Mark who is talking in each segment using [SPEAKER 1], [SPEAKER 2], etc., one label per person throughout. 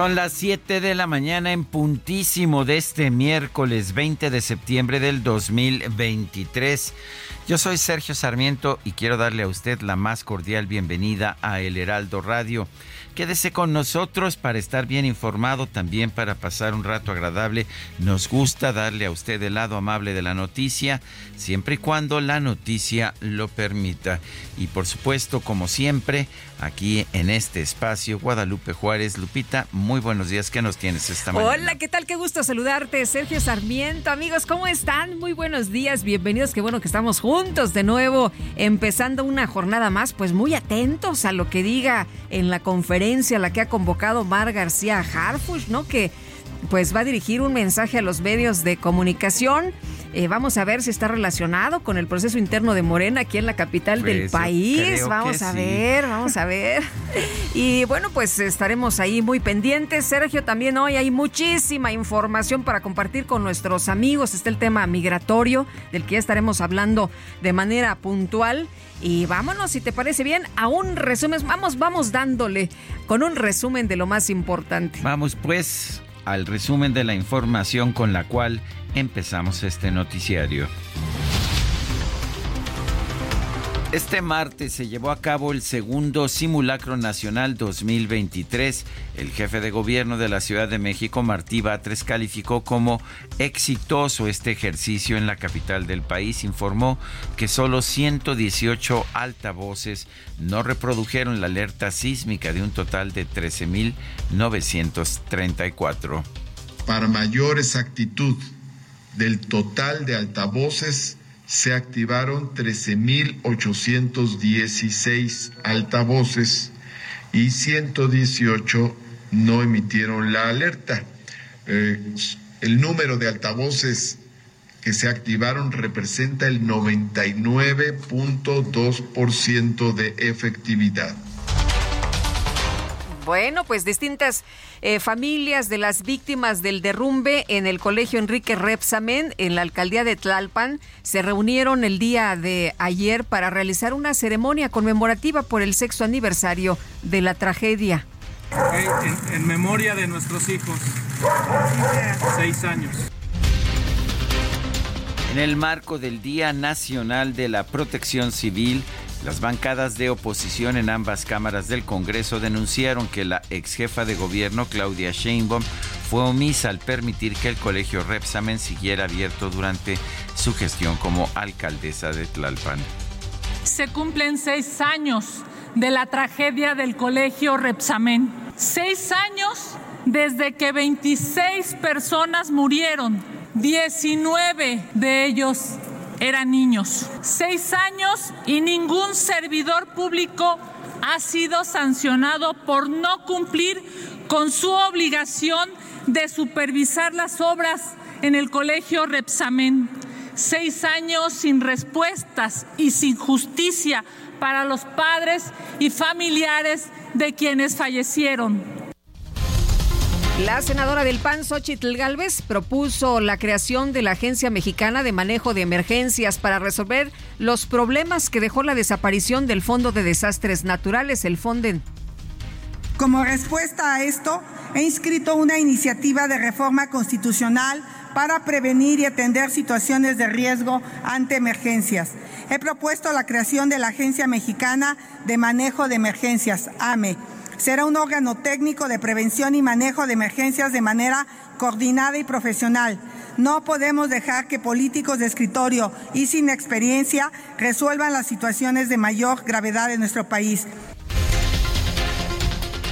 [SPEAKER 1] Son las 7 de la mañana en puntísimo de este miércoles 20 de septiembre del 2023. Yo soy Sergio Sarmiento y quiero darle a usted la más cordial bienvenida a El Heraldo Radio. Quédese con nosotros para estar bien informado, también para pasar un rato agradable. Nos gusta darle a usted el lado amable de la noticia, siempre y cuando la noticia lo permita. Y por supuesto, como siempre, aquí en este espacio, Guadalupe Juárez. Lupita, muy buenos días. ¿Qué nos tienes esta mañana?
[SPEAKER 2] Hola, ¿qué tal? Qué gusto saludarte, Sergio Sarmiento. Amigos, ¿cómo están? Muy buenos días, bienvenidos. Qué bueno que estamos juntos de nuevo, empezando una jornada más, pues muy atentos a lo que diga en la conferencia la que ha convocado Mar García Harfush, ¿no? Que pues va a dirigir un mensaje a los medios de comunicación. Eh, vamos a ver si está relacionado con el proceso interno de Morena aquí en la capital del
[SPEAKER 1] Pues,
[SPEAKER 2] país. Vamos a
[SPEAKER 1] sí.
[SPEAKER 2] ver, vamos a ver. Y bueno, pues estaremos ahí muy pendientes. Sergio, también hoy hay muchísima información para compartir con nuestros amigos. Está el tema migratorio, del que ya estaremos hablando de manera puntual. Y vámonos, si te parece bien, a un resumen. Vamos, vamos dándole con un resumen de lo más importante.
[SPEAKER 1] Vamos pues al resumen de la información con la cual empezamos este noticiario. Este martes se llevó a cabo el segundo Simulacro Nacional 2023. El jefe de gobierno de la Ciudad de México, Martí Batres, calificó como exitoso este ejercicio en la capital del país. Informó que solo 118 altavoces no reprodujeron la alerta sísmica de un total de 13.934.
[SPEAKER 3] Para mayor exactitud del total de altavoces, se activaron 13.816 altavoces y 118 no emitieron la alerta. Eh, el número de altavoces que se activaron representa el 99.2% de efectividad.
[SPEAKER 2] Bueno, pues distintas eh, familias de las víctimas del derrumbe en el colegio Enrique Repsamen, en la alcaldía de Tlalpan, se reunieron el día de ayer para realizar una ceremonia conmemorativa por el sexto aniversario de la tragedia.
[SPEAKER 4] Eh, en, en memoria de nuestros hijos. Seis años.
[SPEAKER 1] En el marco del Día Nacional de la Protección Civil, las bancadas de oposición en ambas cámaras del Congreso denunciaron que la ex jefa de gobierno, Claudia Sheinbaum, fue omisa al permitir que el colegio Repsamen siguiera abierto durante su gestión como alcaldesa de Tlalpan.
[SPEAKER 5] Se cumplen seis años de la tragedia del colegio Repsamen. Seis años desde que 26 personas murieron, 19 de ellos eran niños. Seis años y ningún servidor público ha sido sancionado por no cumplir con su obligación de supervisar las obras en el colegio Repsamen. Seis años sin respuestas y sin justicia para los padres y familiares de quienes fallecieron.
[SPEAKER 2] La senadora del PAN, Xochitl Galvez, propuso la creación de la Agencia Mexicana de Manejo de Emergencias para resolver los problemas que dejó la desaparición del Fondo de Desastres Naturales, el Fonden.
[SPEAKER 6] Como respuesta a esto, he inscrito una iniciativa de reforma constitucional para prevenir y atender situaciones de riesgo ante emergencias. He propuesto la creación de la Agencia Mexicana de Manejo de Emergencias, AME. Será un órgano técnico de prevención y manejo de emergencias de manera coordinada y profesional. No podemos dejar que políticos de escritorio y sin experiencia resuelvan las situaciones de mayor gravedad en nuestro país.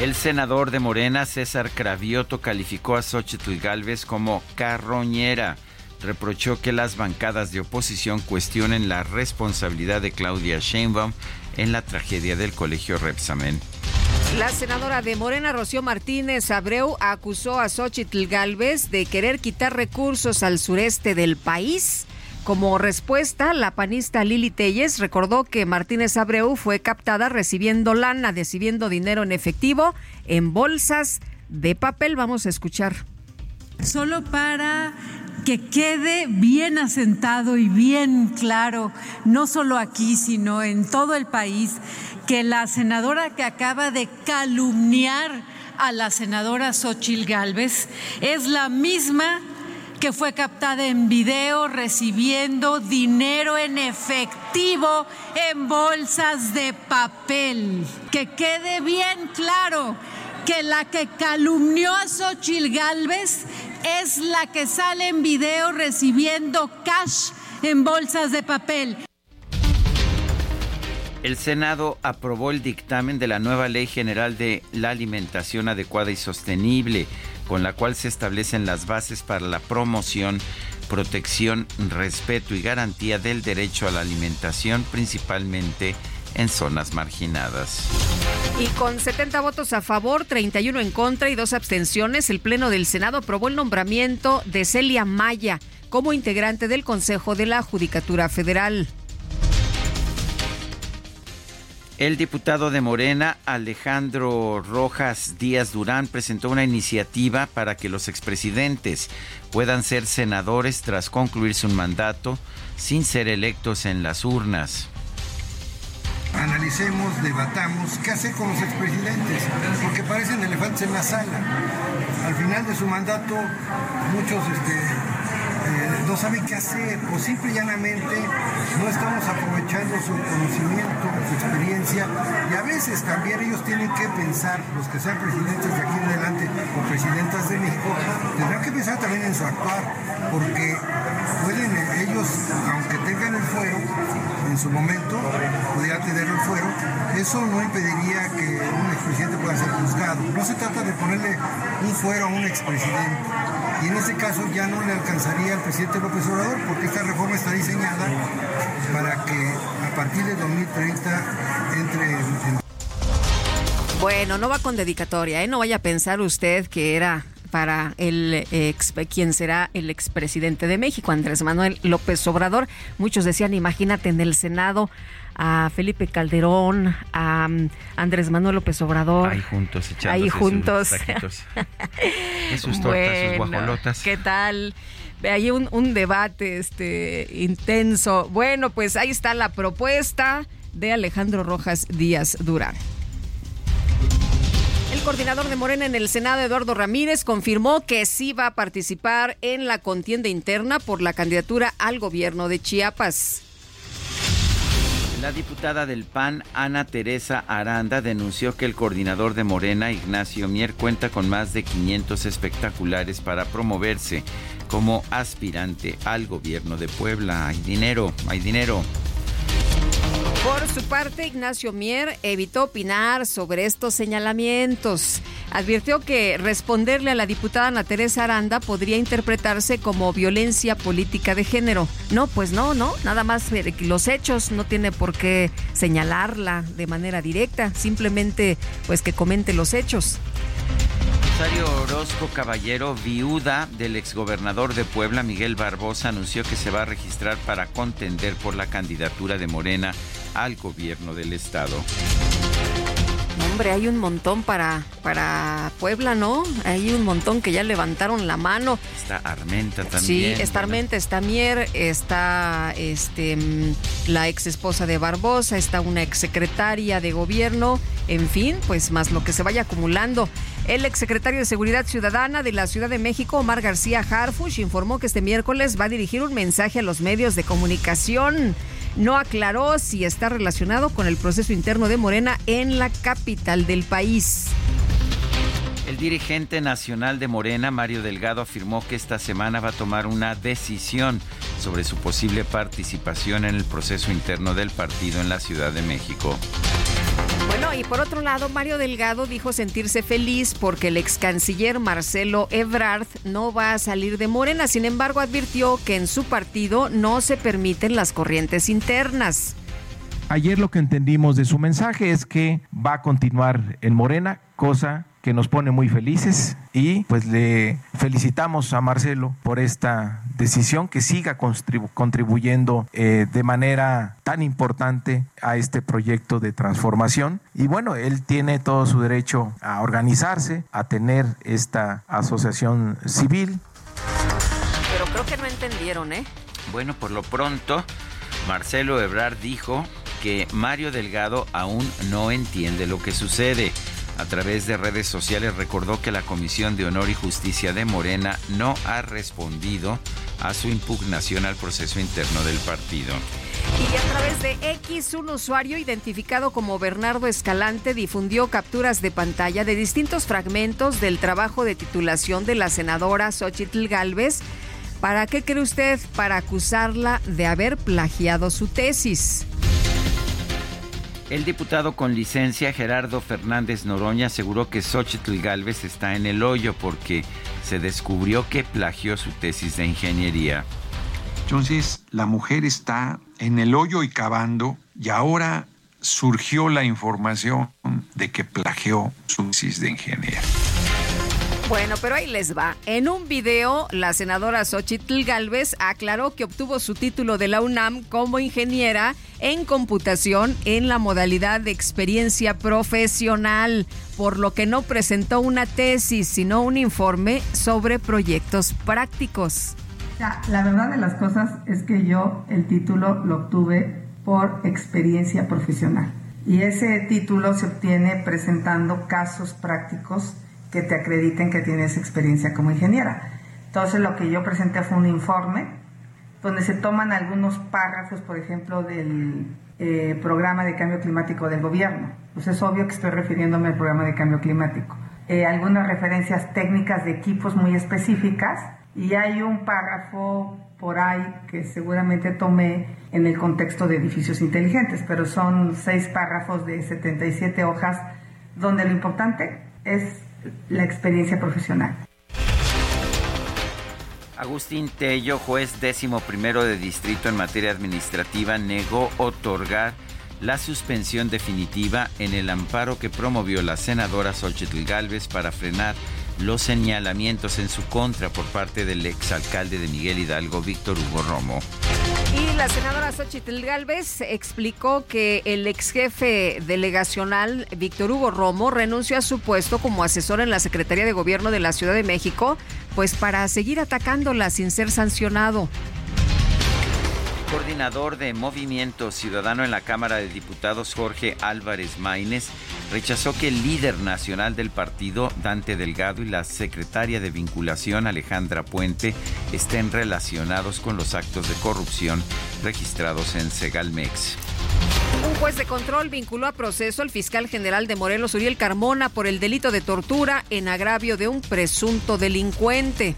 [SPEAKER 1] El senador de Morena, César Cravioto, calificó a Xochitl Galvez como carroñera. Reprochó que las bancadas de oposición cuestionen la responsabilidad de Claudia Sheinbaum en la tragedia del colegio Repsamen.
[SPEAKER 2] La senadora de Morena, Rocío Martínez Abreu, acusó a Xochitl Galvez de querer quitar recursos al sureste del país. Como respuesta, la panista Lili Telles recordó que Martínez Abreu fue captada recibiendo lana, recibiendo dinero en efectivo en bolsas de papel. Vamos a escuchar.
[SPEAKER 7] Solo para que quede bien asentado y bien claro, no solo aquí, sino en todo el país, que la senadora que acaba de calumniar a la senadora Xochil Gálvez es la misma que fue captada en video recibiendo dinero en efectivo en bolsas de papel. Que quede bien claro que la que calumnió a Xochil Gálvez es la que sale en video recibiendo cash en bolsas de papel.
[SPEAKER 1] El Senado aprobó el dictamen de la nueva Ley General de la Alimentación Adecuada y Sostenible con la cual se establecen las bases para la promoción, protección, respeto y garantía del derecho a la alimentación, principalmente en zonas marginadas.
[SPEAKER 2] Y con 70 votos a favor, 31 en contra y dos abstenciones, el Pleno del Senado aprobó el nombramiento de Celia Maya como integrante del Consejo de la Judicatura Federal.
[SPEAKER 1] El diputado de Morena, Alejandro Rojas Díaz Durán, presentó una iniciativa para que los expresidentes puedan ser senadores tras concluir su mandato sin ser electos en las urnas.
[SPEAKER 8] Analicemos, debatamos qué hacer con los expresidentes, porque parecen elefantes en la sala. Al final de su mandato, muchos este, eh, no saben qué hacer o simple y llanamente no estamos aprovechando su conocimiento, su experiencia y a veces también ellos tienen que pensar, los que sean presidentes de aquí en adelante o presidentas de México, tendrán que pensar también en su actuar, porque pueden ellos, aunque tengan el fuero, en su momento, pudieran tener el fuero, eso no impediría que un expresidente pueda ser juzgado. No se trata de ponerle un fuero a un expresidente. Y en este caso ya no le alcanzaría al presidente López Obrador porque esta reforma está diseñada para que a partir de 2030 entre en...
[SPEAKER 2] Bueno, no va con dedicatoria, ¿eh? No vaya a pensar usted que era para el ex, quien será el expresidente de México, Andrés Manuel López Obrador. Muchos decían, imagínate en el Senado a Felipe Calderón, a mm, Andrés Manuel López Obrador.
[SPEAKER 1] Ahí juntos,
[SPEAKER 2] Ahí juntos.
[SPEAKER 1] Sus, sus tortas, sus guajolotas.
[SPEAKER 2] ¿Qué tal? Hay un, un debate este intenso. Bueno, pues ahí está la propuesta de Alejandro Rojas Díaz Durán. El coordinador de Morena en el Senado, Eduardo Ramírez, confirmó que sí va a participar en la contienda interna por la candidatura al gobierno de Chiapas.
[SPEAKER 1] La diputada del PAN, Ana Teresa Aranda, denunció que el coordinador de Morena, Ignacio Mier, cuenta con más de 500 espectaculares para promoverse como aspirante al gobierno de Puebla. Hay dinero, hay dinero.
[SPEAKER 2] Por su parte, Ignacio Mier evitó opinar sobre estos señalamientos. Advirtió que responderle a la diputada Ana Teresa Aranda podría interpretarse como violencia política de género. No, pues no, no, nada más los hechos, no tiene por qué señalarla de manera directa, simplemente pues que comente los hechos.
[SPEAKER 1] Rosario Orozco Caballero, viuda del exgobernador de Puebla, Miguel Barbosa, anunció que se va a registrar para contender por la candidatura de Morena al gobierno del estado.
[SPEAKER 2] Hombre, hay un montón para, para Puebla, ¿no? Hay un montón que ya levantaron la mano.
[SPEAKER 1] Está Armenta también.
[SPEAKER 2] Sí, está Armenta, está Mier, está este, mm, la ex esposa de Barbosa, está una ex secretaria de gobierno, en fin, pues más lo que se vaya acumulando. El exsecretario de Seguridad Ciudadana de la Ciudad de México, Omar García Harfush, informó que este miércoles va a dirigir un mensaje a los medios de comunicación. No aclaró si está relacionado con el proceso interno de Morena en la capital del país.
[SPEAKER 1] El dirigente nacional de Morena, Mario Delgado, afirmó que esta semana va a tomar una decisión sobre su posible participación en el proceso interno del partido en la Ciudad de México.
[SPEAKER 2] Bueno, y por otro lado, Mario Delgado dijo sentirse feliz porque el ex canciller Marcelo Ebrard no va a salir de Morena. Sin embargo, advirtió que en su partido no se permiten las corrientes internas.
[SPEAKER 9] Ayer lo que entendimos de su mensaje es que va a continuar en Morena, cosa que nos pone muy felices y pues le felicitamos a Marcelo por esta decisión que siga contribuyendo eh, de manera tan importante a este proyecto de transformación y bueno, él tiene todo su derecho a organizarse, a tener esta asociación civil.
[SPEAKER 2] Pero creo que no entendieron, ¿eh?
[SPEAKER 1] Bueno, por lo pronto, Marcelo Ebrard dijo que Mario Delgado aún no entiende lo que sucede a través de redes sociales recordó que la Comisión de Honor y Justicia de Morena no ha respondido a su impugnación al proceso interno del partido.
[SPEAKER 2] Y a través de X, un usuario identificado como Bernardo Escalante difundió capturas de pantalla de distintos fragmentos del trabajo de titulación de la senadora Xochitl Galvez. ¿Para qué cree usted? Para acusarla de haber plagiado su tesis.
[SPEAKER 1] El diputado con licencia Gerardo Fernández Noroña aseguró que Xochitl Galvez está en el hoyo porque se descubrió que plagió su tesis de ingeniería.
[SPEAKER 10] Entonces, la mujer está en el hoyo y cavando y ahora surgió la información de que plagió su tesis de ingeniería.
[SPEAKER 2] Bueno, pero ahí les va. En un video, la senadora Xochitl Galvez aclaró que obtuvo su título de la UNAM como ingeniera en computación en la modalidad de experiencia profesional, por lo que no presentó una tesis, sino un informe sobre proyectos prácticos.
[SPEAKER 6] la verdad de las cosas es que yo el título lo obtuve por experiencia profesional. Y ese título se obtiene presentando casos prácticos que te acrediten que tienes experiencia como ingeniera. Entonces lo que yo presenté fue un informe donde se toman algunos párrafos, por ejemplo, del eh, programa de cambio climático del gobierno. Pues es obvio que estoy refiriéndome al programa de cambio climático. Eh, algunas referencias técnicas de equipos muy específicas y hay un párrafo por ahí que seguramente tomé en el contexto de edificios inteligentes, pero son seis párrafos de 77 hojas donde lo importante es la experiencia profesional.
[SPEAKER 1] Agustín Tello, juez décimo primero de distrito en materia administrativa, negó otorgar la suspensión definitiva en el amparo que promovió la senadora Xochitl Gálvez para frenar los señalamientos en su contra por parte del exalcalde de Miguel Hidalgo, Víctor Hugo Romo.
[SPEAKER 2] Y la senadora Xochitl Galvez explicó que el ex jefe delegacional Víctor Hugo Romo renunció a su puesto como asesor en la Secretaría de Gobierno de la Ciudad de México, pues para seguir atacándola sin ser sancionado
[SPEAKER 1] coordinador de Movimiento Ciudadano en la Cámara de Diputados, Jorge Álvarez Maínez, rechazó que el líder nacional del partido, Dante Delgado, y la secretaria de vinculación, Alejandra Puente, estén relacionados con los actos de corrupción registrados en Segalmex.
[SPEAKER 2] Un juez de control vinculó a proceso al fiscal general de Morelos, Uriel Carmona, por el delito de tortura en agravio de un presunto delincuente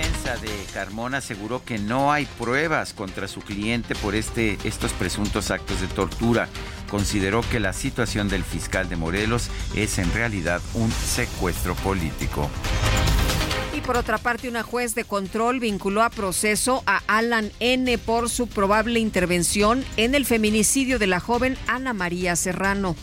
[SPEAKER 1] defensa de Carmona aseguró que no hay pruebas contra su cliente por este, estos presuntos actos de tortura. Consideró que la situación del fiscal de Morelos es en realidad un secuestro político.
[SPEAKER 2] Y por otra parte, una juez de control vinculó a proceso a Alan N por su probable intervención en el feminicidio de la joven Ana María Serrano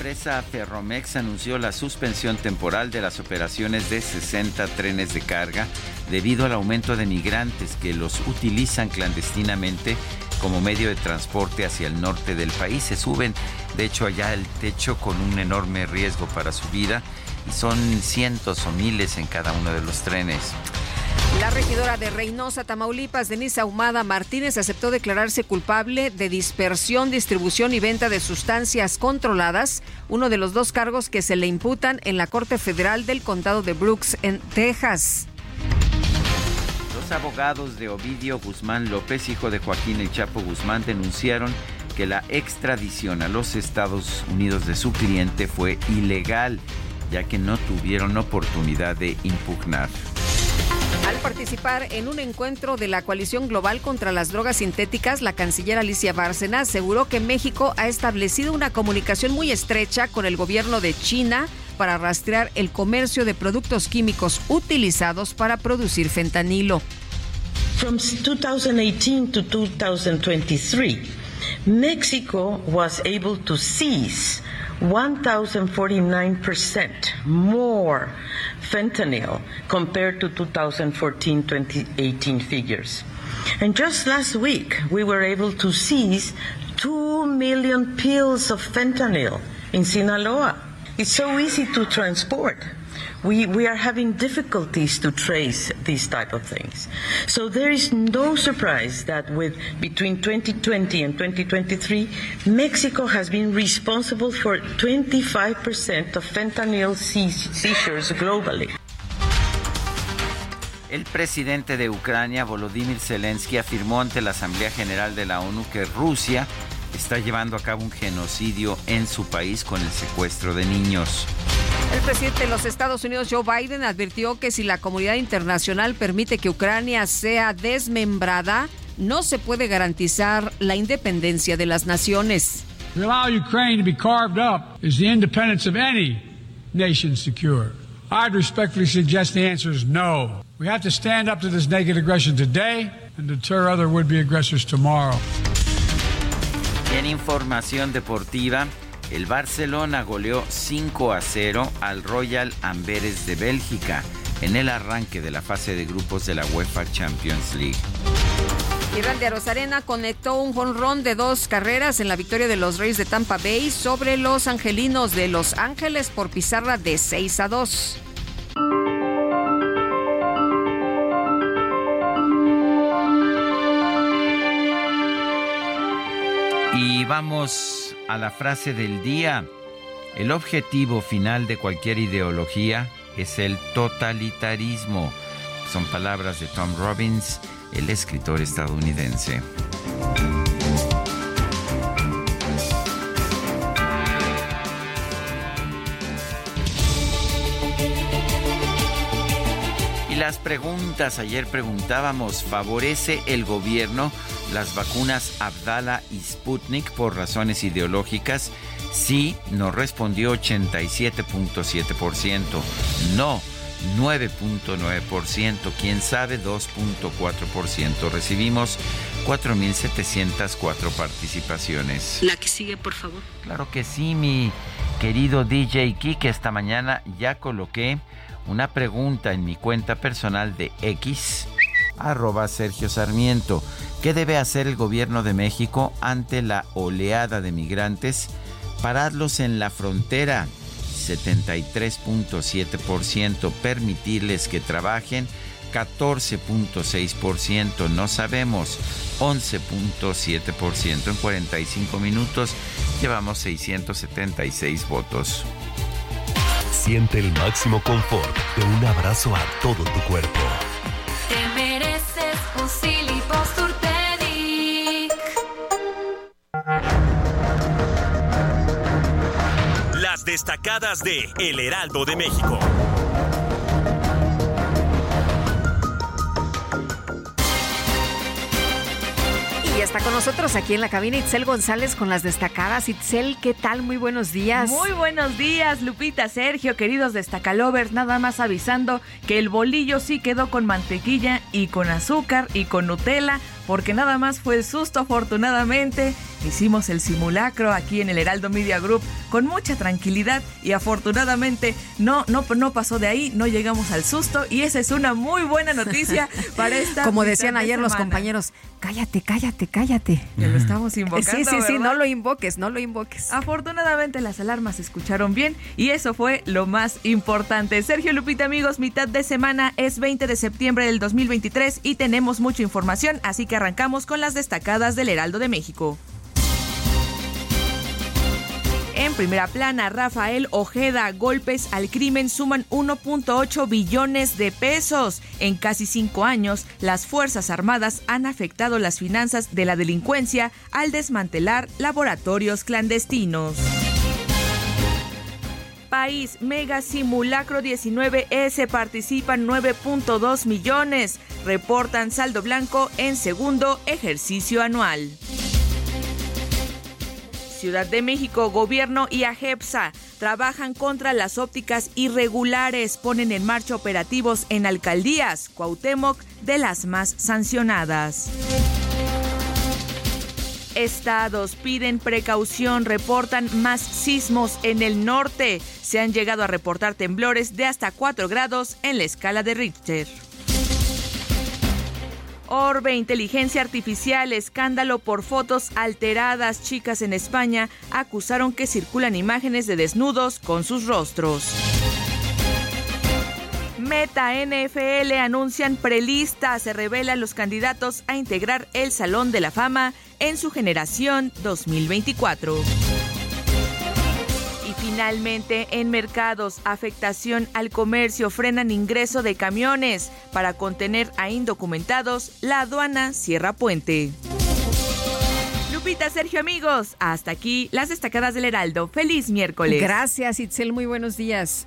[SPEAKER 1] empresa Ferromex anunció la suspensión temporal de las operaciones de 60 trenes de carga debido al aumento de migrantes que los utilizan clandestinamente como medio de transporte hacia el norte del país. Se suben, de hecho, allá el techo con un enorme riesgo para su vida y son cientos o miles en cada uno de los trenes.
[SPEAKER 2] La regidora de Reynosa, Tamaulipas, Denise Ahumada Martínez, aceptó declararse culpable de dispersión, distribución y venta de sustancias controladas, uno de los dos cargos que se le imputan en la Corte Federal del Condado de Brooks, en Texas.
[SPEAKER 1] Los abogados de Ovidio Guzmán López, hijo de Joaquín El Chapo Guzmán, denunciaron que la extradición a los Estados Unidos de su cliente fue ilegal, ya que no tuvieron oportunidad de impugnar.
[SPEAKER 2] Al participar en un encuentro de la Coalición Global contra las Drogas Sintéticas, la canciller Alicia Bárcena aseguró que México ha establecido una comunicación muy estrecha con el gobierno de China para rastrear el comercio de productos químicos utilizados para producir fentanilo.
[SPEAKER 11] From 2018 to 2023, Mexico was able to seize 1,049% more fentanyl compared to 2014-2018 figures. And just last week, we were able to seize 2 million pills of fentanyl in Sinaloa. It's so easy to transport. We, we are having difficulties to trace these type of things. So there is no surprise that with between 2020 and 2023, Mexico has been responsible for 25% of fentanyl seizures globally.
[SPEAKER 1] El presidente de Ucrania, Volodymyr Zelensky, afirmó ante la Asamblea General de la ONU que Rusia está llevando a cabo un genocidio en su país con el secuestro de niños.
[SPEAKER 2] El presidente de los Estados Unidos, Joe Biden, advirtió que si la comunidad internacional permite que Ucrania sea desmembrada, no se puede garantizar la independencia de las naciones.
[SPEAKER 12] Allow Ukraine to be carved up. Is the independence of any nation secure? I'd respectfully suggest the answer is no. We have to stand up to this naked aggression today and deter other would-be aggressors tomorrow.
[SPEAKER 1] En información deportiva, el Barcelona goleó 5 a 0 al Royal Amberes de Bélgica en el arranque de la fase de grupos de la UEFA Champions League.
[SPEAKER 2] Irán de Arozarena conectó un jonrón de dos carreras en la victoria de los Reyes de Tampa Bay sobre los Angelinos de Los Ángeles por pizarra de 6 a 2.
[SPEAKER 1] Y vamos a la frase del día. El objetivo final de cualquier ideología es el totalitarismo. Son palabras de Tom Robbins, el escritor estadounidense. Las preguntas, ayer preguntábamos, ¿favorece el gobierno las vacunas Abdala y Sputnik por razones ideológicas? Sí, nos respondió 87.7%. No, 9.9%. Quién sabe, 2.4%. Recibimos 4.704 participaciones.
[SPEAKER 13] La que sigue, por favor.
[SPEAKER 1] Claro que sí, mi querido DJ Kike. Esta mañana ya coloqué una pregunta en mi cuenta personal de X, arroba Sergio Sarmiento. ¿Qué debe hacer el gobierno de México ante la oleada de migrantes? Paradlos en la frontera, 73.7%. Permitirles que trabajen, 14.6%. No sabemos, 11.7%. En 45 minutos llevamos 676 votos.
[SPEAKER 14] Siente el máximo confort de un abrazo a todo tu cuerpo.
[SPEAKER 15] Te mereces un
[SPEAKER 16] Las destacadas de El Heraldo de México.
[SPEAKER 2] Y está con nosotros aquí en la cabina Itzel González con las destacadas. Itzel, ¿qué tal? Muy buenos días.
[SPEAKER 17] Muy buenos días, Lupita, Sergio, queridos destacalovers. Nada más avisando que el bolillo sí quedó con mantequilla y con azúcar y con Nutella porque nada más fue el susto afortunadamente. Hicimos el simulacro aquí en el Heraldo Media Group con mucha tranquilidad y afortunadamente no, no, no pasó de ahí, no llegamos al susto y esa es una muy buena noticia para esta.
[SPEAKER 2] Como decían ayer los compañeros, cállate, cállate, cállate.
[SPEAKER 17] Que lo estamos invocando.
[SPEAKER 2] Sí, sí, sí, no lo invoques, no lo invoques.
[SPEAKER 17] Afortunadamente las alarmas se escucharon bien y eso fue lo más importante. Sergio Lupita, amigos, mitad de semana es 20 de septiembre del 2023 y tenemos mucha información, así que arrancamos con las destacadas del Heraldo de México. En primera plana, Rafael Ojeda, golpes al crimen suman 1.8 billones de pesos. En casi cinco años, las Fuerzas Armadas han afectado las finanzas de la delincuencia al desmantelar laboratorios clandestinos. País Mega Simulacro 19S participan 9.2 millones. Reportan saldo blanco en segundo ejercicio anual. Ciudad de México, Gobierno y AGEPSA trabajan contra las ópticas irregulares, ponen en marcha operativos en alcaldías, Cuauhtémoc de las más sancionadas. Estados piden precaución, reportan más sismos en el norte. Se han llegado a reportar temblores de hasta 4 grados en la escala de Richter. Orbe, inteligencia artificial, escándalo por fotos alteradas. Chicas en España acusaron que circulan imágenes de desnudos con sus rostros. Meta NFL anuncian prelista, se revelan los candidatos a integrar el Salón de la Fama en su generación 2024. Finalmente, en mercados, afectación al comercio, frenan ingreso de camiones. Para contener a indocumentados, la aduana cierra puente. Lupita, Sergio, amigos, hasta aquí las destacadas del Heraldo. Feliz miércoles.
[SPEAKER 2] Gracias, Itzel, muy buenos días.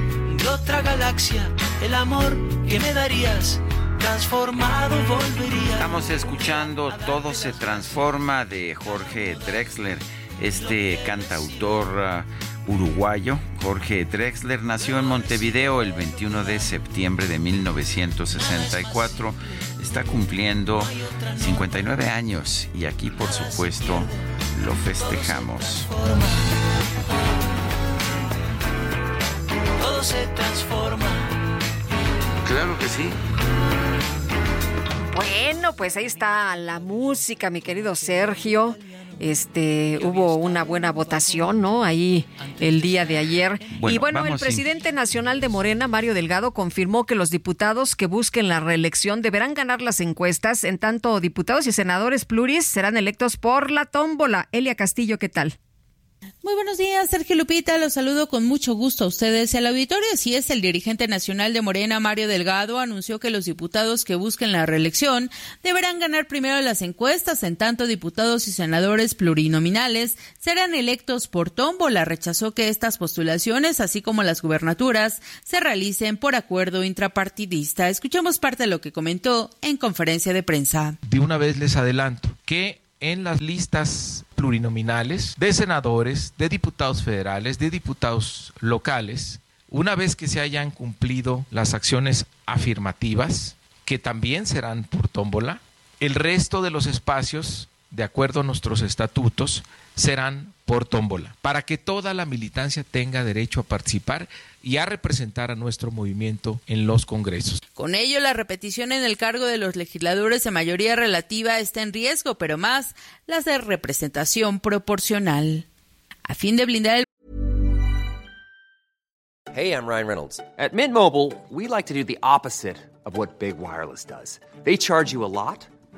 [SPEAKER 13] otra galaxia, el amor que me darías transformado volvería.
[SPEAKER 1] Estamos escuchando Todo se transforma de Jorge Drexler, este cantautor uh, uruguayo. Jorge Drexler nació en Montevideo el 21 de septiembre de 1964. Está cumpliendo 59 años y aquí por supuesto lo festejamos.
[SPEAKER 13] Todo se transforma.
[SPEAKER 1] Claro que sí.
[SPEAKER 2] Bueno, pues ahí está la música, mi querido Sergio. Este, hubo una buena votación, ¿no? Ahí el día de ayer. y bueno, el presidente nacional de Morena, Mario Delgado, confirmó que los diputados que busquen la reelección deberán ganar las encuestas, en tanto diputados y senadores pluris serán electos por la tómbola. Elia Castillo, ¿qué tal?
[SPEAKER 18] Muy buenos días, Sergio Lupita. Los saludo con mucho gusto a ustedes y al auditorio. Así es, el dirigente nacional de Morena, Mario Delgado, anunció que los diputados que busquen la reelección deberán ganar primero las encuestas, en tanto diputados y senadores plurinominales serán electos por tómbola. Rechazó que estas postulaciones, así como las gubernaturas, se realicen por acuerdo intrapartidista. Escuchemos parte de lo que comentó en conferencia de prensa.
[SPEAKER 9] De una vez les adelanto que en las listas plurinominales de senadores, de diputados federales, de diputados locales, una vez que se hayan cumplido las acciones afirmativas, que también serán por tómbola, el resto de los espacios, de acuerdo a nuestros estatutos, serán por tómbola, para que toda la militancia tenga derecho a participar y a representar a nuestro movimiento en los congresos.
[SPEAKER 18] Con ello, la repetición en el cargo de los legisladores de mayoría relativa está en riesgo, pero más las de representación proporcional. A fin de blindar el
[SPEAKER 19] Hey, I'm Ryan Reynolds. At Mint Mobile, we like to do the opposite of what Big Wireless does. They charge you a lot,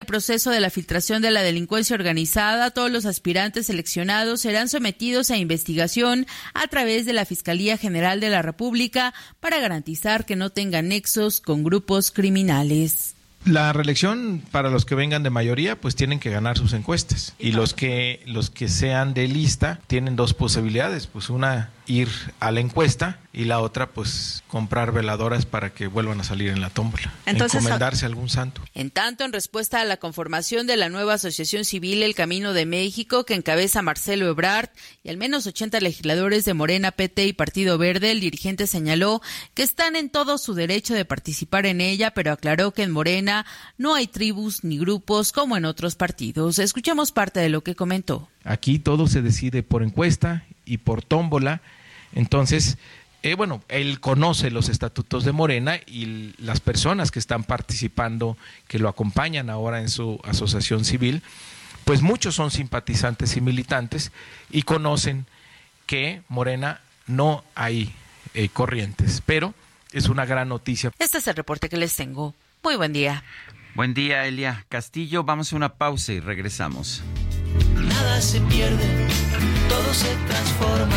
[SPEAKER 18] El proceso de la filtración de la delincuencia organizada, todos los aspirantes seleccionados serán sometidos a investigación a través de la Fiscalía General de la República para garantizar que no tengan nexos con grupos criminales.
[SPEAKER 9] La reelección para los que vengan de mayoría, pues tienen que ganar sus encuestas. Y los que los que sean de lista tienen dos posibilidades, pues una ir a la encuesta y la otra pues comprar veladoras para que vuelvan a salir en la tómbola.
[SPEAKER 18] Entonces,
[SPEAKER 9] encomendarse a algún santo.
[SPEAKER 18] En tanto, en respuesta a la conformación de la nueva Asociación Civil El Camino de México, que encabeza Marcelo Ebrard y al menos 80 legisladores de Morena, PT y Partido Verde, el dirigente señaló que están en todo su derecho de participar en ella, pero aclaró que en Morena no hay tribus ni grupos como en otros partidos. Escuchemos parte de lo que comentó.
[SPEAKER 9] Aquí todo se decide por encuesta y por tómbola. Entonces, eh, bueno, él conoce los estatutos de Morena y las personas que están participando, que lo acompañan ahora en su asociación civil, pues muchos son simpatizantes y militantes y conocen que Morena no hay eh, corrientes, pero es una gran noticia.
[SPEAKER 18] Este es el reporte que les tengo. Muy buen día.
[SPEAKER 1] Buen día, Elia Castillo. Vamos a una pausa y regresamos.
[SPEAKER 13] Nada se pierde, todo se transforma.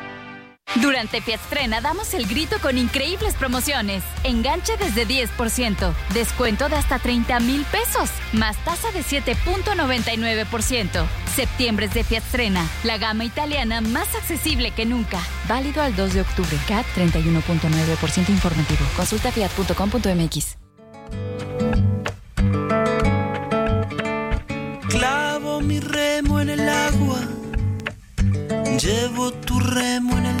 [SPEAKER 20] Durante Fiatstrena damos el grito con increíbles promociones. Enganche desde 10%, descuento de hasta 30 mil pesos, más tasa de 7.99%. Septiembre es de Fiatstrena, la gama italiana más accesible que nunca. Válido al 2 de octubre. CAT 31.9% informativo. Consulta fiat.com.mx.
[SPEAKER 13] Clavo mi remo en el agua, llevo tu remo en el.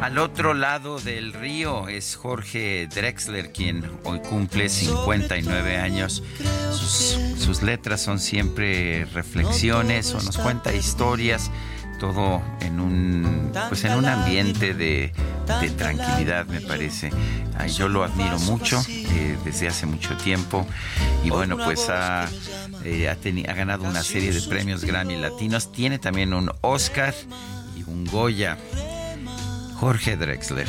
[SPEAKER 1] Al otro lado del río es Jorge Drexler, quien hoy cumple 59 años. Sus, letras son siempre reflexiones o nos cuenta historias, todo en un, pues en un ambiente de, tranquilidad, me parece. Yo lo admiro mucho eh, desde hace mucho tiempo y bueno, pues ha, eh, ha, ha ganado una serie de premios Grammy latinos. Tiene también un Oscar y un Goya. Jorge Drexler.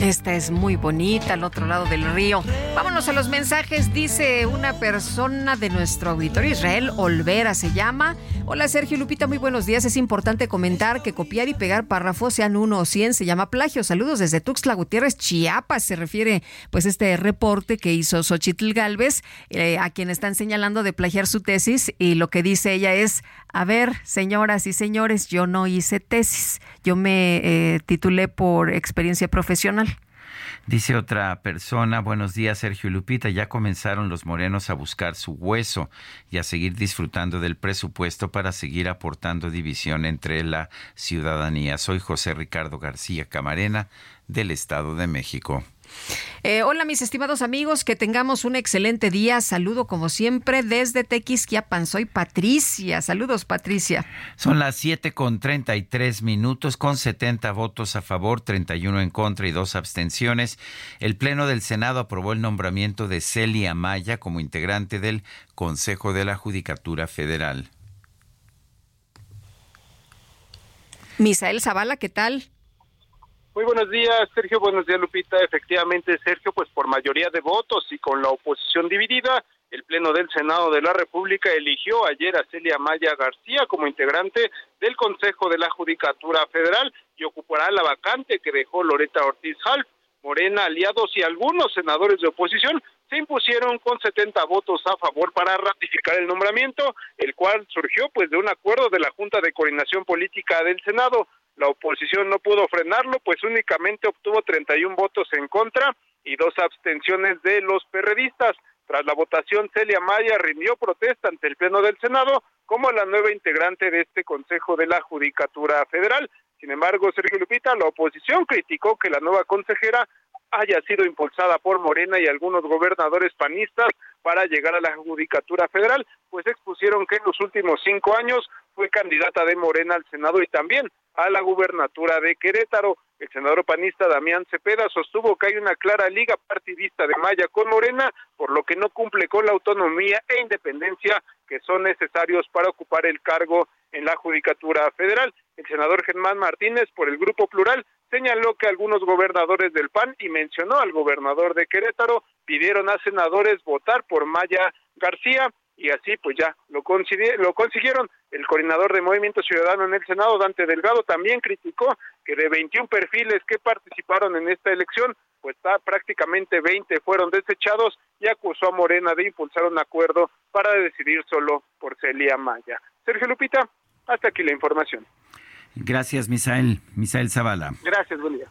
[SPEAKER 2] Esta es muy bonita, al otro lado del río. Vámonos a los mensajes. Dice una persona de nuestro auditorio, Israel Olvera se llama. Hola Sergio Lupita, muy buenos días. Es importante comentar que copiar y pegar párrafos, sean uno o cien, se llama plagio. Saludos desde Tuxtla Gutiérrez, Chiapas. Se refiere pues este reporte que hizo Xochitl Galvez, eh, a quien están señalando de plagiar su tesis. Y lo que dice ella es, a ver, señoras y señores, yo no hice tesis. Yo me eh, titulé por experiencia profesional.
[SPEAKER 1] Dice otra persona, buenos días Sergio Lupita, ya comenzaron los morenos a buscar su hueso y a seguir disfrutando del presupuesto para seguir aportando división entre la ciudadanía. Soy José Ricardo García Camarena del Estado de México.
[SPEAKER 2] Eh, hola mis estimados amigos, que tengamos un excelente día. Saludo como siempre desde Tequisquiapan. Soy Patricia. Saludos Patricia.
[SPEAKER 1] Son las 7 con 33 minutos con 70 votos a favor, 31 en contra y dos abstenciones. El Pleno del Senado aprobó el nombramiento de Celia Maya como integrante del Consejo de la Judicatura Federal.
[SPEAKER 2] Misael Zavala, ¿qué tal?
[SPEAKER 21] Muy buenos días, Sergio. Buenos días, Lupita. Efectivamente, Sergio, pues por mayoría de votos y con la oposición dividida, el Pleno del Senado de la República eligió ayer a Celia Maya García como integrante del Consejo de la Judicatura Federal y ocupará la vacante que dejó Loreta Ortiz Half. Morena, aliados y algunos senadores de oposición se impusieron con 70 votos a favor para ratificar el nombramiento, el cual surgió pues de un acuerdo de la Junta de Coordinación Política del Senado. La oposición no pudo frenarlo, pues únicamente obtuvo 31 votos en contra y dos abstenciones de los perredistas. Tras la votación, Celia Maya rindió protesta ante el Pleno del Senado como la nueva integrante de este Consejo de la Judicatura Federal. Sin embargo, Sergio Lupita, la oposición criticó que la nueva consejera haya sido impulsada por Morena y algunos gobernadores panistas para llegar a la Judicatura Federal, pues expusieron que en los últimos cinco años fue candidata de Morena al Senado y también a la gubernatura de Querétaro. El senador panista Damián Cepeda sostuvo que hay una clara liga partidista de Maya con Morena, por lo que no cumple con la autonomía e independencia que son necesarios para ocupar el cargo en la Judicatura Federal. El senador Germán Martínez, por el Grupo Plural, señaló que algunos gobernadores del PAN y mencionó al gobernador de Querétaro pidieron a senadores votar por Maya García y así pues ya lo, lo consiguieron. El coordinador de Movimiento Ciudadano en el Senado, Dante Delgado, también criticó que de 21 perfiles que participaron en esta elección, pues está, prácticamente 20 fueron desechados y acusó a Morena de impulsar un acuerdo para decidir solo por Celia Maya. Sergio Lupita, hasta aquí la información.
[SPEAKER 1] Gracias, Misael. Misael Zavala.
[SPEAKER 21] Gracias, buen día.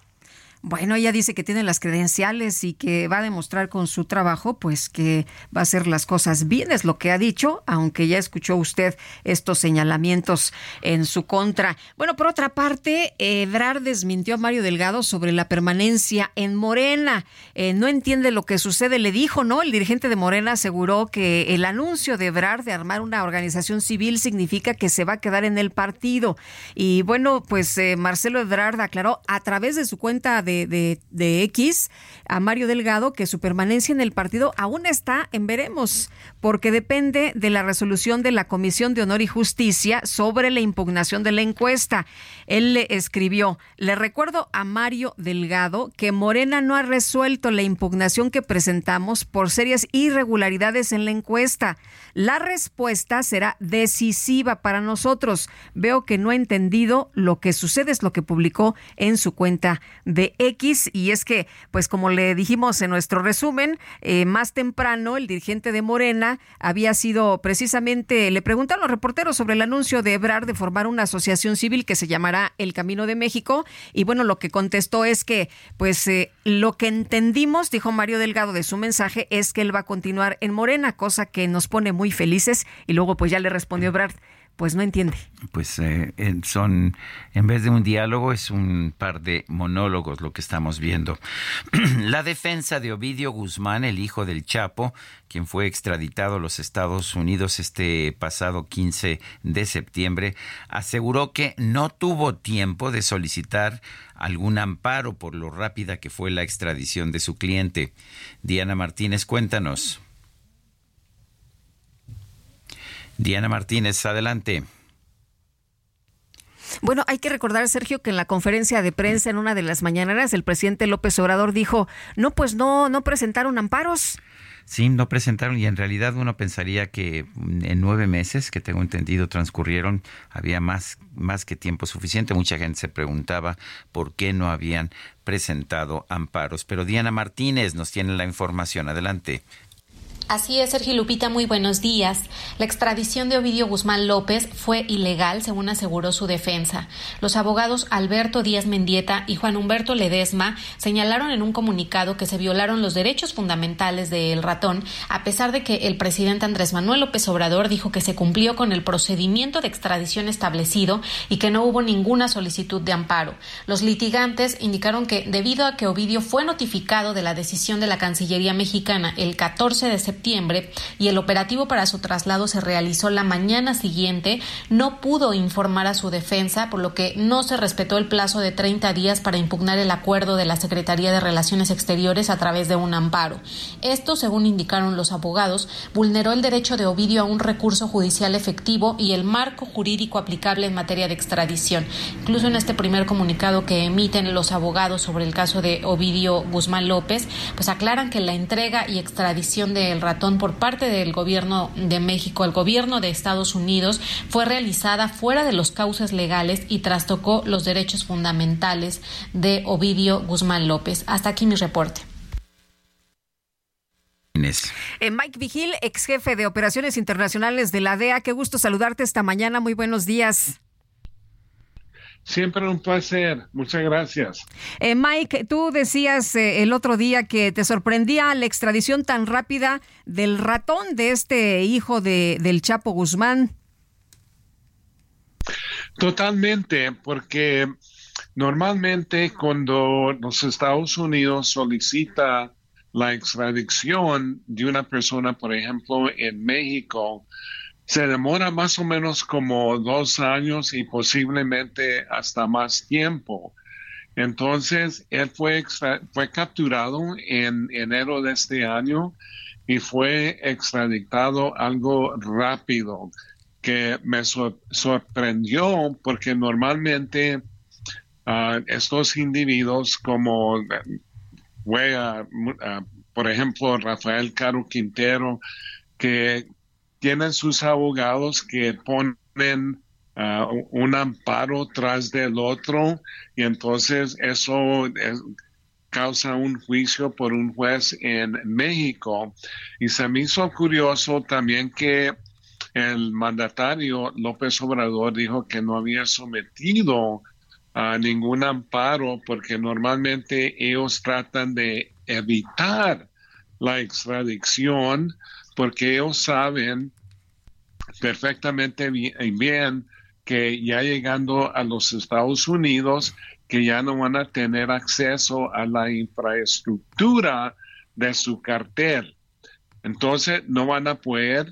[SPEAKER 2] Bueno, ella dice que tiene las credenciales y que va a demostrar con su trabajo, pues que va a hacer las cosas bien, es lo que ha dicho, aunque ya escuchó usted estos señalamientos en su contra. Bueno, por otra parte, Ebrard desmintió a Mario Delgado sobre la permanencia en Morena. Eh, no entiende lo que sucede, le dijo, ¿no? El dirigente de Morena aseguró que el anuncio de Ebrard de armar una organización civil significa que se va a quedar en el partido. Y bueno, pues eh, Marcelo Ebrard aclaró a través de su cuenta de de, X a Mario Delgado que su permanencia en el partido aún está en veremos, porque depende de la resolución de la Comisión de Honor y Justicia sobre la impugnación de la encuesta. Él le escribió, le recuerdo a Mario Delgado que Morena no ha resuelto la impugnación que presentamos por serias irregularidades en la encuesta. La respuesta será decisiva para nosotros. Veo que no ha entendido lo que sucede, es lo que publicó en su cuenta de X. Y es que, pues como le dijimos en nuestro resumen, eh, más temprano el dirigente de Morena había sido precisamente, le preguntaron los reporteros sobre el anuncio de Ebrard de formar una asociación civil que se llamará El Camino de México. Y bueno, lo que contestó es que, pues eh, lo que entendimos, dijo Mario Delgado de su mensaje, es que él va a continuar en Morena, cosa que nos pone muy felices y luego pues ya le respondió Brad, pues no entiende.
[SPEAKER 1] Pues eh, son, en vez de un diálogo, es un par de monólogos lo que estamos viendo. La defensa de Ovidio Guzmán, el hijo del Chapo, quien fue extraditado a los Estados Unidos este pasado 15 de septiembre, aseguró que no tuvo tiempo de solicitar algún amparo por lo rápida que fue la extradición de su cliente. Diana Martínez, cuéntanos. Diana Martínez, adelante.
[SPEAKER 2] Bueno, hay que recordar, Sergio, que en la conferencia de prensa en una de las mañaneras, el presidente López Obrador dijo, no, pues no, no presentaron amparos.
[SPEAKER 1] Sí, no presentaron y en realidad uno pensaría que en nueve meses, que tengo entendido, transcurrieron, había más, más que tiempo suficiente. Mucha gente se preguntaba por qué no habían presentado amparos. Pero Diana Martínez nos tiene la información. Adelante.
[SPEAKER 22] Así es, Sergio Lupita, muy buenos días. La extradición de Ovidio Guzmán López fue ilegal, según aseguró su defensa. Los abogados Alberto Díaz Mendieta y Juan Humberto Ledesma señalaron en un comunicado que se violaron los derechos fundamentales del ratón, a pesar de que el presidente Andrés Manuel López Obrador dijo que se cumplió con el procedimiento de extradición establecido y que no hubo ninguna solicitud de amparo. Los litigantes indicaron que debido a que Ovidio fue notificado de la decisión de la Cancillería mexicana el 14 de septiembre, y el operativo para su traslado se realizó la mañana siguiente, no pudo informar a su defensa, por lo que no se respetó el plazo de 30 días para impugnar el acuerdo de la Secretaría de Relaciones Exteriores a través de un amparo. Esto, según indicaron los abogados, vulneró el derecho de Ovidio a un recurso judicial efectivo y el marco jurídico aplicable en materia de extradición. Incluso en este primer comunicado que emiten los abogados sobre el caso de Ovidio Guzmán López, pues aclaran que la entrega y extradición del ratón por parte del gobierno de México al gobierno de Estados Unidos fue realizada fuera de los cauces legales y trastocó los derechos fundamentales de Ovidio Guzmán López. Hasta aquí mi reporte.
[SPEAKER 2] Eh, Mike Vigil, ex jefe de operaciones internacionales de la DEA, qué gusto saludarte esta mañana. Muy buenos días.
[SPEAKER 23] Siempre un placer. Muchas gracias.
[SPEAKER 2] Eh, Mike, tú decías eh, el otro día que te sorprendía la extradición tan rápida del ratón de este hijo de, del Chapo Guzmán.
[SPEAKER 23] Totalmente, porque normalmente cuando los Estados Unidos solicita la extradición de una persona, por ejemplo, en México, se demora más o menos como dos años y posiblemente hasta más tiempo. Entonces, él fue, fue capturado en enero de este año y fue extraditado algo rápido, que me sorprendió porque normalmente ah, estos individuos como fue, ah, ah, por ejemplo, Rafael Caro Quintero, que tienen sus abogados que ponen ah, un amparo tras del otro y entonces eso causa un juicio por un juez en México. Y se me hizo curioso también que el mandatario López Obrador dijo que no había sometido a ningún amparo porque normalmente ellos tratan de evitar la extradición porque ellos saben perfectamente bien que ya llegando a los Estados Unidos, que ya no van a tener acceso a la infraestructura de su cartel. Entonces no van a poder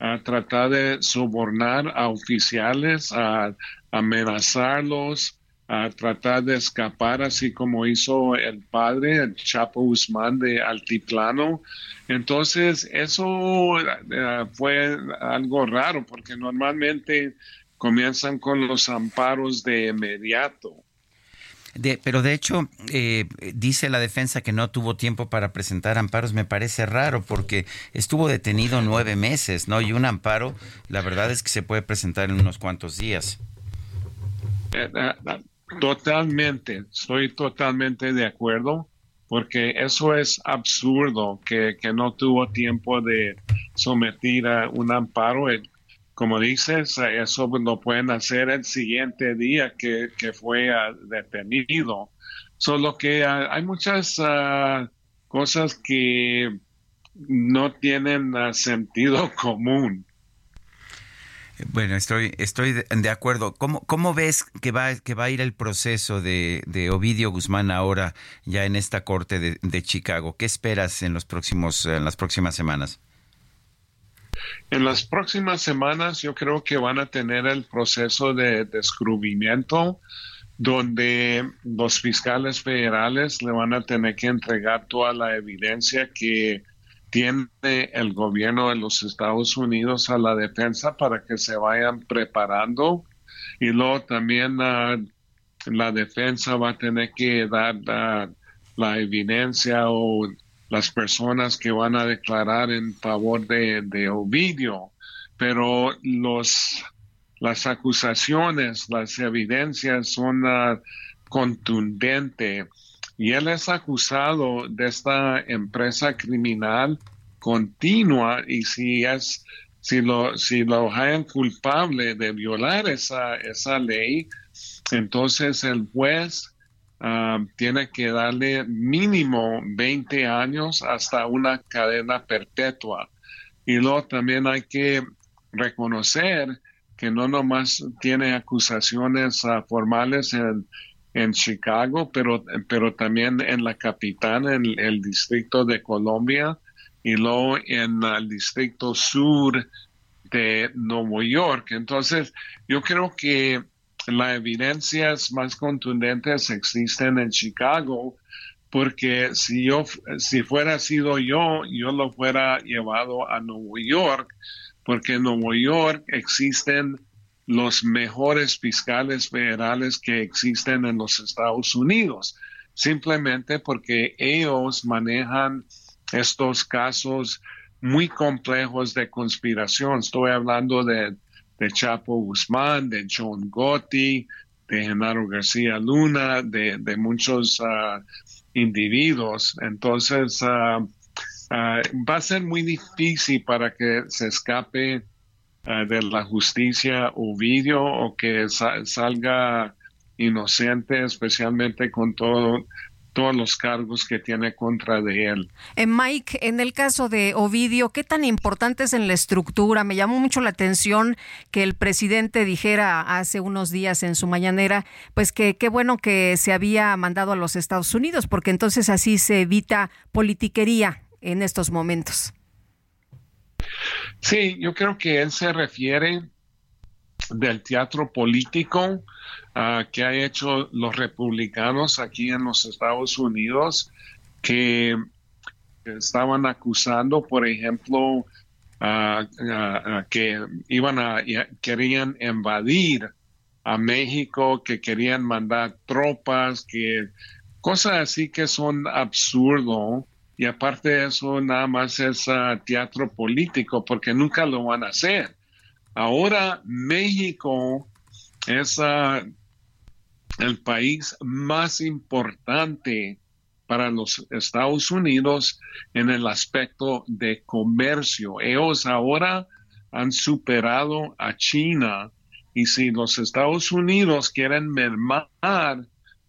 [SPEAKER 23] ah, tratar de sobornar a oficiales, a amenazarlos, a tratar de escapar, así como hizo el padre, el Chapo Guzmán de Altiplano. Entonces, eso eh, fue algo raro, porque normalmente comienzan con los amparos de inmediato.
[SPEAKER 1] pero de hecho, eh, dice la defensa que no tuvo tiempo para presentar amparos. Me parece raro porque estuvo detenido nueve meses, ¿no? Y un amparo, la verdad es que se puede presentar en unos cuantos días.
[SPEAKER 23] Totalmente, estoy totalmente de acuerdo, porque eso es absurdo que, no tuvo tiempo de someter a un amparo. Como dices, eso lo pueden hacer el siguiente día que, fue ah, detenido. Solo que ah, hay muchas ah, cosas que no tienen sentido común.
[SPEAKER 1] Bueno, estoy, estoy de acuerdo. ¿Cómo, cómo ves que va, que va a ir el proceso de, Ovidio Guzmán ahora ya en esta corte de, Chicago? ¿Qué esperas en los próximos, en las próximas semanas?
[SPEAKER 23] En las próximas semanas yo creo que van a tener el proceso de descubrimiento donde los fiscales federales le van a tener que entregar toda la evidencia que tiene el gobierno de los Estados Unidos a la defensa para que se vayan preparando y luego también ah, la defensa va a tener que dar ah, la evidencia o las personas que van a declarar en favor de, Ovidio, pero los las acusaciones, las evidencias son uh, contundentes y él es acusado de esta empresa criminal continua y si es si lo si lo hayan culpable de violar esa esa ley entonces el juez ah, tiene que darle mínimo 20 años hasta una cadena perpetua. Y luego también hay que reconocer que no nomás tiene acusaciones ah, formales en, en Chicago, pero, pero también en la capital, en el distrito de Colombia, y luego en el distrito sur de Nueva York. Entonces, yo creo que las evidencias más contundentes existen en Chicago, porque si yo, si fuera sido yo, yo lo fuera llevado a Nueva York, porque en Nueva York existen los mejores fiscales federales que existen en los Estados Unidos, simplemente porque ellos manejan estos casos muy complejos de conspiración. Estoy hablando de, Chapo Guzmán, de John Gotti, de Genaro García Luna, de, muchos ah, individuos. Entonces, ah, ah, va a ser muy difícil para que se escape de la justicia Ovidio o que salga inocente, especialmente con todo todos los cargos que tiene contra de él.
[SPEAKER 2] Eh, Mike, en el caso de Ovidio, ¿qué tan importante es en la estructura? Me llamó mucho la atención que el presidente dijera hace unos días en su mañanera, pues que qué bueno que se había mandado a los Estados Unidos, porque entonces así se evita politiquería en estos momentos.
[SPEAKER 23] Sí, yo creo que él se refiere del teatro político uh, que ha hecho los republicanos aquí en los Estados Unidos que estaban acusando, por ejemplo, uh, que iban a querían invadir a México, que querían mandar tropas, que cosas así que son absurdo y aparte de eso nada más es teatro político porque nunca lo van a hacer. Ahora México es el país más importante para los Estados Unidos en el aspecto de comercio. Ellos ahora han superado a China y si los Estados Unidos quieren mermar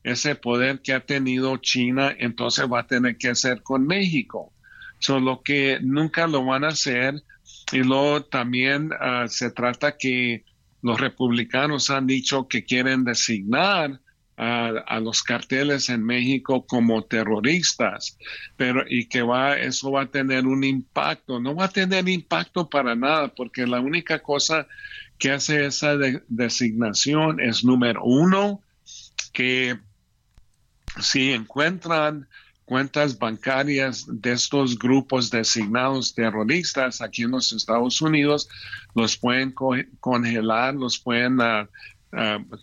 [SPEAKER 23] ese poder que ha tenido China, entonces va a tener que hacer con México. Solo que nunca lo van a hacer. Y luego también ah, se trata que los republicanos han dicho que quieren designar a, los carteles en México como terroristas, pero y que va, eso va a tener un impacto. No va a tener impacto para nada, porque la única cosa que hace esa designación es número uno, que si encuentran cuentas bancarias de estos grupos designados terroristas aquí en los Estados Unidos, los pueden congelar, los pueden uh,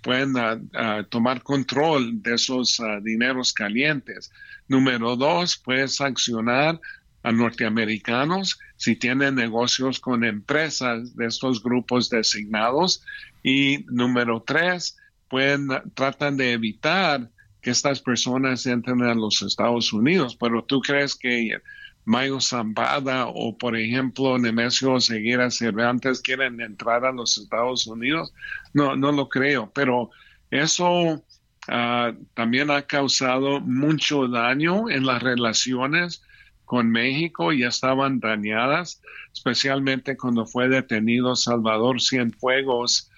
[SPEAKER 23] pueden ah, tomar control de esos dineros calientes. Número dos, puedes sancionar a norteamericanos si tienen negocios con empresas de estos grupos designados. Y número tres, pueden, tratan de evitar que estas personas entren a los Estados Unidos. Pero tú crees que Mayo Zambada o, por ejemplo, Nemesio Seguera Cervantes quieren entrar a los Estados Unidos? No, no lo creo, pero eso ah, también ha causado mucho daño en las relaciones con México, ya estaban dañadas, especialmente cuando fue detenido Salvador Cienfuegos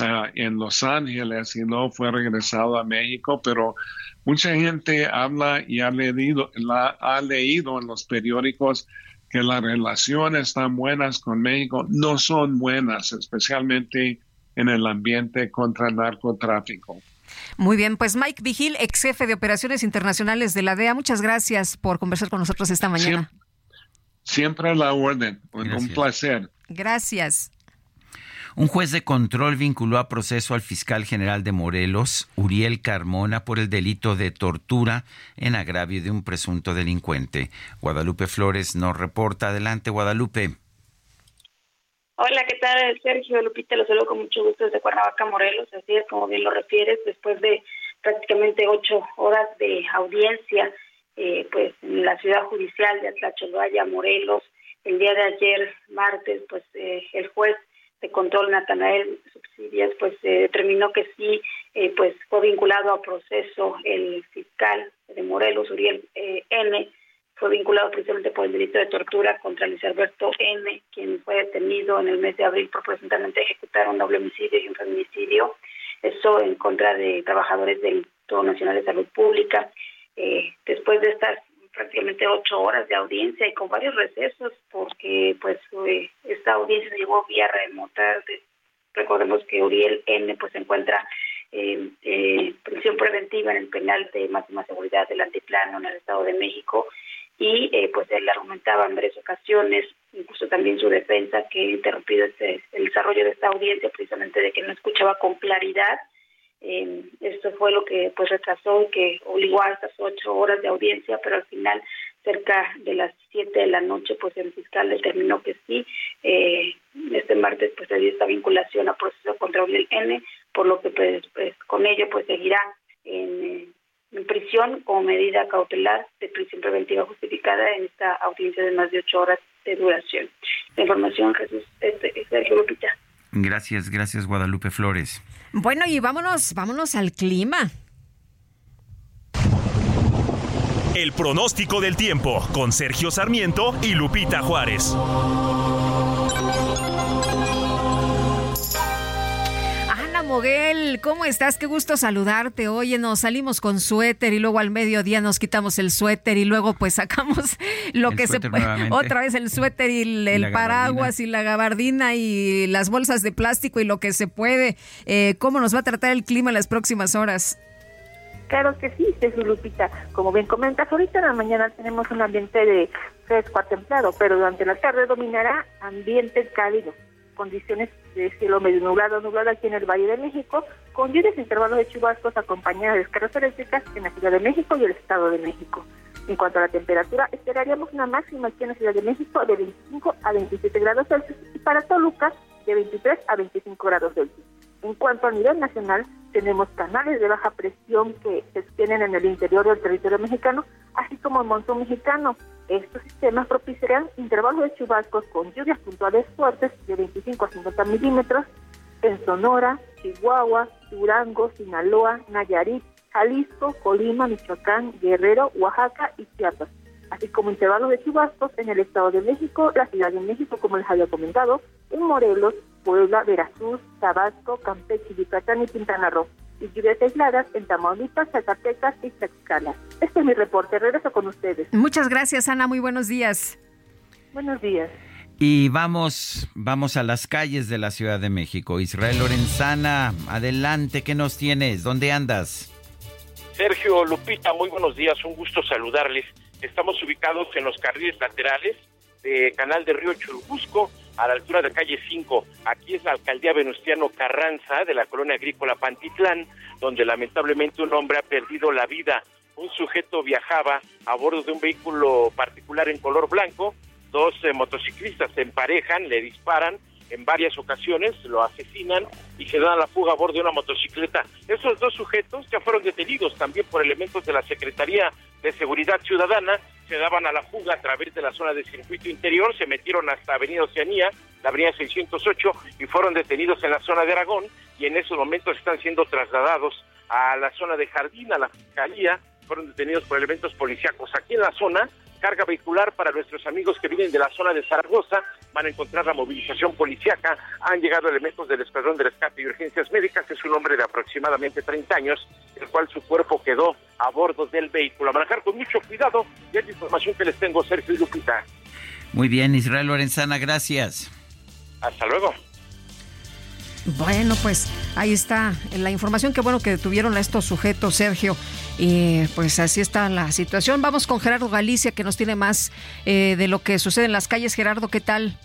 [SPEAKER 23] uh, en Los Ángeles y no fue regresado a México, pero Mucha gente habla y ha leído, ha leído en los periódicos que las relaciones tan buenas con México no son buenas, especialmente en el ambiente contra el narcotráfico.
[SPEAKER 2] Muy bien, pues Mike Vigil, ex jefe de operaciones internacionales de la DEA, muchas gracias por conversar con nosotros esta mañana.
[SPEAKER 23] Siempre, a la orden, un placer.
[SPEAKER 2] Gracias.
[SPEAKER 1] Un juez de control vinculó a proceso al fiscal general de Morelos, Uriel Carmona, por el delito de tortura en agravio de un presunto delincuente. Guadalupe Flores nos reporta. Adelante, Guadalupe.
[SPEAKER 24] Hola, ¿qué tal, Sergio? Lupita, lo saludo con mucho gusto desde Cuernavaca, Morelos. Así es, como bien lo refieres, después de prácticamente ocho horas de audiencia, eh, pues en la ciudad judicial de Atlacholoaya, Morelos, el día de ayer, martes, pues eh, el juez de control Natanael Subsidias pues determinó que sí pues fue vinculado a proceso el fiscal de Morelos Uriel N fue vinculado precisamente por el delito de tortura contra Luis Alberto N quien fue detenido en el mes de abril por presuntamente ejecutar un doble homicidio y un feminicidio eso en contra de trabajadores del Instituto Nacional de Salud Pública. Después de estas prácticamente ocho horas de audiencia y con varios recesos porque pues eh, esta audiencia se llevó vía remota. Recordemos que Uriel N pues se encuentra en prisión preventiva en el penal de máxima seguridad del antiplano en el Estado de México y eh, pues él argumentaba en varias ocasiones, incluso también su defensa, que interrumpido este, el desarrollo de esta audiencia precisamente de que no escuchaba con claridad eh, esto fue lo que pues retrasó y que obligó a estas ocho horas de audiencia, pero al final cerca de las siete de la noche pues el fiscal determinó que sí eh, este martes pues se esta vinculación a proceso contra el N por lo que pues, pues con ello pues seguirá en, en, prisión como medida cautelar de prisión preventiva justificada en esta audiencia de más de ocho horas de duración. La información Jesús este, Sergio Lupita
[SPEAKER 1] Gracias, gracias Guadalupe Flores.
[SPEAKER 2] Bueno, y vámonos, vámonos al clima.
[SPEAKER 16] El pronóstico del tiempo con Sergio Sarmiento y Lupita Juárez.
[SPEAKER 2] Moguel, ¿cómo estás? Qué gusto saludarte. Oye, nos salimos con suéter y luego al mediodía nos quitamos el suéter y luego pues sacamos lo que se puede. Otra vez el suéter y el, paraguas y la gabardina y las bolsas de plástico y lo que se puede. Eh, ¿Cómo nos va a tratar el clima en las próximas horas?
[SPEAKER 25] Claro que sí, Jesús Lupita. Como bien comentas, ahorita en la mañana tenemos un ambiente de fresco a templado, pero durante la tarde dominará ambiente cálido condiciones de cielo medio nublado, nublado aquí en el Valle de México, con lluvias intervalos de chubascos acompañadas de descargas eléctricas en la Ciudad de México y el Estado de México. En cuanto a la temperatura, esperaríamos una máxima aquí en la Ciudad de México de 25 a 27 grados Celsius y para Toluca de 23 a 25 grados Celsius. En cuanto a nivel nacional, tenemos canales de baja presión que se extienden en el interior del territorio mexicano, así como el montón mexicano. Estos sistemas propiciarán intervalos de chubascos con lluvias puntuales fuertes de 25 a 50 milímetros en Sonora, Chihuahua, Durango, Sinaloa, Nayarit, Jalisco, Colima, Michoacán, Guerrero, Oaxaca y Chiapas, así como intervalos de chubascos en el Estado de México, la Ciudad de México, como les había comentado, en Morelos, Puebla, Veracruz, Tabasco, Campeche, Yucatán y Quintana Roo. Y lluvias aisladas en Tamaulipas, Zacatecas y Tlaxcala. Este es mi reporte. Regreso con ustedes.
[SPEAKER 2] Muchas gracias, Ana. Muy buenos días.
[SPEAKER 25] Buenos días.
[SPEAKER 1] Y vamos, vamos a las calles de la Ciudad de México. Israel Lorenzana, adelante, ¿qué nos tienes? ¿Dónde andas?
[SPEAKER 26] Sergio Lupita, muy buenos días, un gusto saludarles. Estamos ubicados en los carriles laterales de Canal de Río Churubusco, a la altura de calle 5. Aquí es la alcaldía Venustiano Carranza de la colonia agrícola Pantitlán, donde lamentablemente un hombre ha perdido la vida. Un sujeto viajaba a bordo de un vehículo particular en color blanco. Dos eh, motociclistas se emparejan, le disparan en varias ocasiones, lo asesinan y se dan a la fuga a bordo de una motocicleta. Esos dos sujetos ya fueron detenidos también por elementos de la Secretaría de Seguridad Ciudadana, se daban a la fuga a través de la zona de circuito interior, se metieron hasta Avenida Oceanía, la Avenida 608 y fueron detenidos en la zona de Aragón y en esos momentos están siendo trasladados a la zona de Jardín, a la Fiscalía, fueron detenidos por elementos policíacos. Aquí en la zona carga vehicular para nuestros amigos que vienen de la zona de Zaragoza. Van a encontrar la movilización policiaca. Han llegado elementos del Escuadrón de Rescate y Urgencias Médicas. Es un hombre de aproximadamente 30 años, el cual su cuerpo quedó a bordo del vehículo. A manejar con mucho cuidado. Y es la información que les tengo, Sergio y Lupita.
[SPEAKER 1] Muy bien, Israel Lorenzana, gracias.
[SPEAKER 26] Hasta luego.
[SPEAKER 2] Bueno, pues ahí está la información. Qué bueno que detuvieron a estos sujetos, Sergio. Y pues así está la situación. Vamos con Gerardo Galicia, que nos tiene más eh, de lo que sucede en las calles. Gerardo, ¿qué tal?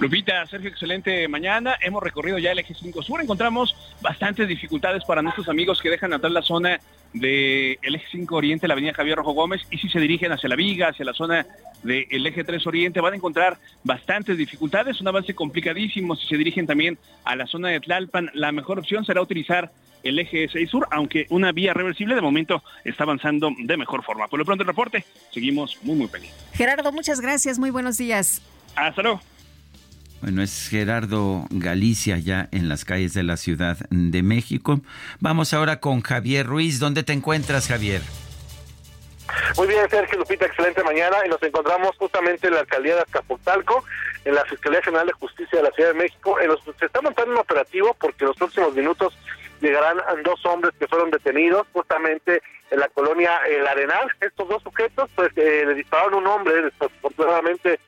[SPEAKER 27] Lupita, Sergio, excelente mañana. Hemos recorrido ya el eje 5 Sur. Encontramos bastantes dificultades para nuestros amigos que dejan atrás la zona del eje 5 Oriente, la avenida Javier Rojo Gómez, y si se dirigen hacia la Viga, hacia la zona del eje 3 Oriente, van a encontrar bastantes dificultades, un avance complicadísimo. Si se dirigen también a la zona de Tlalpan, la mejor opción será utilizar el eje 6 Sur, aunque una vía reversible de momento está avanzando de mejor forma. Por lo pronto el reporte, seguimos muy, muy pendientes.
[SPEAKER 2] Gerardo, muchas gracias, muy buenos días.
[SPEAKER 28] Hasta luego.
[SPEAKER 1] Bueno, es Gerardo Galicia ya en las calles de la Ciudad de México. Vamos ahora con Javier Ruiz. ¿Dónde te encuentras, Javier?
[SPEAKER 29] Muy bien, Sergio Lupita, excelente mañana. Y nos encontramos justamente en la alcaldía de Azcapotzalco, en la Fiscalía General de Justicia de la Ciudad de México. En los, se está montando un operativo porque en los próximos minutos llegarán dos hombres que fueron detenidos justamente en la colonia El Arenal. Estos dos sujetos, pues, eh, le dispararon a un hombre, desafortunadamente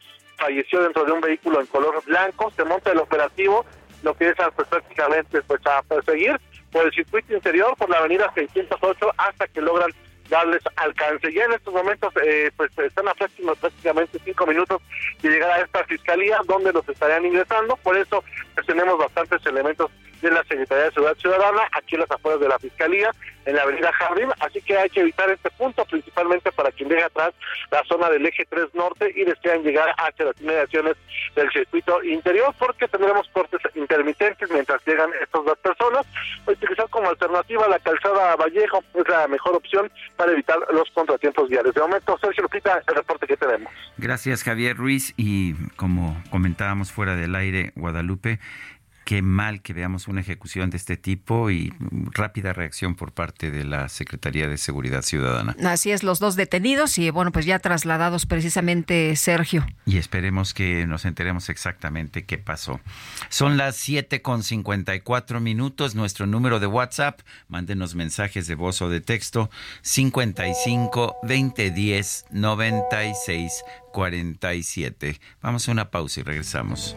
[SPEAKER 29] falleció dentro de un vehículo en color blanco. Se monta el operativo, lo que es pues, prácticamente pues, a perseguir por el circuito interior, por la avenida 608, hasta que logran darles alcance. Ya en estos momentos, eh, pues están a próximos prácticamente cinco minutos de llegar a esta fiscalía, donde los estarían ingresando. Por eso pues, tenemos bastantes elementos de la Secretaría de Seguridad Ciudadana, aquí en las afueras de la Fiscalía, en la avenida Jardín, así que hay que evitar este punto, principalmente para quien deje atrás la zona del eje 3 norte y desean llegar hacia las inmediaciones del circuito interior, porque tendremos cortes intermitentes mientras llegan estas dos personas. Utilizar como alternativa la calzada Vallejo es la mejor opción para evitar los contratiempos viales. De momento, Sergio Lupita, el reporte que tenemos.
[SPEAKER 1] Gracias, Javier Ruiz. Y como comentábamos fuera del aire, Guadalupe, Qué mal que veamos una ejecución de este tipo y rápida reacción por parte de la Secretaría de Seguridad Ciudadana.
[SPEAKER 2] Así es, los dos detenidos y bueno, pues ya trasladados precisamente Sergio.
[SPEAKER 1] Y esperemos que nos enteremos exactamente qué pasó. Son las 7 con 54 minutos. Nuestro número de WhatsApp, mándenos mensajes de voz o de texto 55 2010 96 47. Vamos a una pausa y regresamos.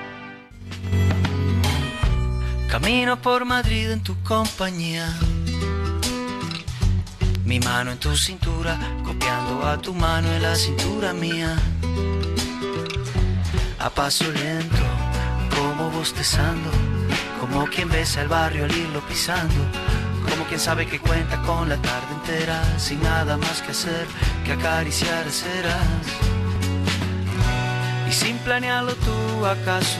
[SPEAKER 13] Camino por Madrid en tu compañía. Mi mano en tu cintura, copiando a tu mano en la cintura mía. A paso lento, como bostezando, como quien besa el barrio al irlo pisando. Como quien sabe que cuenta con la tarde entera, sin nada más que hacer que acariciar serás. Y sin planearlo tú acaso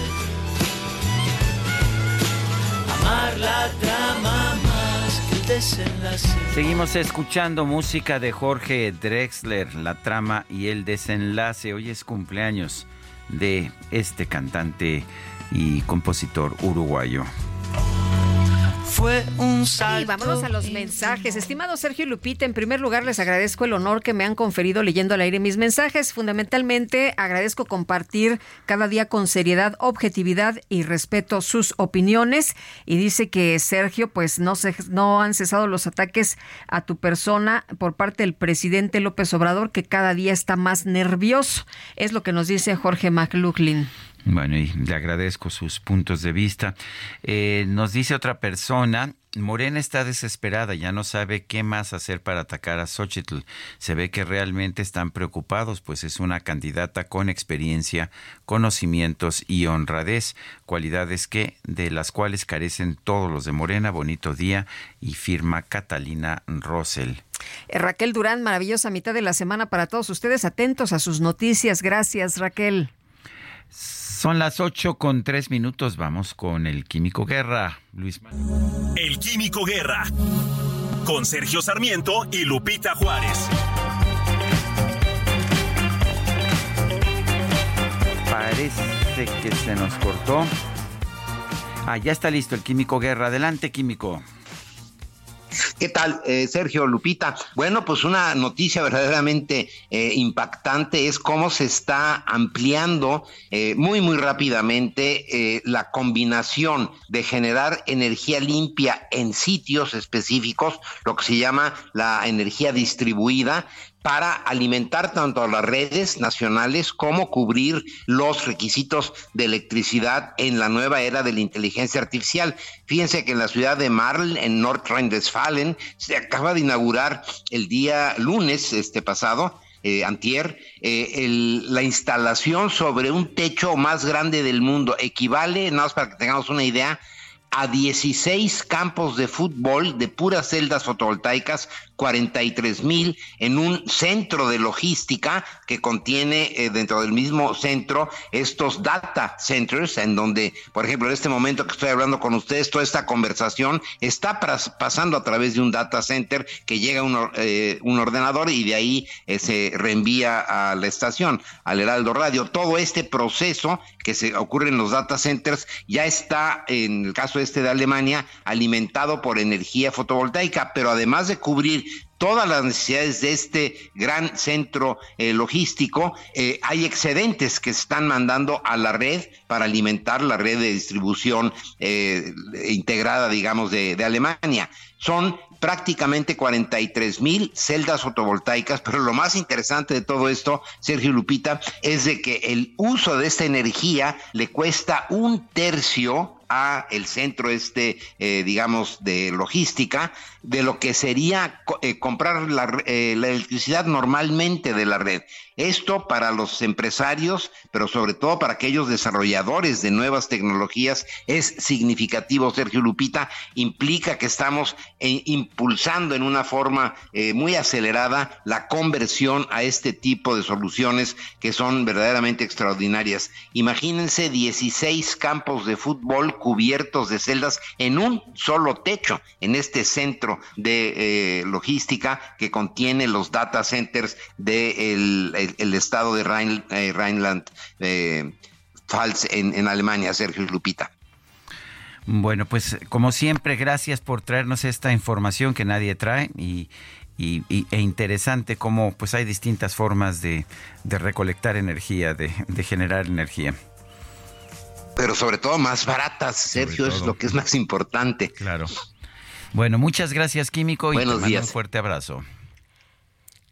[SPEAKER 1] Seguimos escuchando música de Jorge Drexler, la trama y el desenlace. Hoy es cumpleaños de este cantante y compositor uruguayo.
[SPEAKER 2] Fue un salto. Y vámonos a los mensajes. Estimado Sergio Lupita, en primer lugar les agradezco el honor que me han conferido leyendo al aire mis mensajes. Fundamentalmente agradezco compartir cada día con seriedad, objetividad y respeto sus opiniones. Y dice que Sergio, pues no, se, no han cesado los ataques a tu persona por parte del presidente López Obrador, que cada día está más nervioso. Es lo que nos dice Jorge McLaughlin.
[SPEAKER 1] Bueno, y le agradezco sus puntos de vista. Eh, nos dice otra persona, Morena está desesperada, ya no sabe qué más hacer para atacar a Xochitl. Se ve que realmente están preocupados, pues es una candidata con experiencia, conocimientos y honradez, cualidades que de las cuales carecen todos los de Morena. Bonito día y firma Catalina Rosell.
[SPEAKER 2] Eh, Raquel Durán, maravillosa mitad de la semana para todos ustedes. Atentos a sus noticias. Gracias, Raquel.
[SPEAKER 1] Son las 8 con 3 minutos. Vamos con el Químico Guerra, Luis.
[SPEAKER 16] El Químico Guerra. Con Sergio Sarmiento y Lupita Juárez.
[SPEAKER 1] Parece que se nos cortó. Ah, ya está listo el Químico Guerra. Adelante, Químico.
[SPEAKER 30] ¿Qué tal, eh, Sergio Lupita? Bueno, pues una noticia verdaderamente eh, impactante es cómo se está ampliando eh, muy, muy rápidamente la combinación de generar energía limpia en sitios específicos, lo que se llama la energía distribuida, para alimentar tanto las redes nacionales como cubrir los requisitos de electricidad en la nueva era de la inteligencia artificial. Fíjense que en la ciudad de Marl, en Nordrhein-Westfalen, se acaba de inaugurar el día lunes, este pasado, eh, antier, eh, la instalación sobre un techo más grande del mundo. Equivale, nada más para que tengamos una idea, a 16 campos de fútbol de puras celdas fotovoltaicas 43 mil en un centro de logística que contiene eh, dentro del mismo centro estos data centers en donde, por ejemplo, en este momento que estoy hablando con ustedes, toda esta conversación está pasando a través de un data center que llega un, eh, un ordenador y de ahí eh, se reenvía a la estación, al Heraldo Radio. Todo este proceso que se ocurre en los data centers ya está, en el caso este de Alemania, alimentado por energía fotovoltaica, pero además de cubrir todas las necesidades de este gran centro eh, logístico, eh, hay excedentes que se están mandando a la red para alimentar la red de distribución eh, integrada, digamos, de, de Alemania. Son prácticamente 43 mil celdas fotovoltaicas, pero lo más interesante de todo esto, Sergio Lupita, es de que el uso de esta energía le cuesta un tercio a el centro este, eh, digamos, de logística, de lo que sería eh, comprar la, eh, la, electricidad normalmente de la red. Esto para los empresarios, pero sobre todo para aquellos desarrolladores de nuevas tecnologías, es significativo, Sergio Lupita, implica que estamos impulsando en una forma muy acelerada la conversión a este tipo de soluciones que son verdaderamente extraordinarias. Imagínense 16 campos de fútbol cubiertos de celdas en un solo techo, en este centro de eh, logística que contiene los data centers del de el, estado de Rhein, eh, Rheinland eh, Pfalz en, en Alemania, Sergio Lupita.
[SPEAKER 1] Bueno, pues como siempre, gracias por traernos esta información que nadie trae y, y, y, e interesante cómo pues hay distintas formas de, de recolectar energía, de, de, generar energía.
[SPEAKER 30] Pero sobre todo más baratas, Sergio, es lo que es más importante.
[SPEAKER 1] Claro. Bueno, muchas gracias, Químico,
[SPEAKER 30] Buenos
[SPEAKER 1] y te
[SPEAKER 30] días.
[SPEAKER 1] un fuerte abrazo.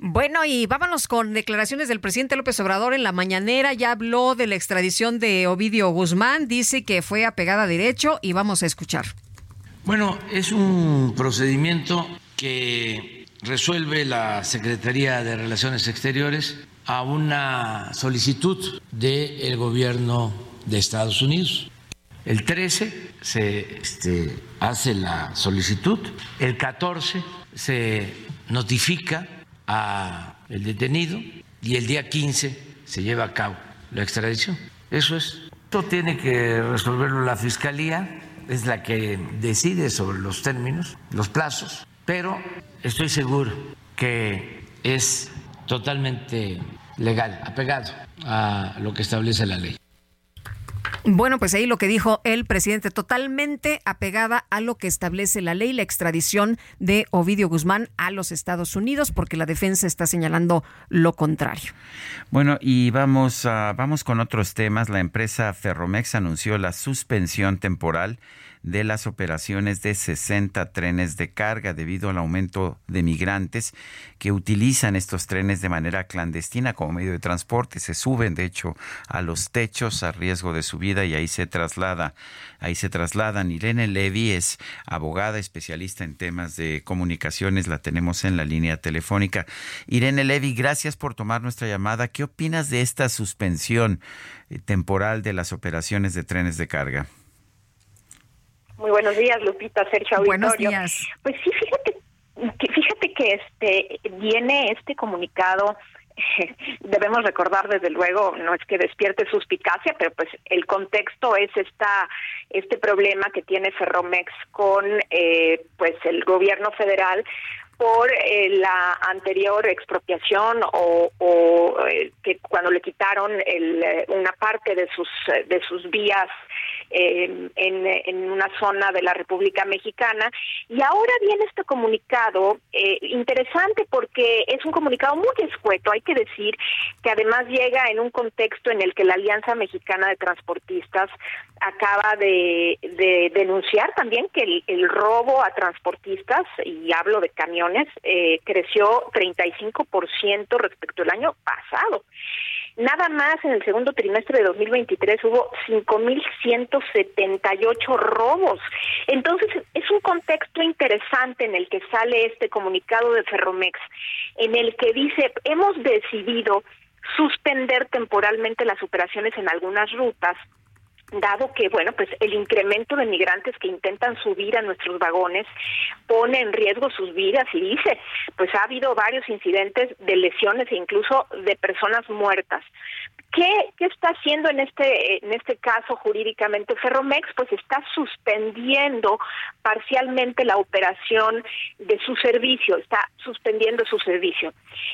[SPEAKER 2] Bueno, y vámonos con declaraciones del presidente López Obrador en la mañanera. Ya habló de la extradición de Ovidio Guzmán, dice que fue apegada a derecho y vamos a escuchar.
[SPEAKER 31] Bueno, es un procedimiento que resuelve la Secretaría de Relaciones Exteriores a una solicitud del gobierno de Estados Unidos. El 13 se este, hace la solicitud, el 14 se notifica a el detenido y el día 15 se lleva a cabo la extradición. Eso es. Esto tiene que resolverlo la Fiscalía, es la que decide sobre los términos, los plazos, pero estoy seguro que es totalmente legal, apegado a lo que establece la ley.
[SPEAKER 2] Bueno, pues ahí lo que dijo el presidente, totalmente apegada a lo que establece la ley, la extradición de Ovidio Guzmán a los Estados Unidos, porque la defensa está señalando lo contrario.
[SPEAKER 1] Bueno, y vamos, vamos con otros temas. La empresa Ferromex anunció la suspensión temporal de las operaciones de 60 trenes de carga debido al aumento de migrantes que utilizan estos trenes de manera clandestina como medio de transporte. Se suben, de hecho, a los techos a riesgo de su vida y ahí se traslada, ahí se trasladan. Irene Levy es abogada especialista en temas de comunicaciones, la tenemos en la línea telefónica. Irene Levy, gracias por tomar nuestra llamada. ¿Qué opinas de esta suspensión eh, temporal de las operaciones de trenes de carga?
[SPEAKER 32] Muy buenos días, Lupita, Sergio Auditorio.
[SPEAKER 2] Buenos días.
[SPEAKER 32] Pues sí, fíjate que, fíjate que este viene este comunicado debemos recordar desde luego no es que despierte suspicacia pero pues el contexto es esta este problema que tiene Ferromex con eh, pues el gobierno federal por eh, la anterior expropiación o, eh, que cuando le quitaron el, una parte de sus de sus vías en, en, una zona de la República Mexicana. Y ahora viene este comunicado eh, interesante porque es un comunicado muy escueto, hay que decir que además llega en un contexto en el que la Alianza Mexicana de Transportistas acaba de, denunciar también que el, el, robo a transportistas, y hablo de camiones, eh, creció 35% respecto al año pasado. Nada más en el segundo trimestre de 2023 hubo 5.178 robos. Entonces, es un contexto interesante en el que sale este comunicado de Ferromex, en el que dice, hemos decidido suspender temporalmente las operaciones en algunas rutas dado que, bueno, pues el incremento de migrantes que intentan subir a nuestros vagones pone en riesgo sus vidas y dice, pues ha habido varios incidentes de lesiones e incluso de personas muertas. ¿Qué, ¿Qué está haciendo en este en este caso jurídicamente Ferromex? Pues está suspendiendo parcialmente la operación de su servicio, está suspendiendo su servicio.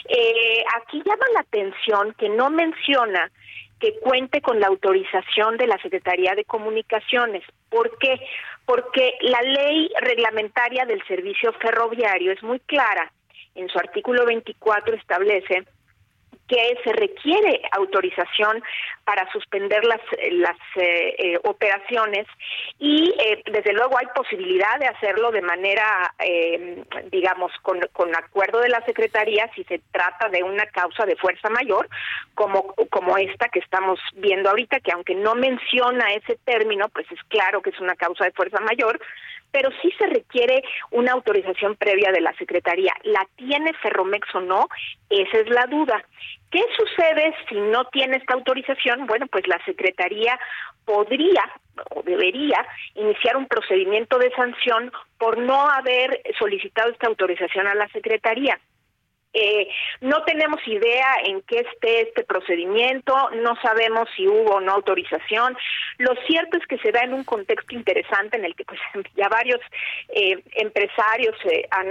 [SPEAKER 32] Eh, aquí llama la atención que no menciona que cuente con la autorización de la Secretaría de Comunicaciones. ¿Por qué? Porque la ley reglamentaria del servicio ferroviario es muy clara. En su artículo 24 establece que se requiere autorización para suspender las, las eh, eh, operaciones y eh, desde luego hay posibilidad de hacerlo de manera, digamos, con, con acuerdo de la Secretaría si se trata de una causa de fuerza mayor, como, como esta que estamos viendo ahorita, que aunque no menciona ese término, pues es claro que es una causa de fuerza mayor, pero sí se requiere una autorización previa de la Secretaría. ¿La tiene Ferromex o no? Esa es la duda. ¿Qué sucede si no tiene esta autorización? Bueno, pues la Secretaría podría o debería iniciar un procedimiento de sanción por no haber solicitado esta autorización a la Secretaría. Eh, no tenemos idea en qué esté este procedimiento, no sabemos si hubo o no autorización. Lo cierto es que se da en un contexto interesante en el que pues ya varios eh, empresarios eh, han,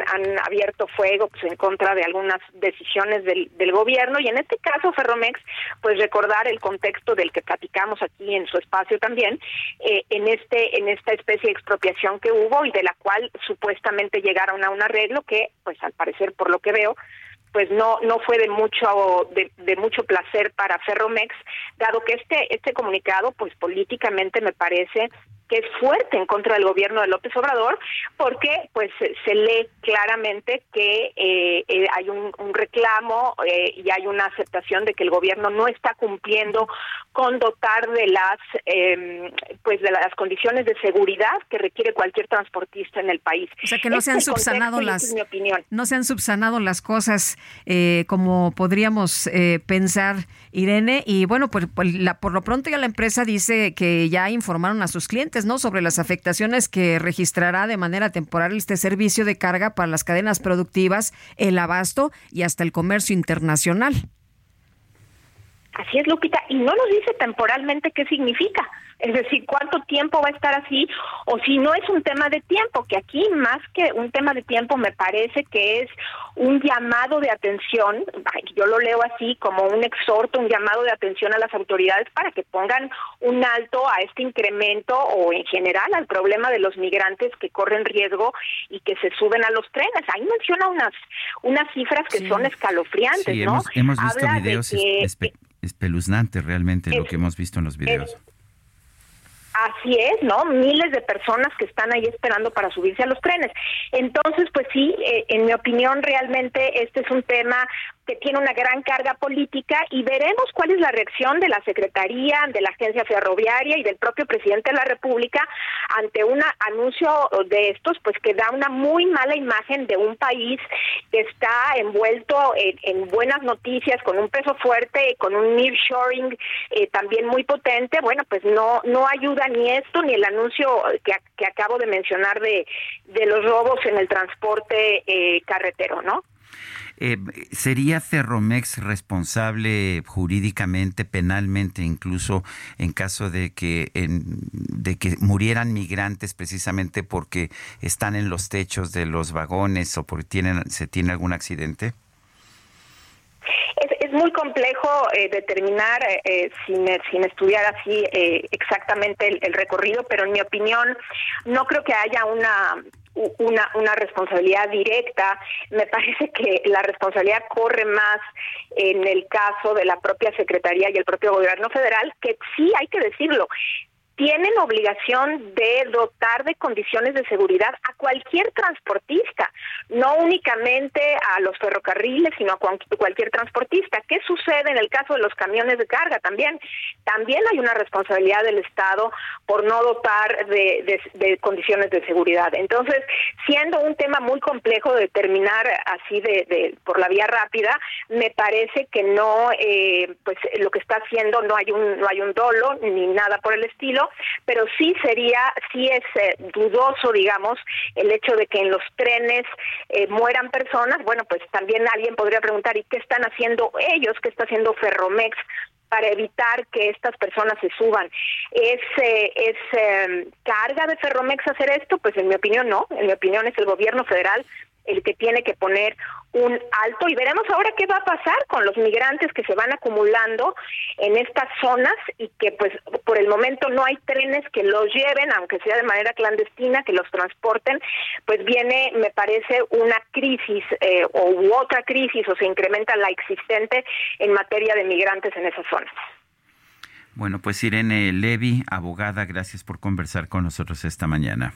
[SPEAKER 32] abierto fuego pues, en contra de algunas decisiones del, del, gobierno y en este caso Ferromex, pues recordar el contexto del que platicamos aquí en su espacio también, en este en esta especie de expropiación que hubo y de la cual supuestamente llegaron a un arreglo que, pues al parecer por lo que veo, pues no no fue de mucho de, mucho placer para Ferromex dado que este este comunicado pues políticamente me parece que es fuerte en contra del gobierno de López Obrador, porque pues se, lee claramente que eh, eh, hay un, reclamo eh, y hay una aceptación de que el gobierno no está cumpliendo con dotar de las em, pues de las condiciones de seguridad que requiere cualquier transportista en el país.
[SPEAKER 2] O sea que no se han este subsanado las no se han subsanado las cosas como podríamos pensar Irene y bueno pues, pues la, por lo pronto ya la empresa dice que ya informaron a sus clientes ¿no? Sobre las afectaciones que registrará de manera temporal este servicio de carga para las cadenas productivas, el abasto y hasta el comercio internacional.
[SPEAKER 32] Así es, Lupita, y no nos dice temporalmente qué significa. Es decir, cuánto tiempo va a estar así, o si no es un tema de tiempo, que aquí más que un tema de tiempo me parece que es un llamado de atención, yo lo leo así como un exhorto, un llamado de atención a las autoridades para que pongan un alto a este incremento o en general al problema de los migrantes que corren riesgo y que se suben a los trenes. Ahí menciona unas unas cifras que son escalofriantes, ¿no?
[SPEAKER 1] Hemos, visto videos espeluznantes realmente lo que hemos visto en los videos
[SPEAKER 32] Así es, ¿no? Miles de personas que están ahí esperando para subirse a los trenes. Entonces, pues sí, eh, en mi opinión, realmente este es un tema que tiene una gran carga política y veremos cuál es la reacción de la Secretaría, de la Agencia Ferroviaria y del propio presidente de la República ante un anuncio de estos, pues que da una muy mala imagen de un país que está envuelto en, buenas noticias, con un peso fuerte, con un nearshoring eh, también muy potente. Bueno, pues no no ayuda ni esto ni el anuncio que, que acabo de mencionar de, de los robos en el transporte eh, carretero, ¿no?
[SPEAKER 1] Eh, ¿Sería Ferromex responsable jurídicamente, penalmente, incluso en caso de que, de que murieran migrantes precisamente porque están en los techos de los vagones o porque tienen, se tiene algún accidente?
[SPEAKER 32] Muy complejo eh, determinar eh, sin, sin estudiar así exactamente el, recorrido, pero en mi opinión no creo que haya una una, una responsabilidad directa. Me parece que la responsabilidad corre más en el caso de la propia Secretaría y el propio Gobierno Federal, que sí hay que decirlo, tienen obligación de dotar de condiciones de seguridad a cualquier transportista, no únicamente a los ferrocarriles, sino a cualquier transportista. ¿Qué sucede en el caso de los camiones de carga? También, también hay una responsabilidad del Estado por no dotar de, condiciones de seguridad. Entonces, siendo un tema muy complejo de determinar así de, por la vía rápida, me parece que no, eh, pues lo que está haciendo no hay un no hay un dolo ni nada por el estilo pero sí sería, sí es eh, dudoso, digamos, el hecho de que en los trenes eh, mueran personas. Bueno, pues también alguien podría preguntar, ¿y qué están haciendo ellos? ¿Qué está haciendo Ferromex? para evitar que estas personas se suban. ¿Es, eh, es em, carga de Ferromex hacer esto? Pues en mi opinión no, en mi opinión es el gobierno federal el que tiene que poner un alto y veremos ahora qué va a pasar con los migrantes que se van acumulando en estas zonas y que pues por el momento no hay trenes que los lleven, aunque sea de manera clandestina, que los transporten, pues viene, me parece, una crisis eh, o u otra crisis o se incrementa la existente en materia de migrantes en esas zonas.
[SPEAKER 1] Bueno, pues Irene Levi, abogada, gracias por conversar con nosotros esta mañana.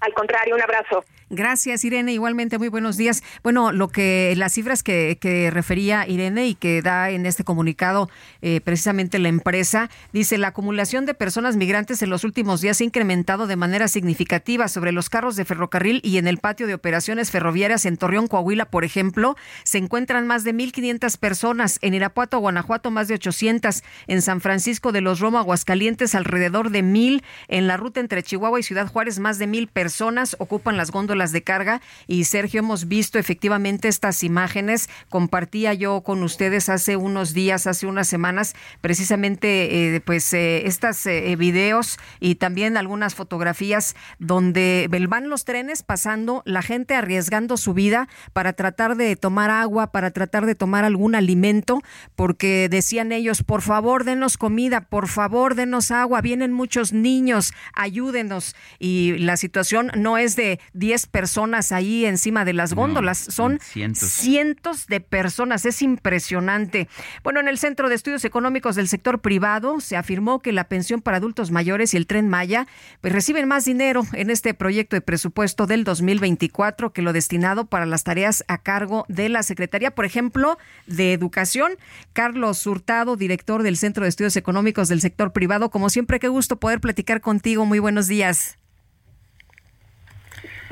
[SPEAKER 32] Al contrario, un abrazo.
[SPEAKER 2] Gracias, Irene. Igualmente, muy buenos días. Bueno, lo que las cifras que, refería Irene y que da en este comunicado eh, precisamente la empresa, dice la acumulación de personas migrantes en los últimos días ha incrementado de manera significativa sobre los carros de ferrocarril y en el patio de operaciones ferroviarias en Torreón, Coahuila, por ejemplo, se encuentran más de 1.500 personas. En Irapuato, Guanajuato, más de 800. En San Francisco de los Roma, Aguascalientes, alrededor de 1.000. En la ruta entre Chihuahua y Ciudad Juárez, más de 1.000 personas personas ocupan las góndolas de carga y Sergio hemos visto efectivamente estas imágenes. Compartía yo con ustedes hace unos días, hace unas semanas, precisamente eh, pues eh, estas eh, videos y también algunas fotografías donde van los trenes pasando, la gente arriesgando su vida para tratar de tomar agua, para tratar de tomar algún alimento, porque decían ellos, por favor, denos comida, por favor, denos agua, vienen muchos niños, ayúdenos. Y la situación no es de 10 personas ahí encima de las góndolas, son cientos. de personas, es impresionante. Bueno, en el Centro de Estudios Económicos del Sector Privado se afirmó que la pensión para adultos mayores y el tren Maya pues, reciben más dinero en este proyecto de presupuesto del 2024 que lo destinado para las tareas a cargo de la Secretaría, por ejemplo, de Educación. Carlos Hurtado, director del Centro de Estudios Económicos del Sector Privado, como siempre, qué gusto poder platicar contigo. Muy buenos días.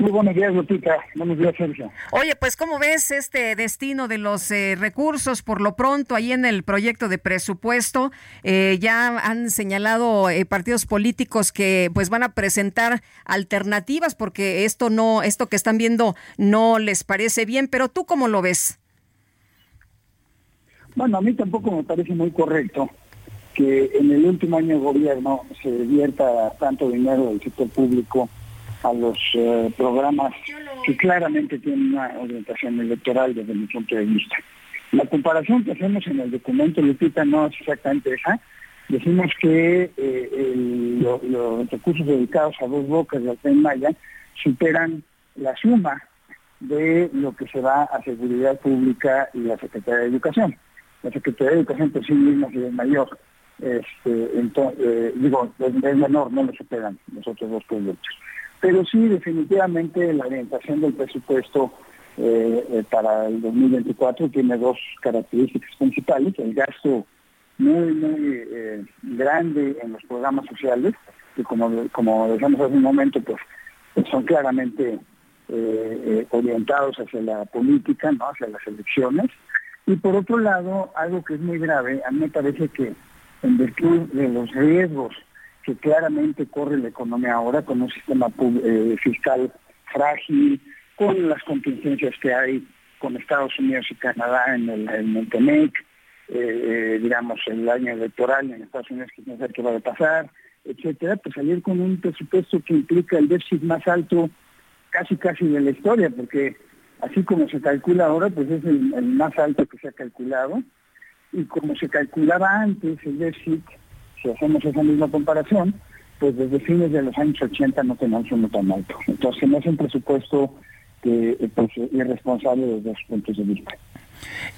[SPEAKER 33] Muy buenos días, Lupita. Buenos días, Sergio.
[SPEAKER 2] Oye, pues, ¿cómo ves este destino de los eh, recursos por lo pronto ahí en el proyecto de presupuesto? Eh, ya han señalado eh, partidos políticos que pues van a presentar alternativas porque esto no, esto que están viendo no les parece bien, pero ¿tú cómo lo ves?
[SPEAKER 33] Bueno, a mí tampoco me parece muy correcto que en el último año de gobierno se divierta tanto dinero del sector público a los eh, programas que claramente tienen una orientación electoral desde mi punto de vista. La comparación que hacemos en el documento, Lupita, no es exactamente esa. Decimos que eh, los recursos dedicados a dos bocas de Tren Maya superan la suma de lo que se va a Seguridad Pública y la Secretaría de Educación. La Secretaría de Educación por sí misma es mayor Este, entonces, eh, digo, es, menor, no lo superan los otros dos proyectos. Pero sí, definitivamente la orientación del presupuesto eh, eh, para el 2024 tiene dos características principales. El gasto muy, muy grande en los programas sociales, que como, como decíamos hace un momento, pues son claramente orientados hacia la política, ¿no? hacia las elecciones. Y por otro lado, algo que es muy grave, a mí me parece que en virtud de los riesgos que claramente corre la economía ahora con un sistema eh, fiscal frágil, con las contingencias que hay con Estados Unidos y Canadá en el, en TEMEC, eh, eh, digamos, el año electoral en Estados Unidos que no sé qué va a pasar, etcétera, pues salir con un presupuesto que implica el déficit más alto casi casi de la historia, porque así como se calcula ahora, pues es el más alto que se ha calculado, y como se calculaba antes el déficit, si hacemos esa misma comparación, pues desde fines de los años 80 no tenemos uno tan alto. Entonces no es un presupuesto que, eh, pues, irresponsable desde dos puntos de vista.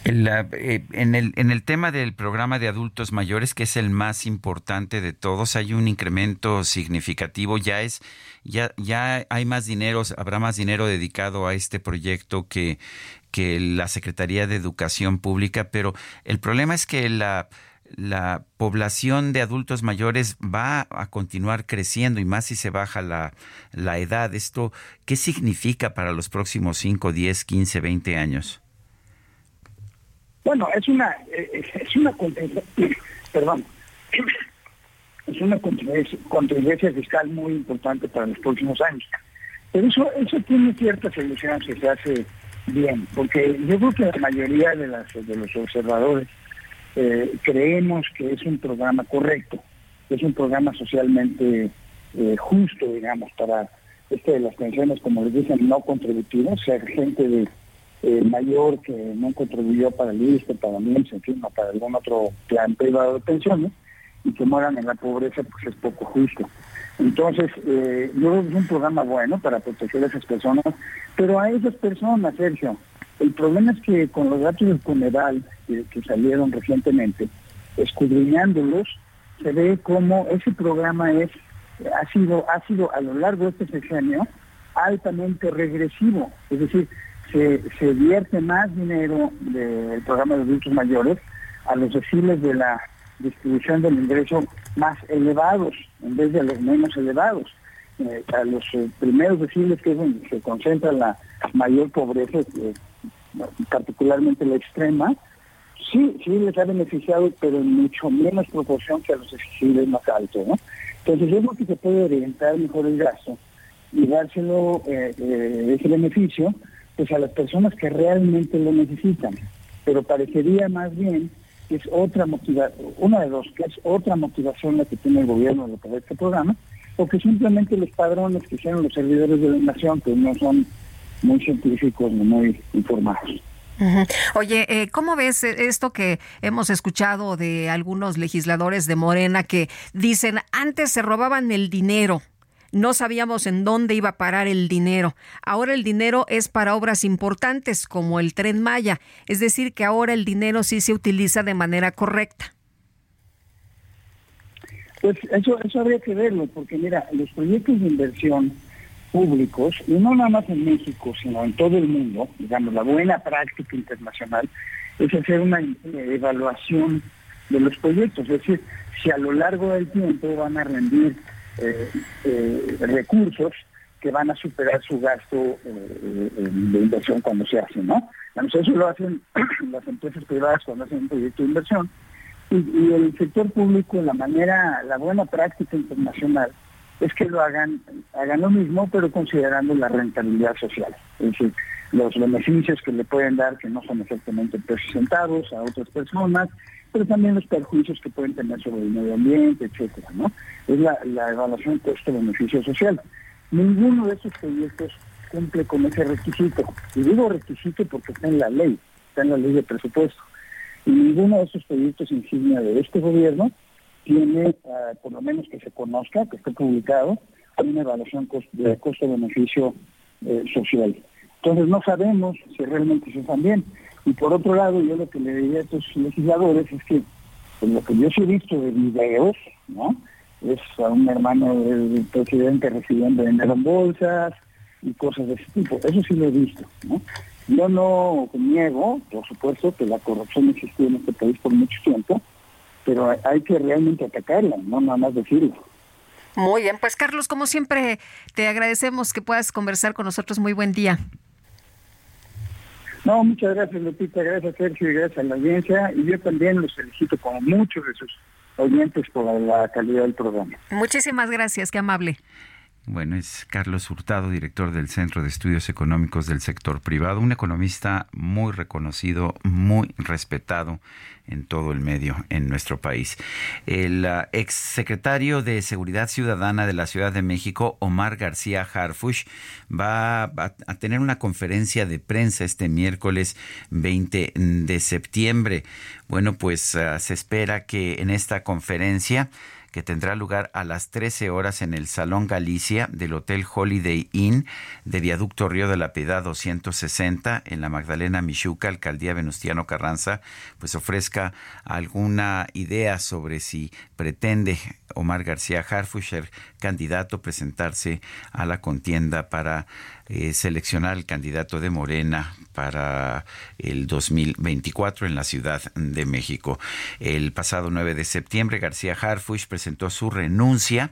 [SPEAKER 1] Eh, en, el, en el tema del programa de adultos mayores, que es el más importante de todos, hay un incremento significativo. Ya es, ya, ya hay más dinero, habrá más dinero dedicado a este proyecto que, que la Secretaría de Educación Pública, pero el problema es que la la población de adultos mayores va a continuar creciendo y más si se baja la, la edad. ¿Esto qué significa para los próximos 5, 10, 15, 20 años?
[SPEAKER 33] Bueno, es una, eh, es una perdón, es una contingencia fiscal muy importante para los próximos años. Pero eso, eso tiene cierta solución si se hace bien, porque yo creo que la mayoría de, las, de los observadores eh, creemos que es un programa correcto, es un programa socialmente eh, justo, digamos, para este de las pensiones, como les dicen, no contributivas, o sea, gente eh, mayor que no contribuyó para el ISTE, para MIMS, en fin, o para algún otro plan privado de pensiones, y que mueran en la pobreza, pues es poco justo. Entonces, eh, yo creo que es un programa bueno para proteger a esas personas, pero a esas personas, Sergio, el problema es que con los datos del funeral que, salieron recientemente, escudriñándolos, se ve como ese programa es ha sido ha sido a lo largo de este sexenio altamente regresivo, es decir, se, vierte más dinero del programa de adultos mayores a los deciles de la distribución del ingreso más elevados en vez de a los menos elevados. Eh, a los eh, primeros deciles que es donde se concentra la mayor pobreza, eh, particularmente la extrema, sí, sí les ha beneficiado, pero en mucho menos proporción que a los deciles más altos. ¿no? Entonces yo creo que se puede orientar mejor el gasto y dárselo ese beneficio pues a las personas que realmente lo necesitan. Pero parecería más bien que es otra motivación, una de dos, que es otra motivación la que tiene el gobierno de de este programa, o que simplemente los padrones que hicieron los servidores de la nación, que no son muy científicos muy informados.
[SPEAKER 2] Oye, eh, ¿cómo ves esto que hemos escuchado de algunos legisladores de Morena que dicen antes se robaban el dinero, no sabíamos en dónde iba a parar el dinero. Ahora el dinero es para obras importantes como el tren Maya, es decir, que ahora el dinero sí se utiliza de manera correcta.
[SPEAKER 33] Pues eso, eso habría que verlo, porque mira, los proyectos de inversión públicos, y no nada más en México, sino en todo el mundo, digamos, la buena práctica internacional es hacer una evaluación de los proyectos, es decir, si a lo largo del tiempo van a rendir eh, eh, recursos que van a superar su gasto eh, de inversión cuando se hace, ¿no? eso lo hacen las empresas privadas cuando hacen un proyecto de inversión y, el sector público, la manera, la buena práctica internacional es que lo hagan, hagan lo mismo, pero considerando la rentabilidad social, es decir, los beneficios que le pueden dar, que no son exactamente presentados a otras personas, pero también los perjuicios que pueden tener sobre el medio ambiente, etcétera, ¿no? Es la, evaluación costo-beneficio social. Ninguno de esos proyectos cumple con ese requisito. Y digo requisito porque está en la ley, está en la ley de presupuesto. Y ninguno de esos proyectos insignia de este gobierno tiene, ah, por lo menos que se conozca, que esté publicado, una evaluación de costo-beneficio eh, social. Entonces no sabemos si realmente se están bien. Y por otro lado, yo lo que le diría a estos legisladores es que pues, lo que yo sí he visto de videos, ¿no? Es a un hermano del presidente recibiendo dinero en bolsas y cosas de ese tipo. Eso sí lo he visto. Yo no niego, por supuesto, que la corrupción existió en este país por mucho tiempo, pero hay que realmente atacarla, no nada más decirlo.
[SPEAKER 2] Muy bien, pues Carlos, como siempre, te agradecemos que puedas conversar con nosotros. Muy buen día.
[SPEAKER 33] No, muchas gracias Lupita, gracias Sergio y gracias a la audiencia. Y yo también los felicito como muchos de sus oyentes por la calidad del programa.
[SPEAKER 2] Muchísimas gracias, qué amable.
[SPEAKER 1] Bueno, es Carlos Hurtado, director del Centro de Estudios Económicos del Sector Privado, un economista muy reconocido, muy respetado en todo el medio en nuestro país. El uh, ex secretario de Seguridad Ciudadana de la Ciudad de México, Omar García Harfush, va a, tener una conferencia de prensa este miércoles 20 de septiembre. Bueno, pues uh, se espera que en esta conferencia que tendrá lugar a las 13 horas en el Salón Galicia del Hotel Holiday Inn de Viaducto Río de la Piedad 260 en la Magdalena Michuca, Alcaldía Venustiano Carranza, pues ofrezca alguna idea sobre si pretende Omar García Harfusher, candidato, presentarse a la contienda para eh, seleccionar el candidato de Morena para el 2024 en la Ciudad de México. El pasado 9 de septiembre, García Harfush presentó su renuncia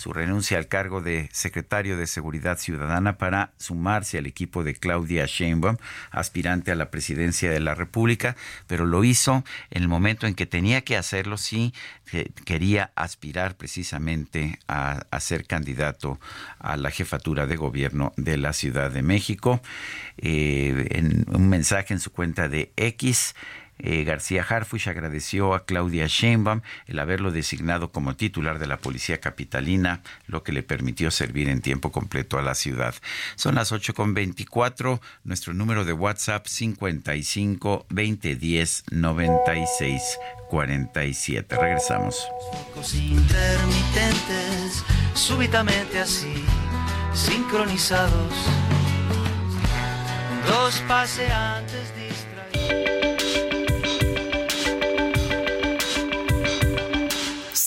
[SPEAKER 1] su renuncia al cargo de secretario de Seguridad Ciudadana para sumarse al equipo de Claudia Sheinbaum, aspirante a la presidencia de la República, pero lo hizo en el momento en que tenía que hacerlo quería aspirar precisamente a, a ser candidato a la jefatura de gobierno de la Ciudad de México. Eh, en un mensaje en su cuenta de X, eh, García Harfuch agradeció a Claudia Sheinbaum el haberlo designado como titular de la Policía Capitalina, lo que le permitió servir en tiempo completo a la ciudad. Son las 8.24, nuestro número de WhatsApp 55 2010 96 47. Regresamos.
[SPEAKER 13] intermitentes, súbitamente así, sincronizados, dos paseantes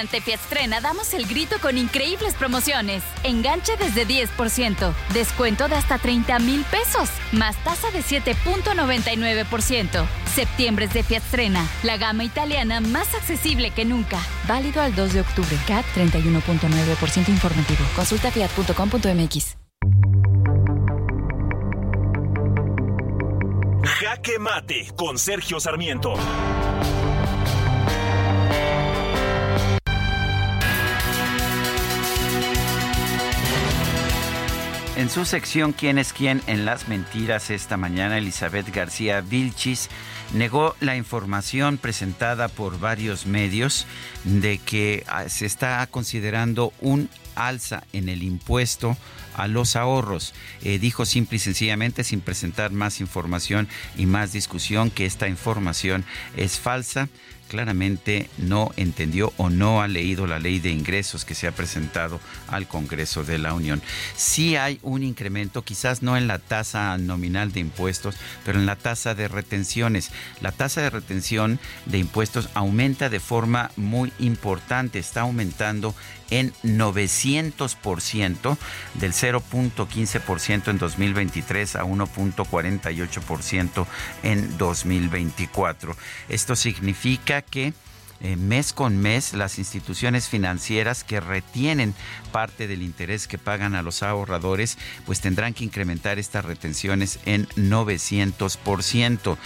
[SPEAKER 20] Durante Fiatstrena damos el grito con increíbles promociones. Enganche desde 10%, descuento de hasta 30 mil pesos, más tasa de 7.99%. Septiembre es de Fiatstrena, la gama italiana más accesible que nunca. Válido al 2 de octubre. CAT 31.9% informativo. Consulta fiat.com.mx.
[SPEAKER 16] Jaque Mate con Sergio Sarmiento.
[SPEAKER 1] En su sección ¿Quién es quién? en las mentiras esta mañana, Elizabeth García Vilchis negó la información presentada por varios medios de que ah, se está considerando un alza en el impuesto a los ahorros. Eh, dijo simple y sencillamente, sin presentar más información y más discusión, que esta información es falsa claramente no entendió o no ha leído la ley de ingresos que se ha presentado al Congreso de la Unión. Sí hay un incremento, quizás no en la tasa nominal de impuestos, pero en la tasa de retenciones. La tasa de retención de impuestos aumenta de forma muy importante, está aumentando en 900% del 0.15% en 2023 a 1.48% en 2024. Esto significa que eh, mes con mes las instituciones financieras que retienen parte del interés que pagan a los ahorradores, pues tendrán que incrementar estas retenciones en 900%.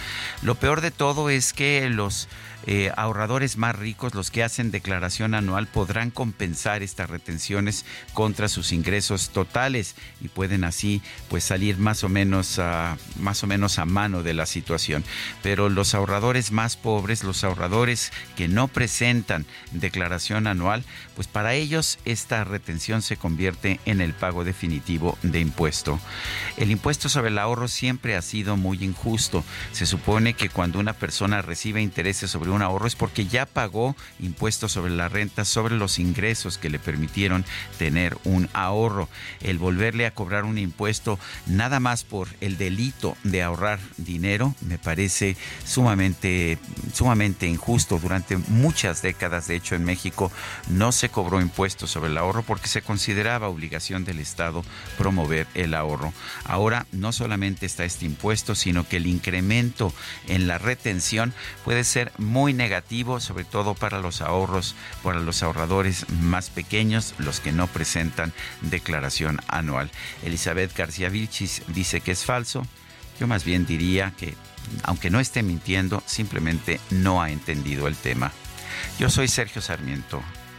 [SPEAKER 1] Lo peor de todo es que los eh, ahorradores más ricos, los que hacen declaración anual, podrán compensar estas retenciones contra sus ingresos totales y pueden así pues salir más o menos más o menos a mano de la situación. Pero los ahorradores más pobres, los ahorradores que no presentan declaración anual, pues para ellos esta retención se convierte en el pago definitivo de impuesto. El impuesto sobre el ahorro siempre ha sido muy injusto. Se supone que cuando una persona recibe intereses sobre un ahorro es porque ya pagó impuestos sobre la renta, sobre los ingresos que le permitieron tener un ahorro. El volverle a cobrar un impuesto nada más por el delito de ahorrar dinero me parece sumamente, sumamente injusto. Durante muchas décadas, de hecho, en México no se cobró impuestos sobre el ahorro porque se consideraba obligación del Estado promover el ahorro. Ahora no solamente está este impuesto, sino que el incremento en la retención puede ser muy negativo, sobre todo para los ahorros, para los ahorradores más pequeños, los que no presentan declaración anual. Elizabeth García Vilchis dice que es falso. Yo más bien diría que, aunque no esté mintiendo, simplemente no ha entendido el tema. Yo soy Sergio Sarmiento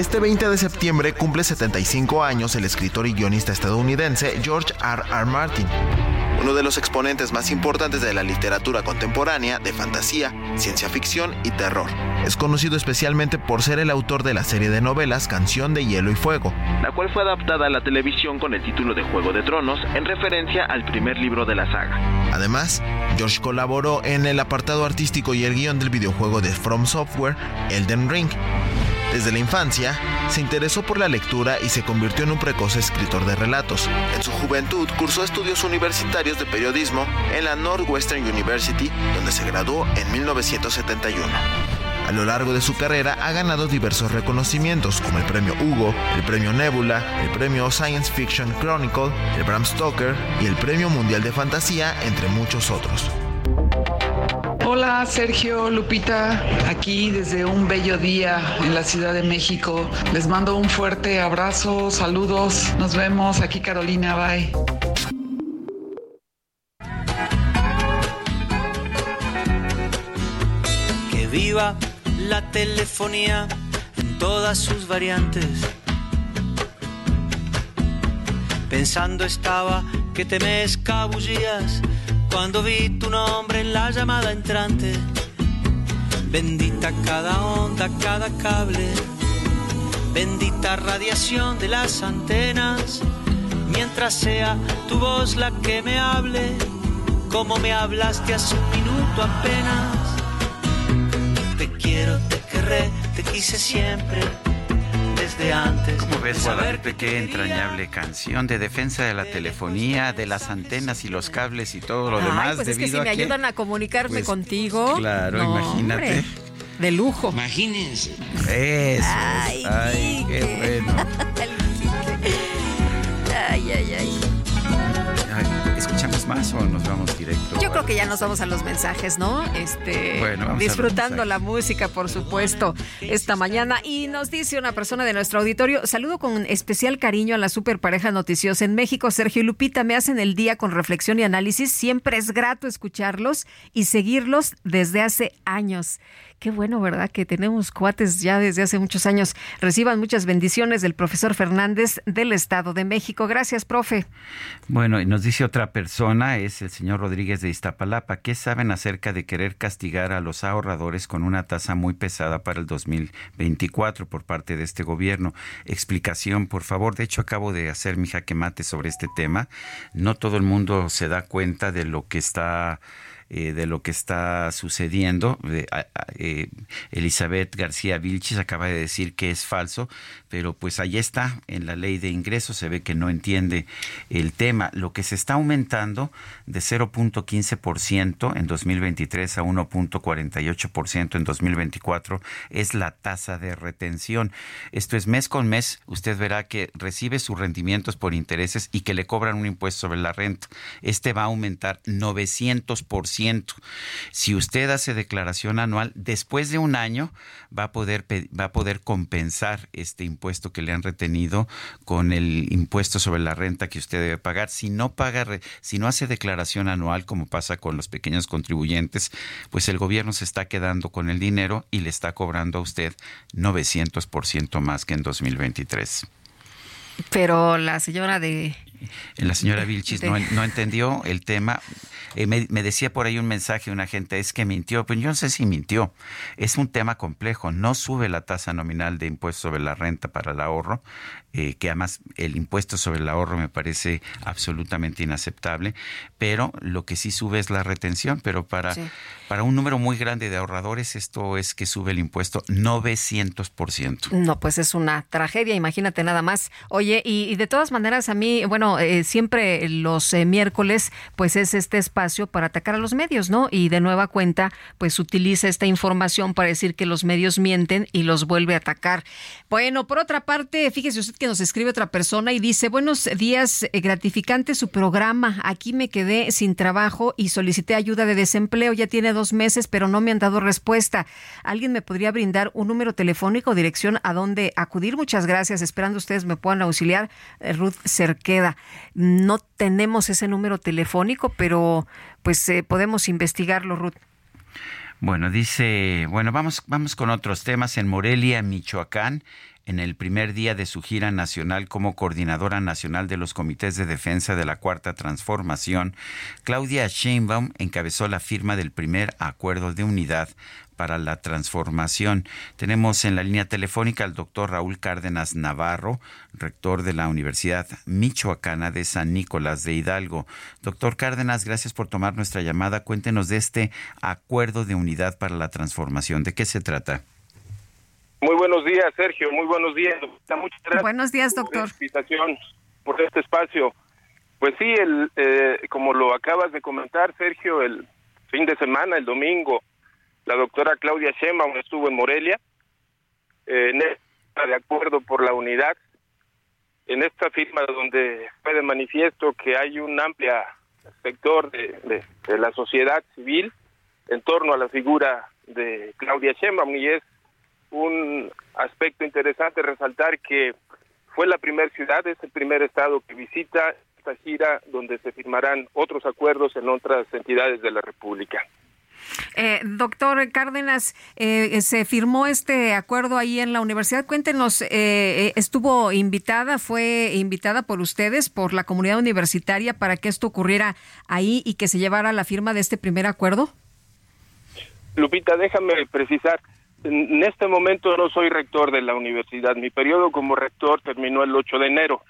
[SPEAKER 34] Este 20 de septiembre cumple 75 años el escritor y guionista estadounidense George R. R. Martin, uno de los exponentes más importantes de la literatura contemporánea de fantasía, ciencia ficción y terror. Es conocido especialmente por ser el autor de la serie de novelas Canción de Hielo y Fuego, la cual fue adaptada a la televisión con el título de Juego de Tronos en referencia al primer libro de la saga. Además, George colaboró en el apartado artístico y el guion del videojuego de From Software, Elden Ring, desde la infancia, se interesó por la lectura y se convirtió en un precoz escritor de relatos. En su juventud cursó estudios universitarios de periodismo en la Northwestern University, donde se graduó en 1971. A lo largo de su carrera ha ganado diversos reconocimientos como el premio Hugo, el premio Nebula, el premio Science Fiction Chronicle, el Bram Stoker y el premio Mundial de Fantasía, entre muchos otros.
[SPEAKER 35] Hola Sergio, Lupita, aquí desde un bello día en la Ciudad de México. Les mando un fuerte abrazo, saludos, nos vemos aquí Carolina, bye.
[SPEAKER 36] Que viva la telefonía en todas sus variantes. Pensando estaba que te me escabullías cuando vi tu nombre en la llamada entrante. Bendita cada onda, cada cable, bendita radiación de las antenas, mientras sea tu voz la que me hable, como me hablaste hace un minuto apenas. Te quiero, te querré, te quise siempre desde antes.
[SPEAKER 1] ¿Cómo ves, Guadalupe? Qué entrañable canción de defensa de la telefonía, de las antenas y los cables y todo lo
[SPEAKER 2] Ay,
[SPEAKER 1] demás.
[SPEAKER 2] pues es que si me
[SPEAKER 1] que-
[SPEAKER 2] ayudan a comunicarme
[SPEAKER 1] Pues,
[SPEAKER 2] contigo.
[SPEAKER 1] Claro,
[SPEAKER 2] no,
[SPEAKER 1] imagínate.
[SPEAKER 2] hombre, de lujo.
[SPEAKER 31] Imagínense.
[SPEAKER 1] Eso.
[SPEAKER 2] Ay,
[SPEAKER 1] Ay, qué bueno.
[SPEAKER 2] Ay, ay, ay.
[SPEAKER 1] Ay, ¿Escuchamos más o nos vamos directo?
[SPEAKER 2] Yo creo que ya nos vamos a los mensajes, ¿no? Este,
[SPEAKER 1] Bueno, vamos
[SPEAKER 2] disfrutando la música, por supuesto, esta mañana. Y nos dice una persona de nuestro auditorio, saludo con especial cariño a la super pareja noticiosa en México. Sergio y Lupita me hacen el día con reflexión y análisis. Siempre es grato escucharlos y seguirlos desde hace años. Qué bueno, ¿verdad? Que tenemos cuates ya desde hace muchos años. Reciban muchas bendiciones del profesor Fernández del Estado de México. Gracias, profe.
[SPEAKER 1] Bueno, y nos dice otra persona, es el señor Rodríguez de Iztapalapa. ¿Qué saben acerca de querer castigar a los ahorradores con una tasa muy pesada para el 2024 por parte de este gobierno? Explicación, por favor. De hecho, acabo de hacer mi jaque mate sobre este tema. No todo el mundo se da cuenta de lo que está eh, de lo que está sucediendo. Eh, Elizabeth García Vilchis acaba de decir que es falso, pero pues ahí está, en la ley de ingresos se ve que no entiende el tema. Lo que se está aumentando de 0.15% en 2023 a 1.48% en 2024 es la tasa de retención. Esto es mes con mes, usted verá que recibe sus rendimientos por intereses y que le cobran un impuesto sobre la renta. Este va a aumentar 900%. Si usted hace declaración anual, después de un año va a poder va a poder compensar este impuesto que le han retenido con el impuesto sobre la renta que usted debe pagar. Si no paga, si no hace declaración anual, como pasa con los pequeños contribuyentes, pues el gobierno se está quedando con el dinero y le está cobrando a usted 900% más que en 2023.
[SPEAKER 2] Pero la señora de
[SPEAKER 1] la señora Vilchis no, no, entendió el tema. Eh, me, decía por ahí un mensaje una gente, es que mintió. Pues yo no sé si mintió. Es un tema complejo. No sube la tasa nominal de impuesto sobre la renta para el ahorro, eh, que además el impuesto sobre el ahorro me parece absolutamente inaceptable, pero lo que sí sube es la retención. Pero para, para un número muy grande de ahorradores, esto es que sube el impuesto 900%.
[SPEAKER 2] No, pues es una tragedia, imagínate nada más. Oye, y, y de todas maneras, a mí, bueno, eh, siempre los eh, miércoles, pues es este espacio para atacar a los medios, ¿no? Y de nueva cuenta, pues utiliza esta información para decir que los medios mienten y los vuelve a atacar. Bueno, por otra parte, fíjese usted que nos escribe otra persona y dice, buenos días, eh, gratificante su programa. Aquí me quedé sin trabajo y solicité ayuda de desempleo. Ya tiene dos meses, pero no me han dado respuesta. ¿Alguien me podría brindar un número telefónico o dirección a dónde acudir? Muchas gracias. Esperando ustedes me puedan auxiliar. Ruth Cerqueda. No tenemos ese número telefónico, pero pues eh, podemos investigarlo, Ruth.
[SPEAKER 1] Bueno, dice, bueno, vamos, vamos con otros temas. En Morelia, Michoacán, en el primer día de su gira nacional como coordinadora nacional de los comités de defensa de la Cuarta Transformación, Claudia Sheinbaum encabezó la firma del primer acuerdo de unidad para la transformación. Tenemos en la línea telefónica al doctor Raúl Cárdenas Navarro, rector de la Universidad Michoacana de San Nicolás de Hidalgo. Doctor Cárdenas, gracias por tomar nuestra llamada. Cuéntenos de este acuerdo de unidad para la transformación. ¿De qué se trata?
[SPEAKER 37] Muy buenos días, Sergio. Muy buenos días. Muchas gracias.
[SPEAKER 2] Buenos días, doctor.
[SPEAKER 37] Por invitación, por este espacio. Pues sí, el, eh, como lo acabas de comentar, Sergio, el fin de semana, el domingo, la doctora Claudia Sheinbaum estuvo en Morelia, eh, en de acuerdo por la unidad, en esta firma donde fue de manifiesto que hay un amplio sector de, la sociedad civil en torno a la figura de Claudia Sheinbaum y es un aspecto interesante resaltar que fue la primera ciudad, es el primer estado que visita esta gira donde se firmarán otros acuerdos en otras entidades de la República.
[SPEAKER 2] Eh, doctor Cárdenas, eh, se firmó este acuerdo ahí en la universidad. Cuéntenos, eh, ¿estuvo invitada, fue invitada por ustedes, por la comunidad universitaria, para que esto ocurriera ahí y que se llevara la firma de este primer acuerdo?
[SPEAKER 37] Lupita, déjame precisar. En este momento no soy rector de la universidad. Mi periodo como rector terminó el 8 de enero.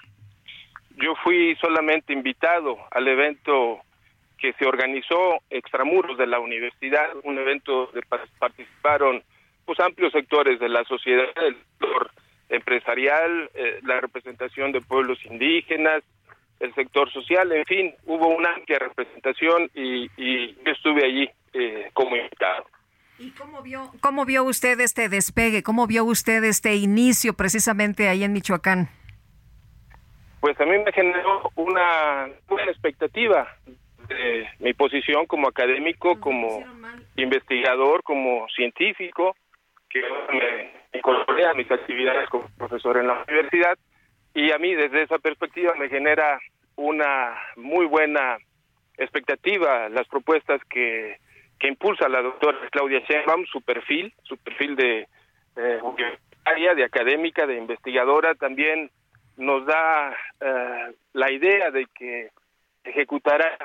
[SPEAKER 37] Yo fui solamente invitado al evento que se organizó extramuros de la universidad, un evento donde participaron pues amplios sectores de la sociedad, el sector empresarial, eh, la representación de pueblos indígenas, el sector social, en fin, hubo una amplia representación y, yo estuve allí eh, como invitado.
[SPEAKER 2] ¿Y cómo vio, cómo vio usted este despegue? ¿Cómo vio usted este inicio precisamente ahí en Michoacán?
[SPEAKER 37] Pues a mí me generó una buena expectativa mi posición como académico, como investigador, como científico, que me incorporé a mis actividades como profesor en la universidad. Y a mí desde esa perspectiva me genera una muy buena expectativa las propuestas que, que impulsa la doctora Claudia Sheinbaum, su perfil, su perfil de área de académica, de investigadora, también nos da eh, la idea de que ejecutará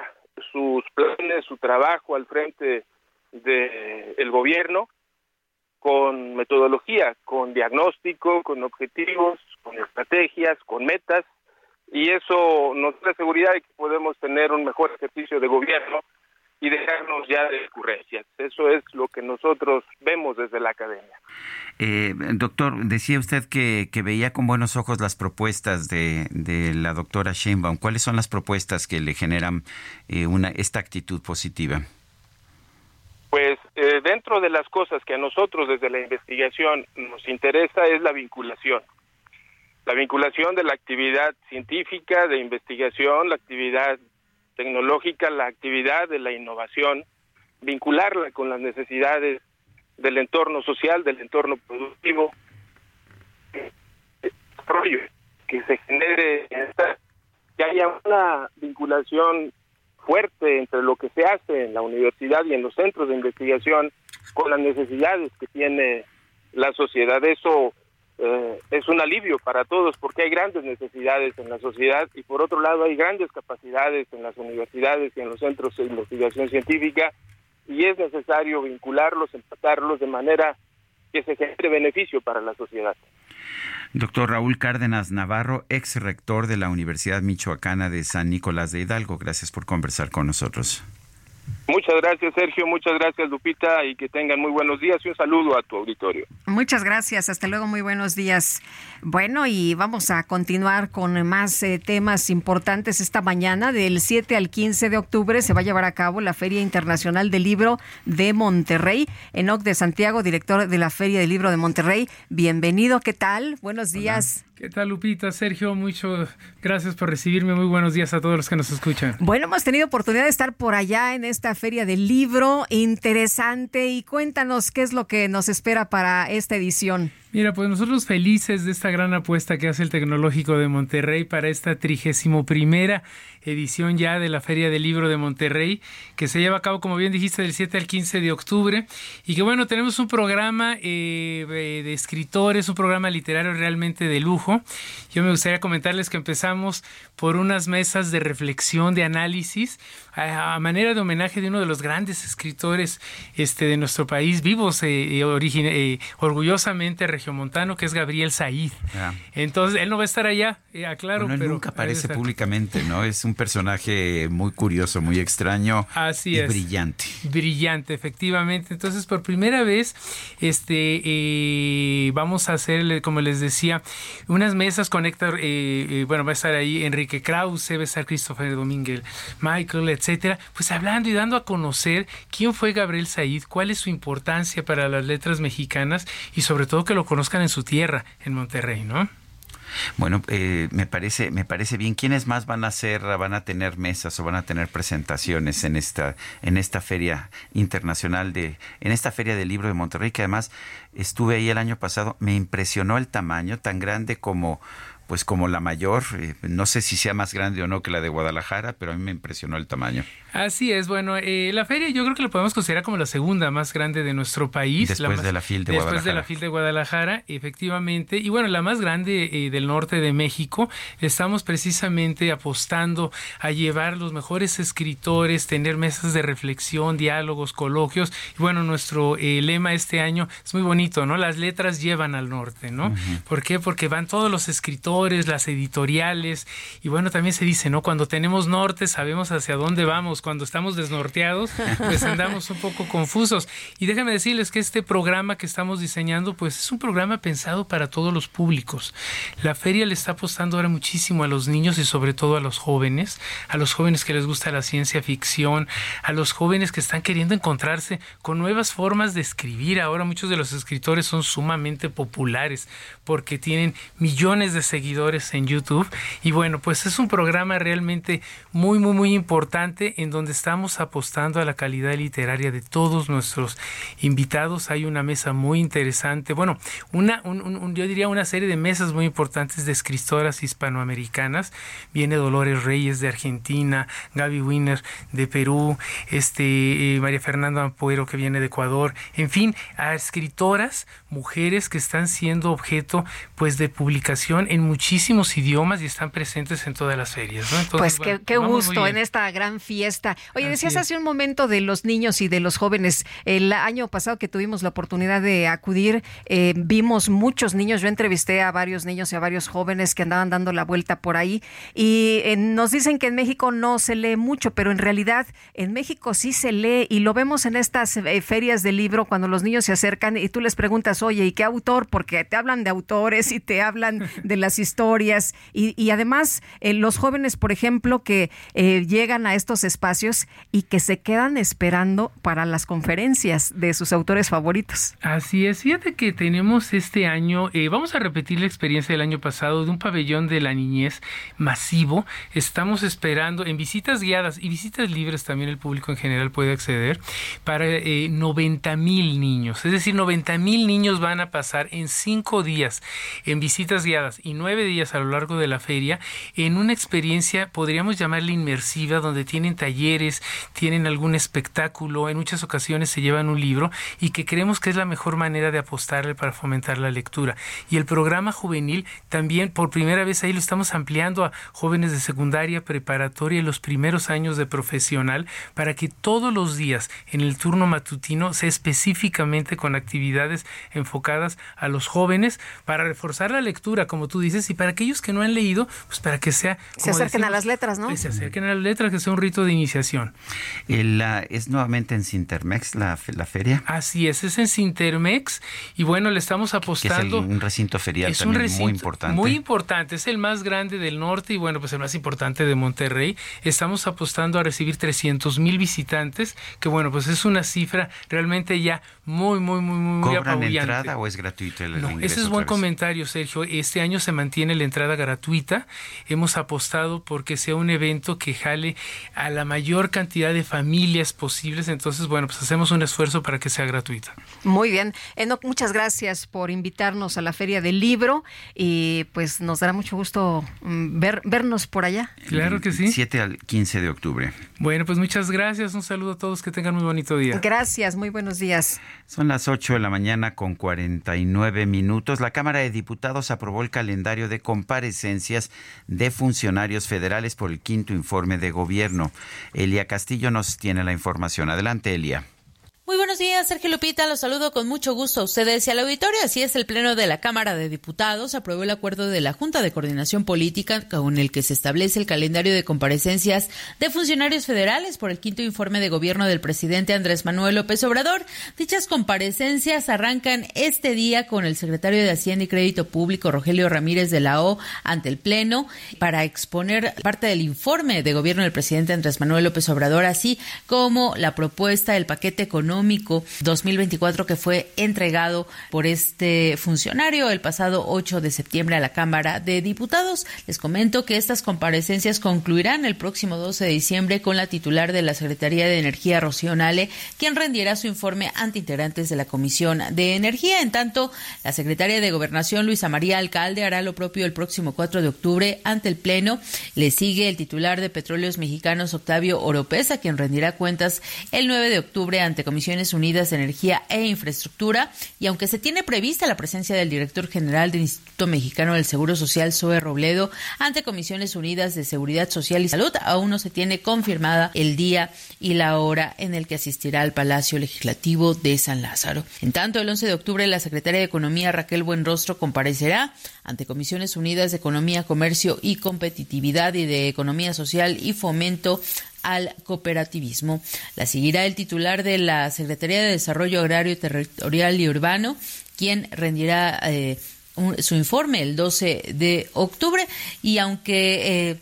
[SPEAKER 37] sus planes, su trabajo al frente del el gobierno con metodología, con diagnóstico, con objetivos, con estrategias, con metas, y eso nos da seguridad de que podemos tener un mejor ejercicio de gobierno y dejarnos ya de ocurrencias. Eso es lo que nosotros vemos desde la academia.
[SPEAKER 1] Eh, doctor, decía usted que, veía con buenos ojos las propuestas de, la doctora Sheinbaum. ¿Cuáles son las propuestas que le generan eh, una, esta actitud positiva?
[SPEAKER 37] Pues eh, dentro de las cosas que a nosotros desde la investigación nos interesa es la vinculación. La vinculación de la actividad científica, de investigación, la actividad tecnológica, la actividad de la innovación, vincularla con las necesidades del entorno social, del entorno productivo, desarrollo, que se genere, que haya una vinculación fuerte entre lo que se hace en la universidad y en los centros de investigación con las necesidades que tiene la sociedad. Eso eh, es un alivio para todos porque hay grandes necesidades en la sociedad y por otro lado hay grandes capacidades en las universidades y en los centros de investigación científica y es necesario vincularlos, empatarlos de manera que se genere beneficio para la sociedad.
[SPEAKER 1] Doctor Raúl Cárdenas Navarro, ex rector de la Universidad Michoacana de San Nicolás de Hidalgo, gracias por conversar con nosotros.
[SPEAKER 37] Muchas gracias, Sergio. Muchas gracias, Lupita. Y que tengan muy buenos días y un saludo a tu auditorio.
[SPEAKER 2] Muchas gracias. Hasta luego. Muy buenos días. Bueno, y vamos a continuar con más eh, temas importantes esta mañana. Del 7 al 15 de octubre se va a llevar a cabo la Feria Internacional del Libro de Monterrey. Enoc de Santiago, director de la Feria del Libro de Monterrey. Bienvenido. ¿Qué tal? Buenos días.
[SPEAKER 38] ¿Qué tal, Lupita? Sergio, muchas gracias por recibirme. Muy buenos días a todos los que nos escuchan.
[SPEAKER 2] Bueno, hemos tenido oportunidad de estar por allá en esta feria del libro interesante y cuéntanos qué es lo que nos espera para esta edición.
[SPEAKER 38] Mira, pues nosotros felices de esta gran apuesta que hace el Tecnológico de Monterrey para esta trigésimo primera edición ya de la Feria del Libro de Monterrey, que se lleva a cabo, como bien dijiste, del 7 al 15 de octubre. Y que bueno, tenemos un programa eh, de escritores, un programa literario realmente de lujo. Yo me gustaría comentarles que empezamos por unas mesas de reflexión, de análisis, a, manera de homenaje de uno de los grandes escritores este, de nuestro país, vivos eh, eh, orgullosamente regiomontano, que es Gabriel Said. Entonces, él no va a estar allá, aclaro.
[SPEAKER 1] pero nunca aparece públicamente, ¿no? Es un personaje muy curioso, muy extraño
[SPEAKER 38] Así
[SPEAKER 1] y brillante.
[SPEAKER 38] Brillante, efectivamente. Entonces, por primera vez, este, eh, vamos a hacer, como les decía, unas mesas con Héctor, eh, eh, bueno, va a estar ahí Enrique Krause, va a estar Christopher Domínguez, Michael, etcétera, pues hablando y dando a conocer quién fue Gabriel Said, cuál es su importancia para las letras mexicanas y sobre todo que lo conozcan en su tierra, en Monterrey, ¿no?
[SPEAKER 1] Bueno, eh, me parece me parece bien. ¿Quiénes más van a hacer, van a tener mesas o van a tener presentaciones en esta en esta feria internacional de en esta feria del libro de Monterrey que además estuve ahí el año pasado. Me impresionó el tamaño tan grande como pues como la mayor, eh, no sé si sea más grande o no que la de Guadalajara, pero a mí me impresionó el tamaño.
[SPEAKER 38] Así es, bueno, eh, la feria yo creo que la podemos considerar como la segunda más grande de nuestro país.
[SPEAKER 1] Después de la FIL de
[SPEAKER 38] Guadalajara. Después de la FIL de Guadalajara, efectivamente. Y bueno, la más grande eh, del norte de México. Estamos precisamente apostando a llevar los mejores escritores, tener mesas de reflexión, diálogos, coloquios. Y bueno, nuestro lema este año es muy bonito, ¿no? Las letras llevan al norte, ¿no? ¿Por qué? Porque van todos los escritores las editoriales, y bueno, también se dice, ¿no? Cuando tenemos norte sabemos hacia dónde vamos, cuando estamos desnorteados, pues andamos un poco confusos. Y déjame decirles que este programa que estamos diseñando, pues es un programa pensado para todos los públicos. La feria le está apostando ahora muchísimo a los niños y sobre todo a los jóvenes, a los jóvenes que les gusta la ciencia ficción, a los jóvenes que están queriendo encontrarse con nuevas formas de escribir. Ahora muchos de los escritores son sumamente populares porque tienen millones de seguidores en YouTube. Y bueno, pues es un programa realmente muy, muy, muy importante en donde estamos apostando a la calidad literaria de todos nuestros invitados. Hay una mesa muy interesante, bueno, una, yo diría una serie de mesas muy importantes de escritoras hispanoamericanas. Viene Dolores Reyes de Argentina, Gaby Wiener de Perú, este, eh, María Fernanda Ampuero que viene de Ecuador, en fin, a escritoras, mujeres que están siendo objeto pues de publicación en muchísimos idiomas y están presentes en todas las ferias.
[SPEAKER 2] pues qué, gusto en esta gran fiesta. Oye, decías hace un momento de los niños y de los jóvenes. El año pasado que tuvimos la oportunidad de acudir, eh, vimos muchos niños. Yo entrevisté a varios niños y a varios jóvenes que andaban dando la vuelta por ahí y eh, nos dicen que en México no se lee mucho, pero en realidad en México sí se lee y lo vemos en estas eh, ferias de libro cuando los niños se acercan y tú les preguntas, oye, ¿y qué autor? Porque te hablan de autores y te hablan de las historias y, además eh, los jóvenes, por ejemplo, que llegan a estos espacios y que se quedan esperando para las conferencias de sus autores favoritos.
[SPEAKER 38] Así es, fíjate que tenemos este año, vamos a repetir la experiencia del año pasado de un pabellón de la niñez masivo. Estamos esperando en visitas guiadas y visitas libres también el público en general puede acceder para 90 eh, mil niños. Es decir, 90 mil niños van a pasar en cinco días en visitas guiadas y nueve días a lo largo de la feria en una experiencia, podríamos llamarla inmersiva, donde tienen talleres, tienen algún espectáculo, en muchas ocasiones se llevan un libro y que creemos que es la mejor manera de apostarle para fomentar la lectura. Y el programa juvenil también por primera vez ahí lo estamos ampliando a jóvenes de secundaria, preparatoria y los primeros años de profesional para que todos los días en el turno matutino sea específicamente con actividades enfocadas a los jóvenes para reforzar la lectura, como tú dices, y para aquellos que no han leído, pues para que sea...
[SPEAKER 2] Se acerquen a las letras, ¿no?
[SPEAKER 38] se acerquen a las letras, que sea un rito de iniciación.
[SPEAKER 1] ¿Es nuevamente en Sintermex la, la feria?
[SPEAKER 38] Así es, es en Sintermex y bueno, le estamos apostando...
[SPEAKER 1] es un recinto ferial también muy importante.
[SPEAKER 38] Muy importante, es el más grande del norte y bueno, pues el más importante de Monterrey. Estamos apostando a recibir 300 mil visitantes, que bueno, pues es una cifra realmente ya muy, muy, muy, muy
[SPEAKER 1] ¿Cobran entrada o es gratuito el
[SPEAKER 38] No, ese es buen comentario, Sergio. Este año se mantiene la entrada gratuita. Hemos apostado porque sea un evento que jale a la mayor cantidad de familias posibles. Entonces, bueno, pues hacemos un esfuerzo para que sea gratuita.
[SPEAKER 2] Muy bien. Enoch, muchas gracias por invitarnos a la Feria del Libro y pues nos dará mucho gusto mm, ver, vernos por allá.
[SPEAKER 38] Claro que sí.
[SPEAKER 1] 7 al 15 de octubre.
[SPEAKER 38] Bueno, pues muchas gracias. Un saludo a todos. Que tengan muy bonito día.
[SPEAKER 2] Gracias. Muy buenos días.
[SPEAKER 1] Son las 8 de la mañana con 49 minutos. La Cámara de Diputados aprobó el calendario de comparecencias de funcionarios federales por el quinto informe de gobierno. Elia Castillo nos tiene la información. Adelante, Elia.
[SPEAKER 39] Muy buenos días, Sergio Lupita. Los saludo con mucho gusto a ustedes y al auditorio. Así es, el Pleno de la Cámara de Diputados aprobó el acuerdo de la Junta de Coordinación Política con el que se establece el calendario de comparecencias de funcionarios federales por el quinto informe de gobierno del presidente Andrés Manuel López Obrador. Dichas comparecencias arrancan este día con el secretario de Hacienda y Crédito Público, Rogelio Ramírez de la O, ante el Pleno para exponer parte del informe de gobierno del presidente Andrés Manuel López Obrador, así como la propuesta del paquete económico 2024 que fue entregado por este funcionario el pasado 8 de septiembre a la Cámara de Diputados. Les comento que estas comparecencias concluirán el próximo 12 de diciembre con la titular de la Secretaría de Energía, Rocío Nale, quien rendirá su informe ante integrantes de la Comisión de Energía. En tanto, la secretaria de Gobernación, Luisa María Alcalde, hará lo propio el próximo 4 de octubre ante el Pleno. Le sigue el titular de Petróleos Mexicanos, Octavio Oropesa, quien rendirá cuentas el 9 de octubre ante Comisión Unidas de Energía e Infraestructura y aunque se tiene prevista la presencia del director general del Instituto Mexicano del Seguro Social, Zoe Robledo, ante Comisiones Unidas de Seguridad Social y Salud, aún no se tiene confirmada el día y la hora en el que asistirá al Palacio Legislativo de San Lázaro. En tanto, el 11 de octubre, la secretaria de Economía, Raquel Buenrostro, comparecerá ante Comisiones Unidas de Economía, Comercio y Competitividad y de Economía Social y Fomento al cooperativismo. La seguirá el titular de la Secretaría de Desarrollo Agrario, Territorial y Urbano, quien rendirá eh, su informe el 12 de octubre y aunque eh,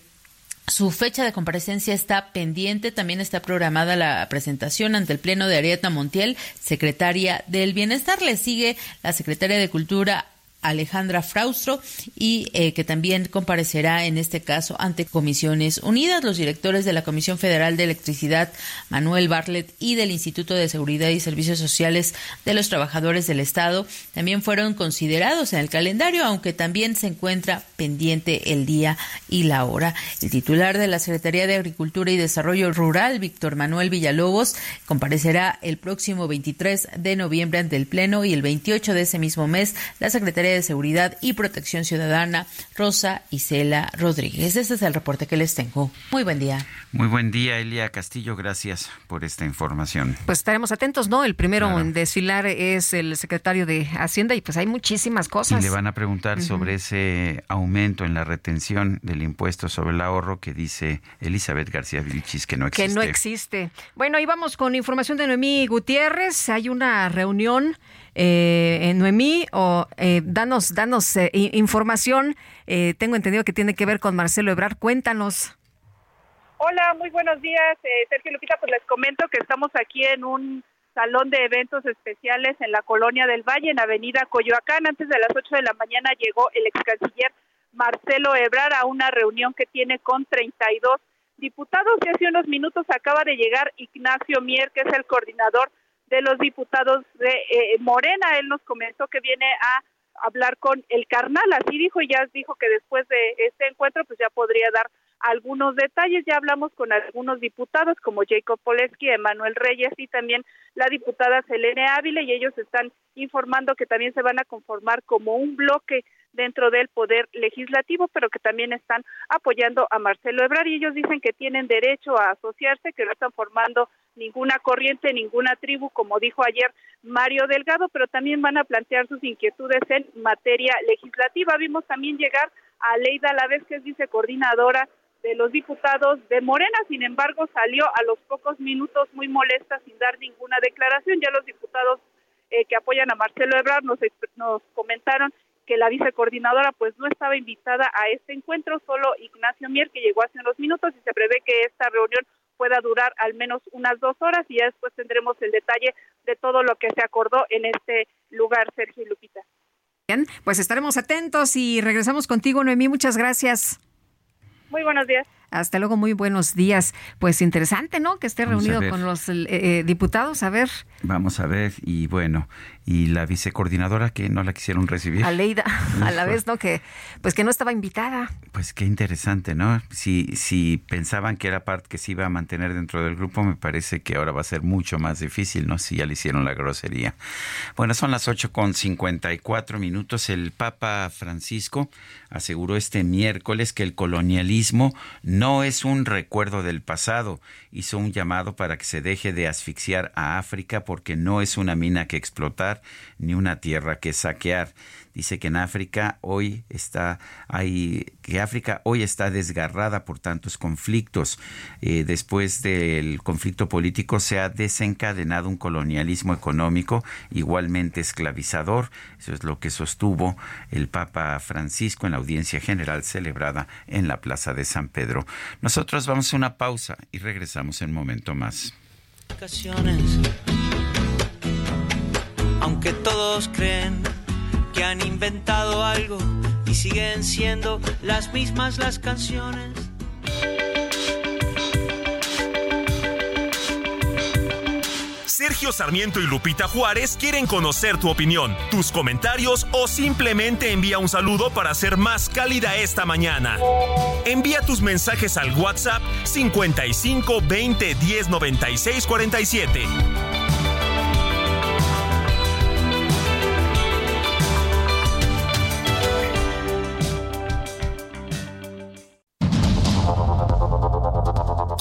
[SPEAKER 39] su fecha de comparecencia está pendiente. También está programada la presentación ante el Pleno de Arieta Montiel, secretaria del Bienestar. Le sigue la secretaria de Cultura, Alejandra Fraustro y eh, que también comparecerá en este caso ante Comisiones Unidas. Los directores de la Comisión Federal de Electricidad, Manuel Bartlett, y del Instituto de Seguridad y Servicios Sociales de los Trabajadores del Estado también fueron considerados en el calendario, aunque también se encuentra pendiente el día y la hora. El titular de la Secretaría de Agricultura y Desarrollo Rural, Víctor Manuel Villalobos, comparecerá el próximo 23 de noviembre ante el Pleno y el 28 de ese mismo mes la Secretaría De Seguridad y Protección Ciudadana, Rosa Isela Rodríguez. Este es el reporte que les tengo. Muy buen día.
[SPEAKER 1] Muy buen día, Elia Castillo. Gracias por esta información.
[SPEAKER 2] Pues estaremos atentos, ¿no? El primero en desfilar es el secretario de Hacienda y pues hay muchísimas cosas.
[SPEAKER 1] Y le van a preguntar sobre ese aumento en la retención del impuesto sobre el ahorro que dice Elizabeth García Vilchis que no existe.
[SPEAKER 2] Que no existe. Bueno, y vamos con información de Noemí Gutiérrez. Hay una reunión eh, Noemí o eh, danos, danos eh, información. Eh, tengo entendido que tiene que ver con Marcelo Ebrar. Cuéntanos.
[SPEAKER 40] Hola, muy buenos días, eh, Sergio Lupita. Pues les comento que estamos aquí en un salón de eventos especiales en la colonia del Valle, en Avenida Coyoacán. Antes de las 8 de la mañana llegó el ex canciller Marcelo Ebrar a una reunión que tiene con 32 diputados y hace unos minutos acaba de llegar Ignacio Mier, que es el coordinador de los diputados de eh, Morena. Él nos comentó que viene a hablar con el carnal, así dijo, y ya dijo que después de este encuentro pues ya podría dar algunos detalles. Ya hablamos con algunos diputados como Jacob Poleski, Emanuel Reyes y también la diputada Selene Ávila y ellos están informando que también se van a conformar como un bloque dentro del poder legislativo, pero que también están apoyando a Marcelo Ebrard y ellos dicen que tienen derecho a asociarse, que no están formando ninguna corriente, ninguna tribu, como dijo ayer Mario Delgado, pero también van a plantear sus inquietudes en materia legislativa. Vimos también llegar a Leida Lavez, que es vicecoordinadora de los diputados de Morena, sin embargo, salió a los pocos minutos muy molesta sin dar ninguna declaración. Ya los diputados eh, que apoyan a Marcelo Ebrard nos, nos comentaron que la vicecoordinadora pues no estaba invitada a este encuentro, solo Ignacio Mier que llegó hace unos minutos y se prevé que esta reunión pueda durar al menos unas dos horas y ya después tendremos el detalle de todo lo que se acordó en este lugar, Sergio y Lupita.
[SPEAKER 2] Bien, pues estaremos atentos y regresamos contigo, Noemí. Muchas gracias.
[SPEAKER 40] Muy buenos días.
[SPEAKER 2] Hasta luego, muy buenos días. Pues interesante, ¿no? Que esté reunido con los eh, eh, diputados. A ver.
[SPEAKER 1] Vamos a ver. Y bueno, y la vicecoordinadora que no la quisieron recibir.
[SPEAKER 2] Aleida, a la vez, ¿no? Que pues que no estaba invitada.
[SPEAKER 1] Pues qué interesante, ¿no? Si, si pensaban que era parte que se iba a mantener dentro del grupo, me parece que ahora va a ser mucho más difícil, ¿no? Si ya le hicieron la grosería. Bueno, son las 8 con 54 minutos. El Papa Francisco aseguró este miércoles que el colonialismo no es un recuerdo del pasado. Hizo un llamado para que se deje de asfixiar a África porque no es una mina que explotar ni una tierra que saquear. Dice que en África hoy está hay que África hoy está desgarrada por tantos conflictos. Eh, después del conflicto político se ha desencadenado un colonialismo económico igualmente esclavizador. Eso es lo que sostuvo el Papa Francisco en la audiencia general celebrada en la Plaza de San Pedro. Nosotros vamos a una pausa y regresamos en un momento más.
[SPEAKER 36] Aunque todos creen que han inventado algo y siguen siendo las mismas las canciones.
[SPEAKER 16] Sergio Sarmiento y Lupita Juárez quieren conocer tu opinión, tus comentarios o simplemente envía un saludo para hacer más cálida esta mañana. Envía tus mensajes al WhatsApp 55 20 10 96 47.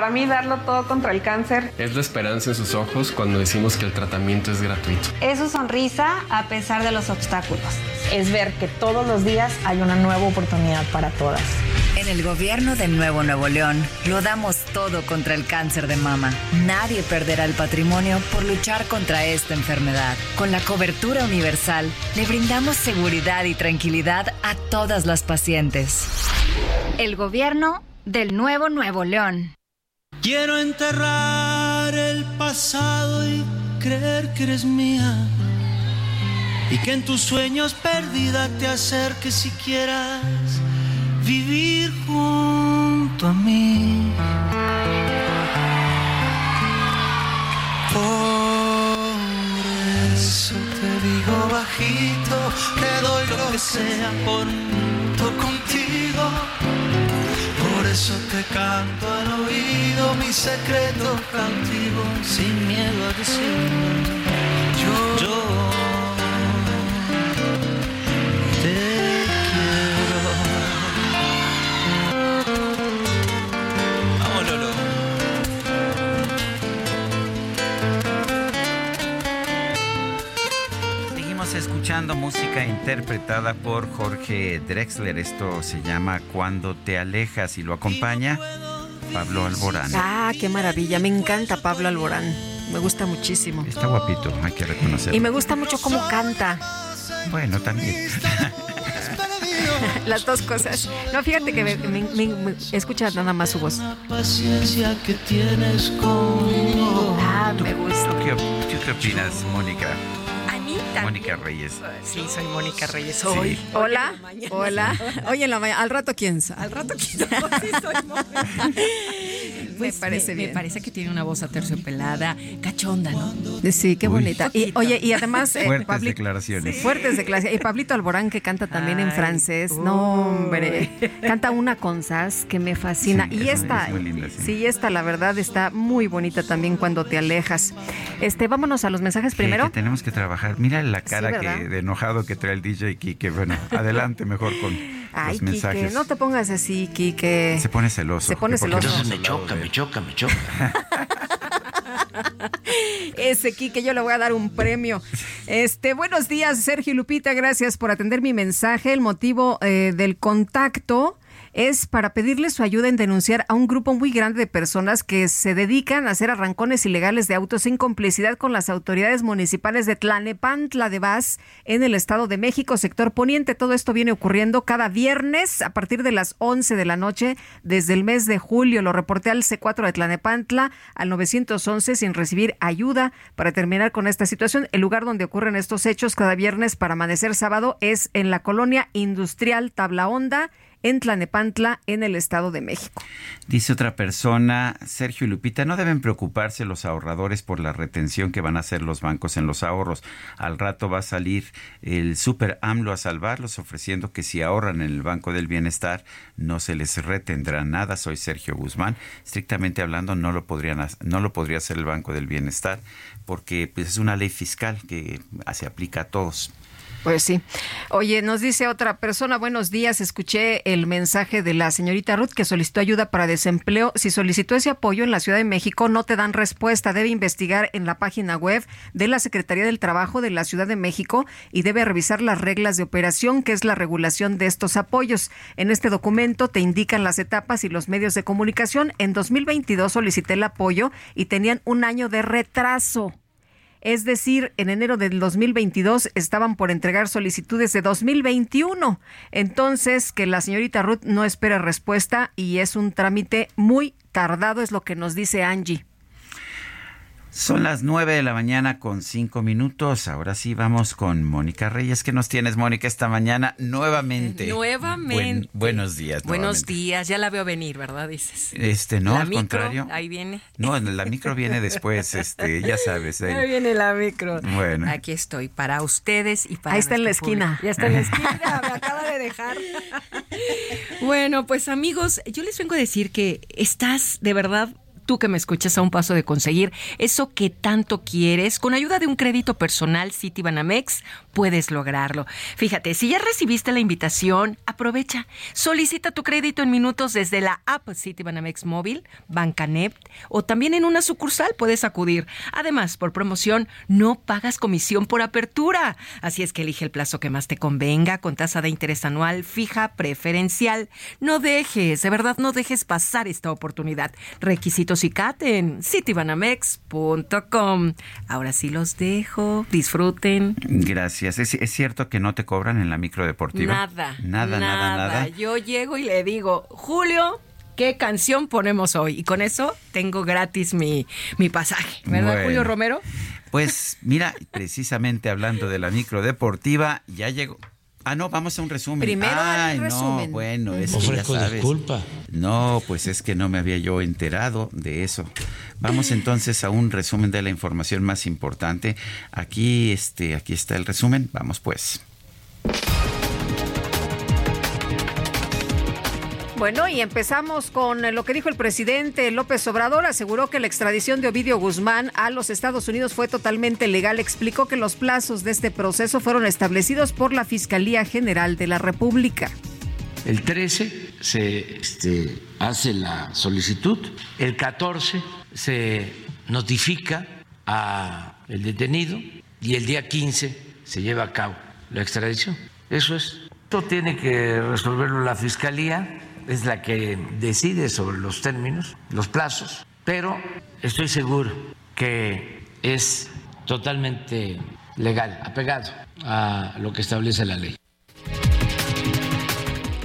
[SPEAKER 41] Para mí, darlo todo contra el cáncer
[SPEAKER 42] Es la esperanza en sus ojos cuando decimos que el tratamiento es gratuito.
[SPEAKER 43] es su sonrisa a pesar de los obstáculos.
[SPEAKER 44] Es ver que todos los días hay una nueva oportunidad para todas.
[SPEAKER 45] En el gobierno de Nuevo Nuevo León lo damos todo contra el cáncer de mama. Nadie perderá el patrimonio por luchar contra esta enfermedad. Con la cobertura universal le brindamos seguridad y tranquilidad a todas las pacientes.
[SPEAKER 20] El gobierno del Nuevo Nuevo León.
[SPEAKER 36] Quiero enterrar el pasado y creer que eres mía. Y que en tus sueños perdida te acerques si quieras vivir junto a mí. Por eso te digo bajito, te doy lo que sea por
[SPEAKER 13] contigo. Por eso te canto al oído mi secreto cautivo, sin miedo a decirlo. Yo, yo
[SPEAKER 1] escuchando música interpretada por Jorge Drexler. Esto se llama Cuando te alejas y lo acompaña Pablo Alborán.
[SPEAKER 2] Ah, qué maravilla. Me encanta Pablo Alborán. Me gusta muchísimo.
[SPEAKER 1] Está guapito, hay que reconocerlo.
[SPEAKER 2] Y me gusta mucho cómo canta.
[SPEAKER 1] Bueno, también.
[SPEAKER 2] Las dos cosas. No, fíjate que me, me- me- me- escucha nada más su voz.
[SPEAKER 13] Paciencia que tienes conmigo.
[SPEAKER 2] Ah, me gusta.
[SPEAKER 1] ¿Tú qué, qué opinas, Mónica? Mónica Reyes.
[SPEAKER 2] Sí, soy Mónica Reyes.
[SPEAKER 1] Sí.
[SPEAKER 2] Hoy. Hola. Hola. Hoy en la mañana. Al rato, ¿quién sabe?
[SPEAKER 46] Al rato quién sabe. Sí, soy
[SPEAKER 2] me parece
[SPEAKER 46] me,
[SPEAKER 2] bien.
[SPEAKER 46] Me parece que tiene una voz aterciopelada, cachonda, ¿no?
[SPEAKER 2] Sí, qué
[SPEAKER 1] Uy.
[SPEAKER 2] bonita. Y, oye, y además. eh,
[SPEAKER 1] Fuertes
[SPEAKER 2] Pabli-
[SPEAKER 1] declaraciones.
[SPEAKER 2] Fuertes declaraciones. Y Pablito Alborán, que canta también en francés. No, hombre. Canta una con sas que me fascina.
[SPEAKER 1] Sí,
[SPEAKER 2] y
[SPEAKER 1] es-
[SPEAKER 2] esta,
[SPEAKER 1] es muy linda, sí.
[SPEAKER 2] sí, esta, la verdad, está muy bonita también cuando te alejas. Este, vámonos a los mensajes primero.
[SPEAKER 1] que tenemos que trabajar. Mira la cara que, de enojado que trae el DJ Kike. Bueno, adelante mejor con
[SPEAKER 2] Ay,
[SPEAKER 1] los mensajes.
[SPEAKER 2] Quique, no te pongas así, Quique.
[SPEAKER 1] Se pone celoso.
[SPEAKER 2] Se pone celoso.
[SPEAKER 1] no hemos
[SPEAKER 31] me choca,
[SPEAKER 1] de-
[SPEAKER 31] me choca, me choca.
[SPEAKER 2] Ese Quique, yo le voy a dar un premio. Este, buenos días, Sergio y Lupita, gracias por atender mi mensaje. El motivo eh, del contacto es para pedirle su ayuda en denunciar a un grupo muy grande de personas que se dedican a hacer arrancones ilegales de autos en complicidad con las autoridades municipales de Tlanepantla de Vaz en el Estado de México, sector poniente. Todo esto viene ocurriendo cada viernes a partir de las 11 de la noche desde el mes de julio. Lo reporté al C4 de Tlanepantla al 911 sin recibir ayuda para terminar con esta situación. El lugar donde ocurren estos hechos cada viernes para amanecer sábado es en la colonia industrial Tabla Honda en Tlanepantla, en el Estado de México.
[SPEAKER 1] Dice otra persona, Sergio y Lupita, no deben preocuparse los ahorradores por la retención que van a hacer los bancos en los ahorros. Al rato va a salir el super AMLO a salvarlos ofreciendo que si ahorran en el Banco del Bienestar no se les retendrá nada. Soy Sergio Guzmán. Estrictamente hablando no lo podrían no lo podría hacer el Banco del Bienestar porque pues, es una ley fiscal que se aplica a todos.
[SPEAKER 2] Pues sí. Oye, nos dice otra persona, buenos días, escuché el mensaje de la señorita Ruth que solicitó ayuda para desempleo. Si solicitó ese apoyo en la Ciudad de México, no te dan respuesta. Debe investigar en la página web de la Secretaría del Trabajo de la Ciudad de México y debe revisar las reglas de operación, que es la regulación de estos apoyos. En este documento te indican las etapas y los medios de comunicación. En 2022 solicité el apoyo y tenían un año de retraso. Es decir, en enero del 2022 estaban por entregar solicitudes de 2021. Entonces, que la señorita Ruth no espera respuesta y es un trámite muy tardado, es lo que nos dice Angie.
[SPEAKER 1] Son las nueve de la mañana con cinco minutos. Ahora sí vamos con Mónica Reyes. ¿Qué nos tienes, Mónica, esta mañana nuevamente?
[SPEAKER 46] Nuevamente.
[SPEAKER 1] Buen- buenos días.
[SPEAKER 46] Buenos
[SPEAKER 1] nuevamente.
[SPEAKER 46] días, ya la veo venir, ¿verdad? Dices.
[SPEAKER 1] Este, no,
[SPEAKER 46] La
[SPEAKER 1] al
[SPEAKER 46] micro,
[SPEAKER 1] contrario.
[SPEAKER 46] Ahí viene.
[SPEAKER 1] No, la micro viene después, este, ya sabes.
[SPEAKER 46] Ahí viene la micro.
[SPEAKER 1] Bueno.
[SPEAKER 46] Aquí estoy, para ustedes y para
[SPEAKER 2] Ahí está en la
[SPEAKER 46] público.
[SPEAKER 2] esquina.
[SPEAKER 46] Ya está en la esquina, me acaba de dejar. Bueno, pues amigos, yo les vengo a decir que estás de verdad tú que me escuchas a un paso de conseguir eso que tanto quieres, con ayuda de un crédito personal Citibanamex, puedes lograrlo. Fíjate, si ya recibiste la invitación, aprovecha. Solicita tu crédito en minutos desde la app Citibanamex Móvil, Bancanet o también en una sucursal puedes acudir. Además, por promoción, no pagas comisión por apertura. Así es que elige el plazo que más te convenga con tasa de interés anual fija preferencial. No dejes, de verdad no dejes pasar esta oportunidad. Requisitos y CAT en citibanamex.com. Ahora sí los dejo, disfruten.
[SPEAKER 1] Gracias. ¿Es, es cierto que no te cobran en la micro deportiva?
[SPEAKER 46] Nada,
[SPEAKER 1] Nada, nada, nada.
[SPEAKER 46] Yo llego y le digo, Julio, ¿qué canción ponemos hoy? Y con eso tengo gratis mi, mi pasaje. ¿Verdad,
[SPEAKER 1] Bueno.
[SPEAKER 46] Julio Romero?
[SPEAKER 1] Pues mira, precisamente hablando de la micro deportiva, ya llegó. Ah, no, vamos a un resumen.
[SPEAKER 2] Primero
[SPEAKER 1] Ay, no,
[SPEAKER 2] resumen.
[SPEAKER 1] bueno, es que ya
[SPEAKER 31] Ofrezco
[SPEAKER 1] sabes.
[SPEAKER 31] disculpa.
[SPEAKER 1] No, pues es que no me había yo enterado de eso. Vamos entonces a un resumen de la información más importante. Aquí, este, aquí está el resumen. Vamos pues.
[SPEAKER 2] Bueno, y empezamos con lo que dijo el presidente López Obrador. Aseguró que la extradición de Ovidio Guzmán a los Estados Unidos fue totalmente legal. Explicó que los plazos de este proceso fueron establecidos por la Fiscalía General de la República.
[SPEAKER 31] El 13 se este, hace la solicitud, el 14 se notifica a el detenido y el día 15 se lleva a cabo la extradición. Eso es. Esto tiene que resolverlo la Fiscalía, es la que decide sobre los términos, los plazos, pero estoy seguro que es totalmente legal, apegado a lo que establece la ley.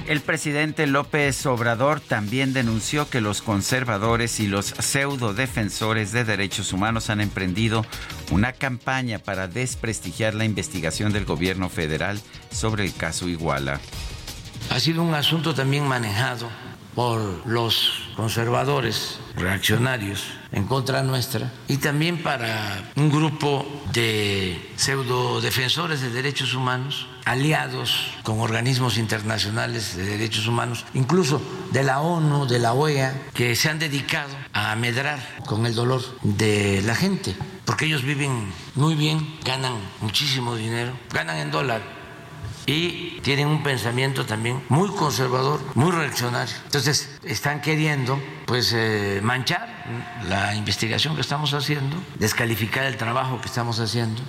[SPEAKER 1] El presidente López Obrador también denunció que los conservadores y los pseudo defensores de derechos humanos han emprendido una campaña para desprestigiar la investigación del gobierno federal sobre el caso Iguala.
[SPEAKER 31] Ha sido un asunto también manejado por los conservadores reaccionarios en contra nuestra y también para un grupo de pseudo defensores de derechos humanos aliados con organismos internacionales de derechos humanos, incluso de la ONU, de la OEA, que se han dedicado a medrar con el dolor de la gente, porque ellos viven muy bien, ganan muchísimo dinero, ganan en dólar y tienen un pensamiento también muy conservador, muy reaccionario. Entonces están queriendo pues eh, manchar la investigación que estamos haciendo, descalificar el trabajo que estamos haciendo.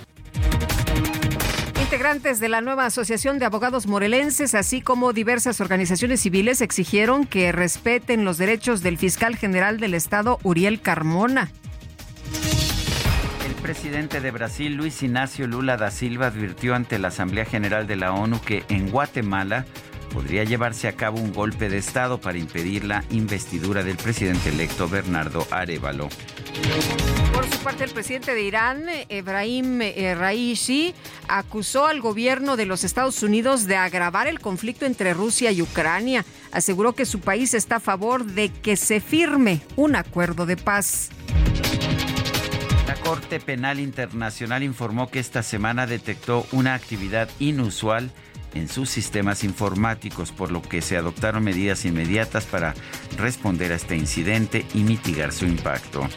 [SPEAKER 2] Integrantes de la nueva Asociación de Abogados Morelenses, así como diversas organizaciones civiles, exigieron que respeten los derechos del fiscal general del Estado, Uriel Carmona
[SPEAKER 1] presidente de Brasil, Luis Ignacio Lula da Silva, advirtió ante la Asamblea General de la ONU que en Guatemala podría llevarse a cabo un golpe de Estado para impedir la investidura del presidente electo Bernardo Arevalo.
[SPEAKER 2] Por su parte, el presidente de Irán, Ebrahim Raisi, acusó al gobierno de los Estados Unidos de agravar el conflicto entre Rusia y Ucrania. Aseguró que su país está a favor de que se firme un acuerdo de paz.
[SPEAKER 1] La Corte Penal Internacional informó que esta semana detectó una actividad inusual en sus sistemas informáticos, por lo que se adoptaron medidas inmediatas para responder a este incidente y mitigar su impacto.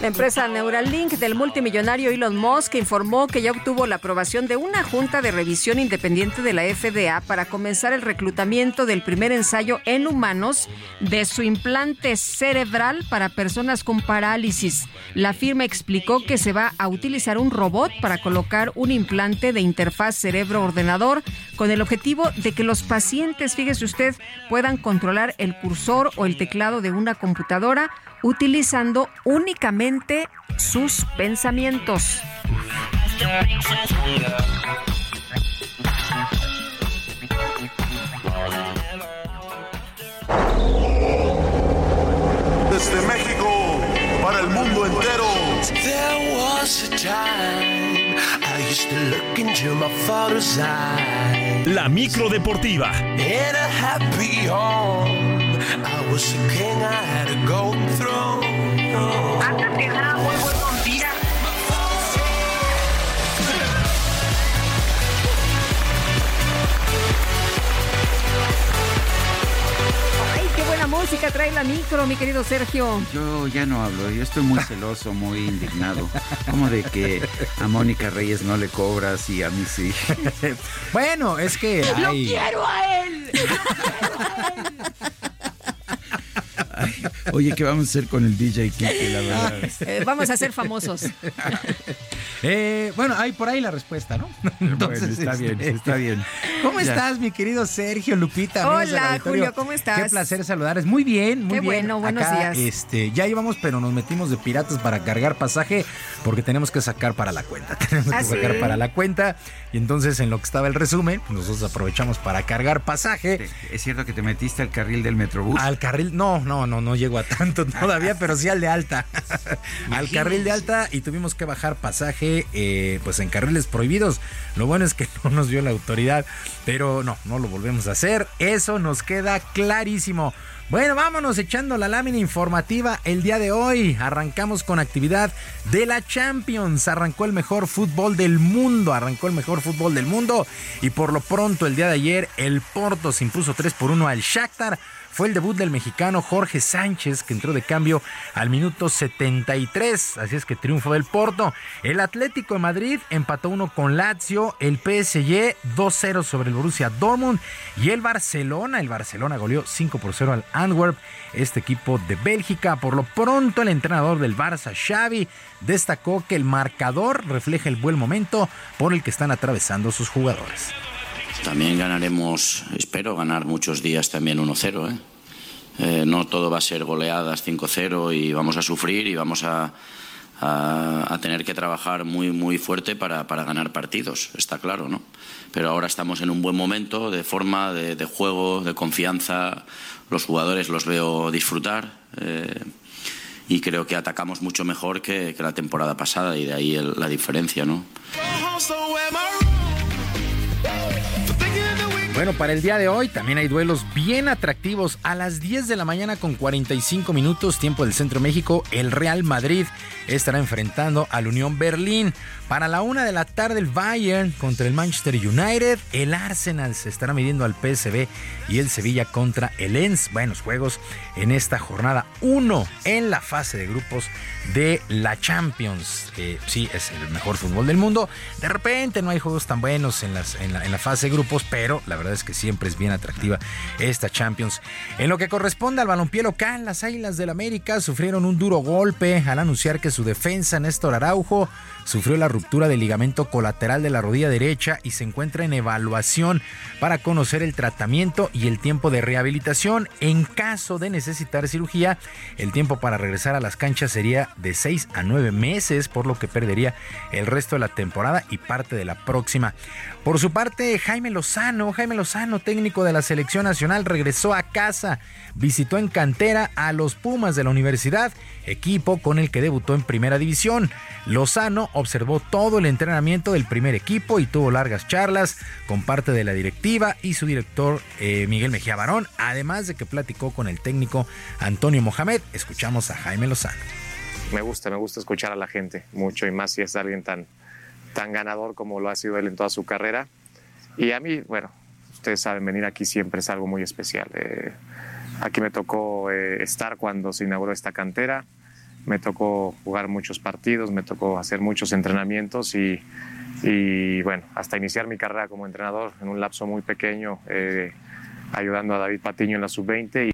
[SPEAKER 2] La empresa Neuralink del multimillonario Elon Musk informó que ya obtuvo la aprobación de una junta de revisión independiente de la FDA para comenzar el reclutamiento del primer ensayo en humanos de su implante cerebral para personas con parálisis. La firma explicó que se va a utilizar un robot para colocar un implante de interfaz cerebro-ordenador con el objetivo de que los pacientes, fíjese usted, puedan controlar el cursor o el teclado de una computadora utilizando únicamente sus pensamientos.
[SPEAKER 47] Desde México para el mundo entero.
[SPEAKER 16] La micro deportiva.
[SPEAKER 47] Was a king I had a golden throne. Antes que nada, muy buenos días.
[SPEAKER 2] Ay, qué buena música trae la micro, mi querido Sergio.
[SPEAKER 1] Yo ya no hablo, yo estoy muy celoso, muy indignado. Como de que a Mónica Reyes no le cobras y a mí sí.
[SPEAKER 48] bueno, es que.
[SPEAKER 2] ¡Lo quiero a él! ¡Lo quiero a él!
[SPEAKER 48] Oye, ¿qué vamos a hacer con el DJ Kike, la verdad?
[SPEAKER 2] Eh, vamos a ser famosos.
[SPEAKER 48] Eh, bueno, hay por ahí la respuesta, ¿no?
[SPEAKER 1] Entonces, está bien, este, está bien.
[SPEAKER 48] ¿Cómo estás, mi querido Sergio Lupita?
[SPEAKER 2] Hola, Julio, ¿cómo estás?
[SPEAKER 48] Qué placer saludarles. Muy bien, muy
[SPEAKER 2] Qué
[SPEAKER 48] bien.
[SPEAKER 2] bueno, buenos días.
[SPEAKER 48] Este, ya íbamos, pero nos metimos de piratas para cargar pasaje porque tenemos que sacar para la cuenta. Tenemos que ¿Ah, sacar para la cuenta. Y entonces, en lo que estaba el resumen, pues, nosotros aprovechamos para cargar pasaje.
[SPEAKER 1] ¿Es cierto que te metiste al carril del Metrobús?
[SPEAKER 48] Al carril, no, no, no, no llego a tanto todavía, pero sí al de alta. al carril de alta y tuvimos que bajar pasaje eh, pues en carriles prohibidos. Lo bueno es que no nos vio la autoridad, pero no, no lo volvemos a hacer. Eso nos queda clarísimo. Bueno, vámonos echando la lámina informativa el día de hoy. Arrancamos con actividad de la Champions. Arrancó el mejor fútbol del mundo. Arrancó el mejor fútbol del mundo. Y por lo pronto, el día de ayer, el Porto se impuso 3 por 1 al Shakhtar fue el debut del mexicano Jorge Sánchez, que entró de cambio al minuto 73. Así es que triunfo del Porto. El Atlético de Madrid empató uno con Lazio. El PSG 2-0 sobre el Borussia Dortmund. Y el Barcelona, el Barcelona goleó 5 por 0 al Antwerp, este equipo de Bélgica. Por lo pronto, el entrenador del Barça, Xavi, destacó que el marcador refleja el buen momento por el que están atravesando sus jugadores.
[SPEAKER 49] También ganaremos, espero ganar muchos días también 1-0. ¿eh? Eh, no todo va a ser goleadas 5-0 y vamos a sufrir y vamos a, a, tener que trabajar muy, muy fuerte para, para, ganar partidos, está claro, ¿no? Pero ahora estamos en un buen momento de forma, de, de juego, de confianza. Los jugadores los veo disfrutar. Eh, y creo que atacamos mucho mejor que, que la temporada pasada y de ahí el, la diferencia, ¿no?
[SPEAKER 48] Bueno, para el día de hoy también hay duelos bien atractivos. A las 10 de la mañana con 45 minutos, tiempo del Centro México, el Real Madrid estará enfrentando al Unión Berlín. Para la una de la tarde, el Bayern contra el Manchester United. El Arsenal se estará midiendo al PSV y el Sevilla contra el Lens. Buenos juegos en esta jornada 1 en la fase de grupos de la Champions. que sí, es el mejor fútbol del mundo. De repente no hay juegos tan buenos en, en, la, en la fase de grupos, pero la verdad es que siempre es bien atractiva esta Champions. En lo que corresponde al balompié local, las Águilas del América sufrieron un duro golpe al anunciar que su defensa, Néstor Araujo, sufrió la ruptura del ligamento colateral de la rodilla derecha y se encuentra en evaluación para conocer el tratamiento y el tiempo de rehabilitación. En caso de necesitar cirugía, el tiempo para regresar a las canchas sería de 6 a 9 meses, por lo que perdería el resto de la temporada y parte de la próxima. Por su parte, Jaime Lozano, Jaime Lozano, técnico de la selección nacional, regresó a casa, visitó en cantera a los Pumas de la universidad, equipo con el que debutó en primera división. Lozano observó todo el entrenamiento del primer equipo y tuvo largas charlas con parte de la directiva y su director eh, Miguel Mejía Barón, además de que platicó con el técnico Antonio Mohamed. Escuchamos a Jaime Lozano.
[SPEAKER 50] Me gusta, me gusta escuchar a la gente mucho y más si es alguien tan tan ganador como lo ha sido él en toda su carrera. Y a mí, bueno, ustedes saben, venir aquí siempre es algo muy especial. Eh, aquí me tocó eh, estar cuando se inauguró esta cantera, me tocó jugar muchos partidos, me tocó hacer muchos entrenamientos y, bueno, hasta iniciar mi carrera como entrenador en un lapso muy pequeño, eh, ayudando a David Patiño en la sub-20. Y...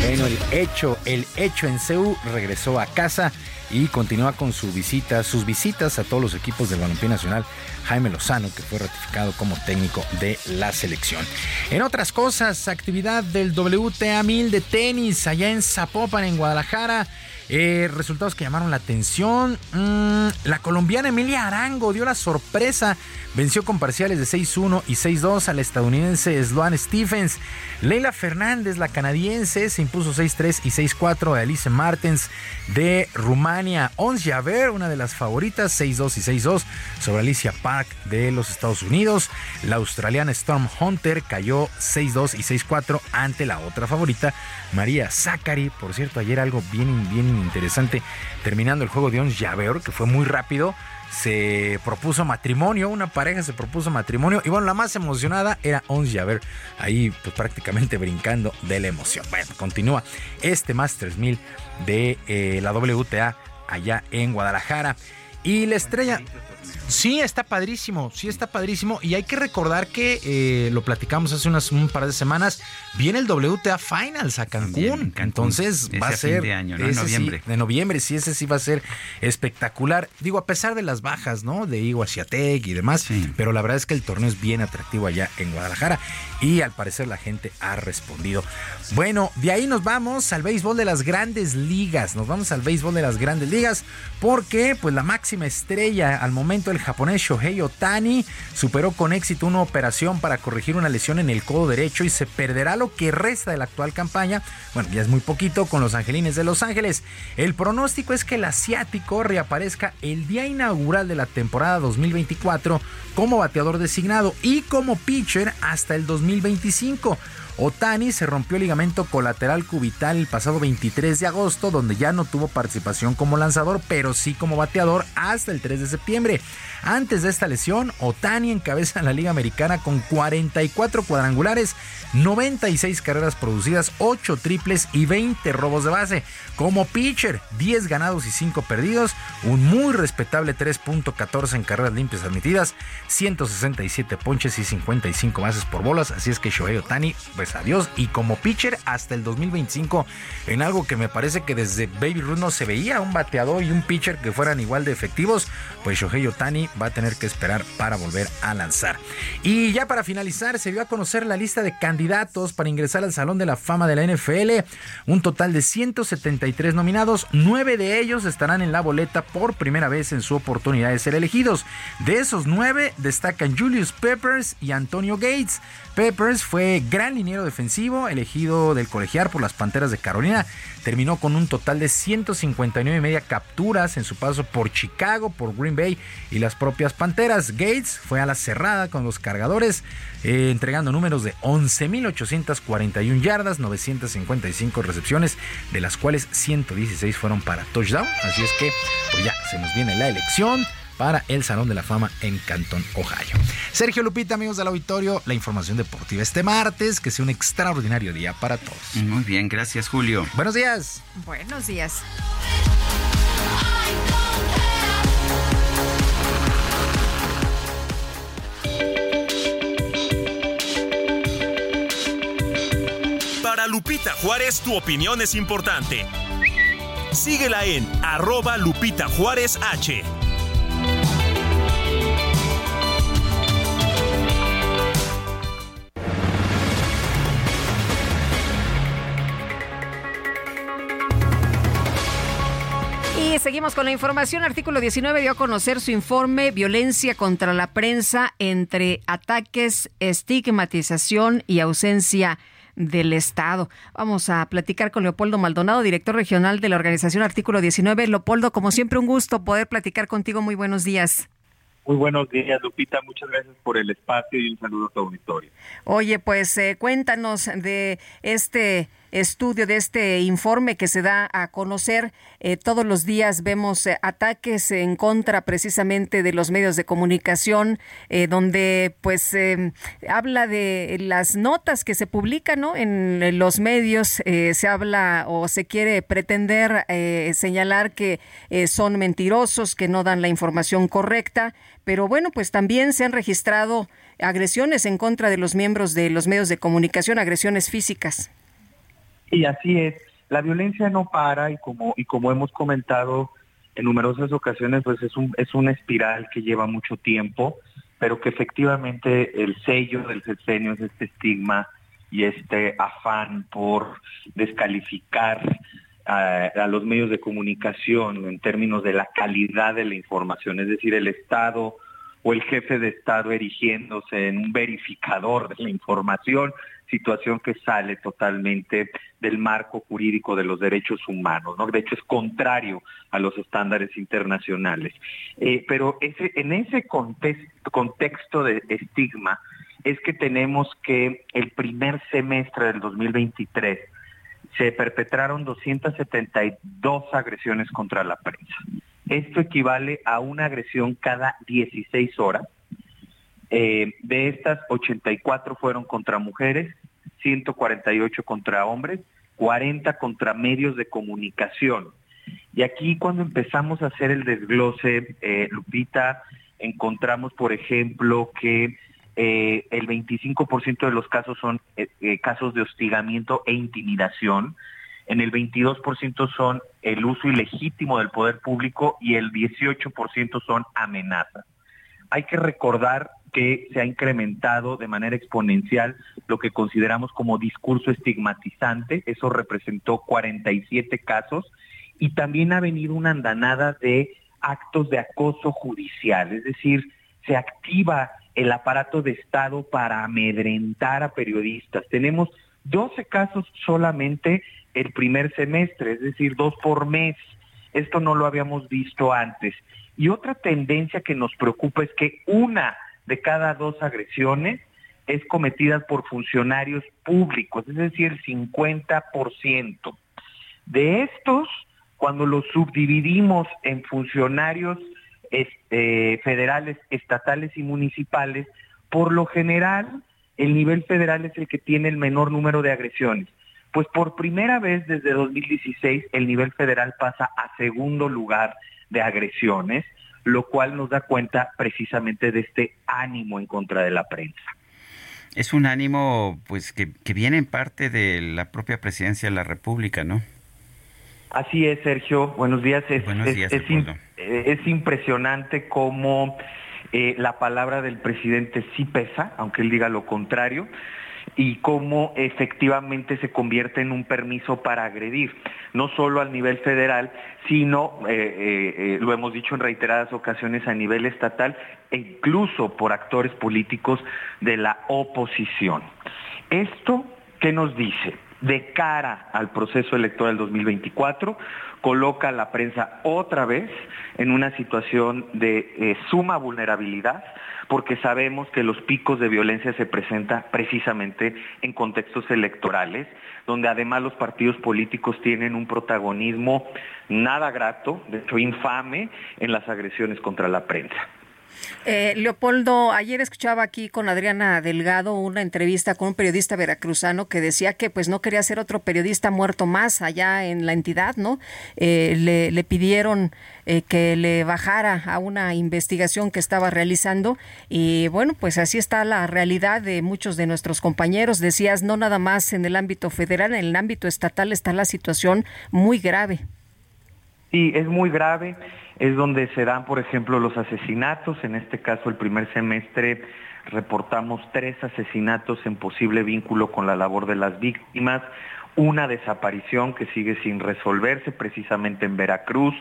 [SPEAKER 48] Bueno, el hecho, el hecho en CEU regresó a casa y continúa con su visita, sus visitas a todos los equipos del Balompié Nacional. Jaime Lozano, que fue ratificado como técnico de la selección. En otras cosas, actividad del WTA 1000 de tenis allá en Zapopan, en Guadalajara. Eh, resultados que llamaron la atención. Mm, la colombiana Emilia Arango dio la sorpresa. Venció con parciales de 6-1 y 6-2 al estadounidense Sloan Stephens. Leila Fernández, la canadiense, se impuso 6-3 y 6-4 a Elise Martens de Rumania. Ons Javer, una de las favoritas, 6-2 y 6-2 sobre Alicia Park de los Estados Unidos. La australiana Storm Hunter cayó 6-2 y 6-4 ante la otra favorita, María Zachary. Por cierto, ayer algo bien, bien interesante. Terminando el juego de Ons Javer, que fue muy rápido se propuso matrimonio, una pareja se propuso matrimonio y bueno, la más emocionada era Ons Javer, ahí pues prácticamente brincando de la emoción. Bueno, continúa este Masters 1000 de eh, la WTA allá en Guadalajara y la estrella Sí, está padrísimo, sí está padrísimo. Y hay que recordar que eh, lo platicamos hace unas, un par de semanas. Viene el WTA Finals a Cancún. Entonces va a ser.
[SPEAKER 1] de año, noviembre.
[SPEAKER 48] Sí, de noviembre, sí, ese sí va a ser espectacular. Digo, a pesar de las bajas, ¿no? De Igor Ciatec y demás. Pero la verdad es que el torneo es bien atractivo allá en Guadalajara. Y al parecer la gente ha respondido. Bueno, de ahí nos vamos al béisbol de las grandes ligas. Nos vamos al béisbol de las grandes ligas. Porque, pues, la máxima estrella al momento, el japonés Shohei Otani, superó con éxito una operación para corregir una lesión en el codo derecho y se perderá lo que resta de la actual campaña. Bueno, ya es muy poquito con los Angelines de Los Ángeles. El pronóstico es que el asiático reaparezca el día inaugural de la temporada 2024 como bateador designado y como pitcher hasta el 2025. Otani se rompió el ligamento colateral cubital el pasado 23 de agosto, donde ya no tuvo participación como lanzador, pero sí como bateador hasta el 3 de septiembre. Antes de esta lesión, Otani encabeza la Liga Americana con 44 cuadrangulares, 96 carreras producidas, 8 triples y 20 robos de base. Como pitcher, 10 ganados y 5 perdidos, un muy respetable 3.14 en carreras limpias admitidas, 167 ponches y 55 bases por bolas. Así es que Shohei Otani, pues adiós. Y como pitcher hasta el 2025, en algo que me parece que desde Baby Ruth no se veía un bateador y un pitcher que fueran igual de efectivos, pues Shohei Otani va a tener que esperar para volver a lanzar. Y ya para finalizar, se dio a conocer la lista de candidatos para ingresar al Salón de la Fama de la NFL. Un total de 173 nominados, nueve de ellos estarán en la boleta por primera vez en su oportunidad de ser elegidos. De esos nueve destacan Julius Peppers y Antonio Gates. Peppers fue gran defensivo, elegido del colegiar por las Panteras de Carolina. Terminó con un total de 159 y media capturas en su paso por Chicago, por Green Bay y las propias Panteras. Gates fue a la cerrada con los cargadores, eh, entregando números de 11.841 yardas, 955 recepciones, de las cuales 116 fueron para touchdown. Así es que, pues ya se nos viene la elección para el Salón de la Fama en Canton, Ohio. Sergio Lupita, amigos del auditorio, la información deportiva este martes, que sea un extraordinario día para todos.
[SPEAKER 1] Muy bien, gracias Julio.
[SPEAKER 48] Buenos días.
[SPEAKER 2] Buenos días.
[SPEAKER 16] Para Lupita Juárez, tu opinión es importante. Síguela en arroba Lupita Juárez H.
[SPEAKER 2] Y seguimos con la información. Artículo 19 dio a conocer su informe Violencia contra la prensa entre ataques, estigmatización y ausencia del Estado. Vamos a platicar con Leopoldo Maldonado, director regional de la organización Artículo 19. Leopoldo, como siempre, un gusto poder platicar contigo. Muy buenos días.
[SPEAKER 51] Muy buenos días, Lupita. Muchas gracias por el espacio y un saludo a tu auditorio.
[SPEAKER 2] Oye, pues eh, cuéntanos de este estudio, de este informe que se da a conocer. Eh, todos los días vemos eh, ataques en contra precisamente de los medios de comunicación, eh, donde pues habla de las notas que se publican ¿no? en los medios. se habla o se quiere pretender señalar que son mentirosos, que no dan la información correcta. Pero bueno, pues también se han registrado agresiones en contra de los miembros de los medios de comunicación, agresiones físicas.
[SPEAKER 51] Y así es, la violencia no para y como, y como hemos comentado en numerosas ocasiones, pues es, un, es una espiral que lleva mucho tiempo, pero que efectivamente el sello del sexenio es este estigma y este afán por descalificar a, a, los medios de comunicación en términos de la calidad de la información, es decir, el Estado o el jefe de Estado erigiéndose en un verificador de la información, situación que sale totalmente del marco jurídico de los derechos humanos, ¿no? De hecho es contrario a los estándares internacionales. Eh, pero en ese contexto de estigma es que tenemos que el primer semestre del 2023 se perpetraron 272 agresiones contra la prensa. Esto equivale a una agresión cada 16 horas. Eh, de estas, 84 fueron contra mujeres, 148 contra hombres, 40 contra medios de comunicación. Y aquí cuando empezamos a hacer el desglose, eh, Lupita, encontramos, por ejemplo, que eh, el 25% de los casos son casos de hostigamiento e intimidación, en el 22% son el uso ilegítimo del poder público y el 18% son amenazas. Hay que recordar que se ha incrementado de manera exponencial lo que consideramos como discurso estigmatizante, eso representó 47 casos, y también ha venido una andanada de actos de acoso judicial, es decir, se activa el aparato de Estado para amedrentar a periodistas. Tenemos 12 casos solamente el primer semestre, es decir, dos por mes. Esto no lo habíamos visto antes. Y otra tendencia que nos preocupa es que una de cada dos agresiones es cometida por funcionarios públicos, es decir, el 50%. De estos, cuando los subdividimos en funcionarios este, federales, estatales y municipales, por lo general el nivel federal es el que tiene el menor número de agresiones. Pues por primera vez desde 2016 el nivel federal pasa a segundo lugar de agresiones, lo cual nos da cuenta precisamente de este ánimo en contra de la prensa.
[SPEAKER 1] Es un ánimo pues que, viene en parte de la propia presidencia de la República, ¿no?
[SPEAKER 51] Así es, Sergio. Buenos días. Es,
[SPEAKER 1] Buenos días,
[SPEAKER 51] es, es impresionante cómo eh, la palabra del presidente sí pesa, aunque él diga lo contrario y cómo efectivamente se convierte en un permiso para agredir, no solo al nivel federal, sino, eh, eh, eh, lo hemos dicho en reiteradas ocasiones, a nivel estatal e incluso por actores políticos de la oposición. ¿Esto qué nos dice? De cara al proceso electoral 2024, coloca a la prensa otra vez en una situación de suma vulnerabilidad, porque sabemos que los picos de violencia se presentan precisamente en contextos electorales, donde además los partidos políticos tienen un protagonismo nada grato, de hecho infame, en las agresiones contra la prensa.
[SPEAKER 2] Eh, Leopoldo, ayer escuchaba aquí con Adriana Delgado una entrevista con un periodista veracruzano que decía que pues no quería ser otro periodista muerto más allá en la entidad, ¿no? Eh, le, pidieron eh, que le bajara a una investigación que estaba realizando y bueno, pues así está la realidad de muchos de nuestros compañeros. Decías, no nada más en el ámbito federal, en el ámbito estatal está la situación muy grave.
[SPEAKER 51] Sí, es muy grave. Es donde se dan, por ejemplo, los asesinatos. En este caso, el primer semestre reportamos tres asesinatos en posible vínculo con la labor de las víctimas, una desaparición que sigue sin resolverse precisamente en Veracruz,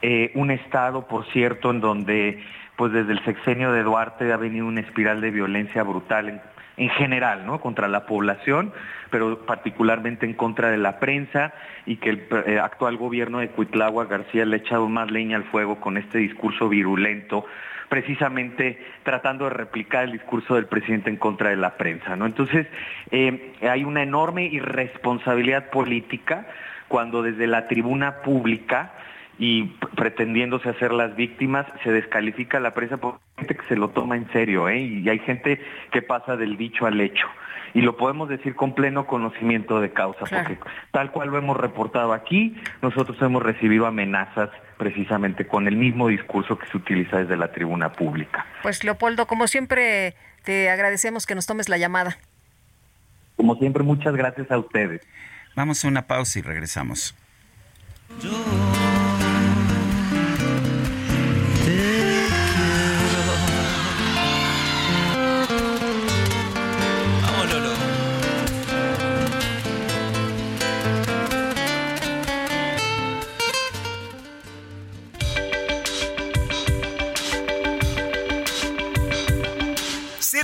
[SPEAKER 51] eh, un estado, por cierto, en donde pues desde el sexenio de Duarte ha venido una espiral de violencia brutal en general, ¿no? Contra la población, pero particularmente en contra de la prensa y que el eh, actual gobierno de Cuitlagua García le ha echado más leña al fuego con este discurso virulento, precisamente tratando de replicar el discurso del presidente en contra de la prensa, ¿no? Entonces, eh, hay una enorme irresponsabilidad política cuando desde la tribuna pública y pretendiéndose hacer las víctimas, se descalifica la prensa por gente que se lo toma en serio, ¿eh? y hay gente que pasa del dicho al hecho. Y lo podemos decir con pleno conocimiento de causa, porque tal cual lo hemos reportado aquí, nosotros hemos recibido amenazas precisamente con el mismo discurso que se utiliza desde la tribuna pública.
[SPEAKER 2] Pues Leopoldo, como siempre, te agradecemos que nos tomes la llamada.
[SPEAKER 51] Como siempre, muchas gracias a ustedes.
[SPEAKER 1] Vamos a una pausa y regresamos.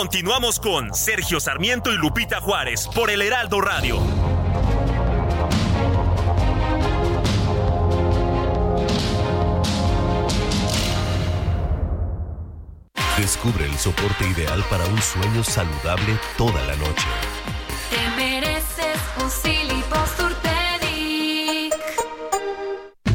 [SPEAKER 16] Continuamos con Sergio Sarmiento y Lupita Juárez por el Heraldo Radio.
[SPEAKER 52] Descubre el soporte ideal para un sueño saludable toda la noche.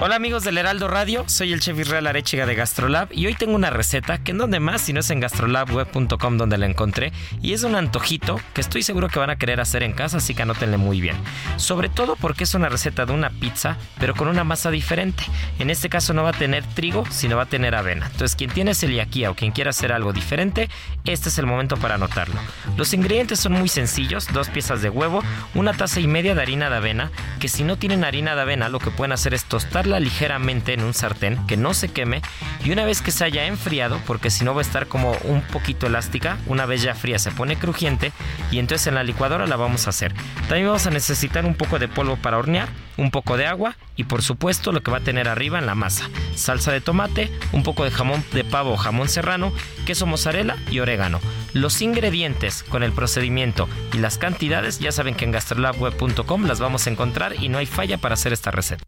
[SPEAKER 53] Hola amigos del Heraldo Radio, soy el chef Israel Arechiga de Gastrolab y hoy tengo una receta que en donde más si no es en gastrolabweb.com donde la encontré y es un antojito que estoy seguro que van a querer hacer en casa, así que anótenle muy bien. Sobre todo porque es una receta de una pizza, pero con una masa diferente. En este caso no va a tener trigo, sino va a tener avena. Entonces quien tiene celiaquía o quien quiera hacer algo diferente, este es el momento para anotarlo. Los ingredientes son muy sencillos, dos piezas de huevo, una taza y media de harina de avena, que si no tienen harina de avena lo que pueden hacer es ligeramente en un sartén que no se queme y una vez que se haya enfriado, porque si no va a estar como un poquito elástica, una vez ya fría se pone crujiente y entonces en la licuadora la vamos a hacer. También vamos a necesitar un poco de polvo para hornear, un poco de agua y por supuesto lo que va a tener arriba en la masa, salsa de tomate, un poco de jamón de pavo o jamón serrano, queso mozzarella y orégano. Los ingredientes con el procedimiento y las cantidades ya saben que en gastrolabweb.com las vamos a encontrar y no hay falla para hacer esta receta.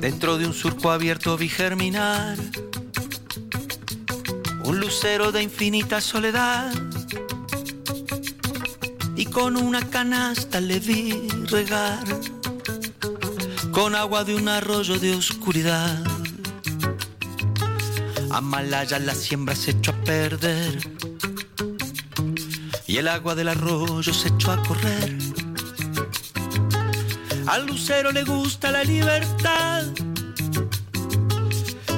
[SPEAKER 36] Dentro de un surco abierto vi germinar un lucero de infinita soledad y con una canasta le vi regar con agua de un arroyo de oscuridad. A Malaya la siembra se echó a perder y el agua del arroyo se echó a correr. Al lucero le gusta la libertad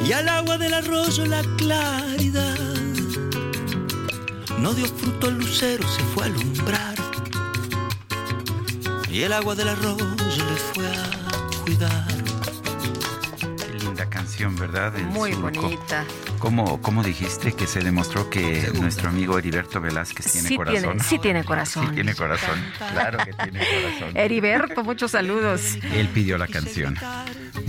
[SPEAKER 36] y al agua del arroyo la claridad. No dio fruto el lucero, se fue a alumbrar y el agua del arroyo le fue a cuidar.
[SPEAKER 1] Qué linda canción, ¿verdad? El
[SPEAKER 2] Muy
[SPEAKER 1] surco.
[SPEAKER 2] bonita.
[SPEAKER 1] ¿Cómo, ¿Cómo dijiste que se demostró que nuestro amigo Heriberto Velázquez tiene
[SPEAKER 2] Sí
[SPEAKER 1] corazón?
[SPEAKER 2] tiene, sí tiene corazón.
[SPEAKER 1] Sí tiene corazón. Claro que tiene corazón.
[SPEAKER 2] Heriberto, muchos saludos.
[SPEAKER 1] Él pidió la canción.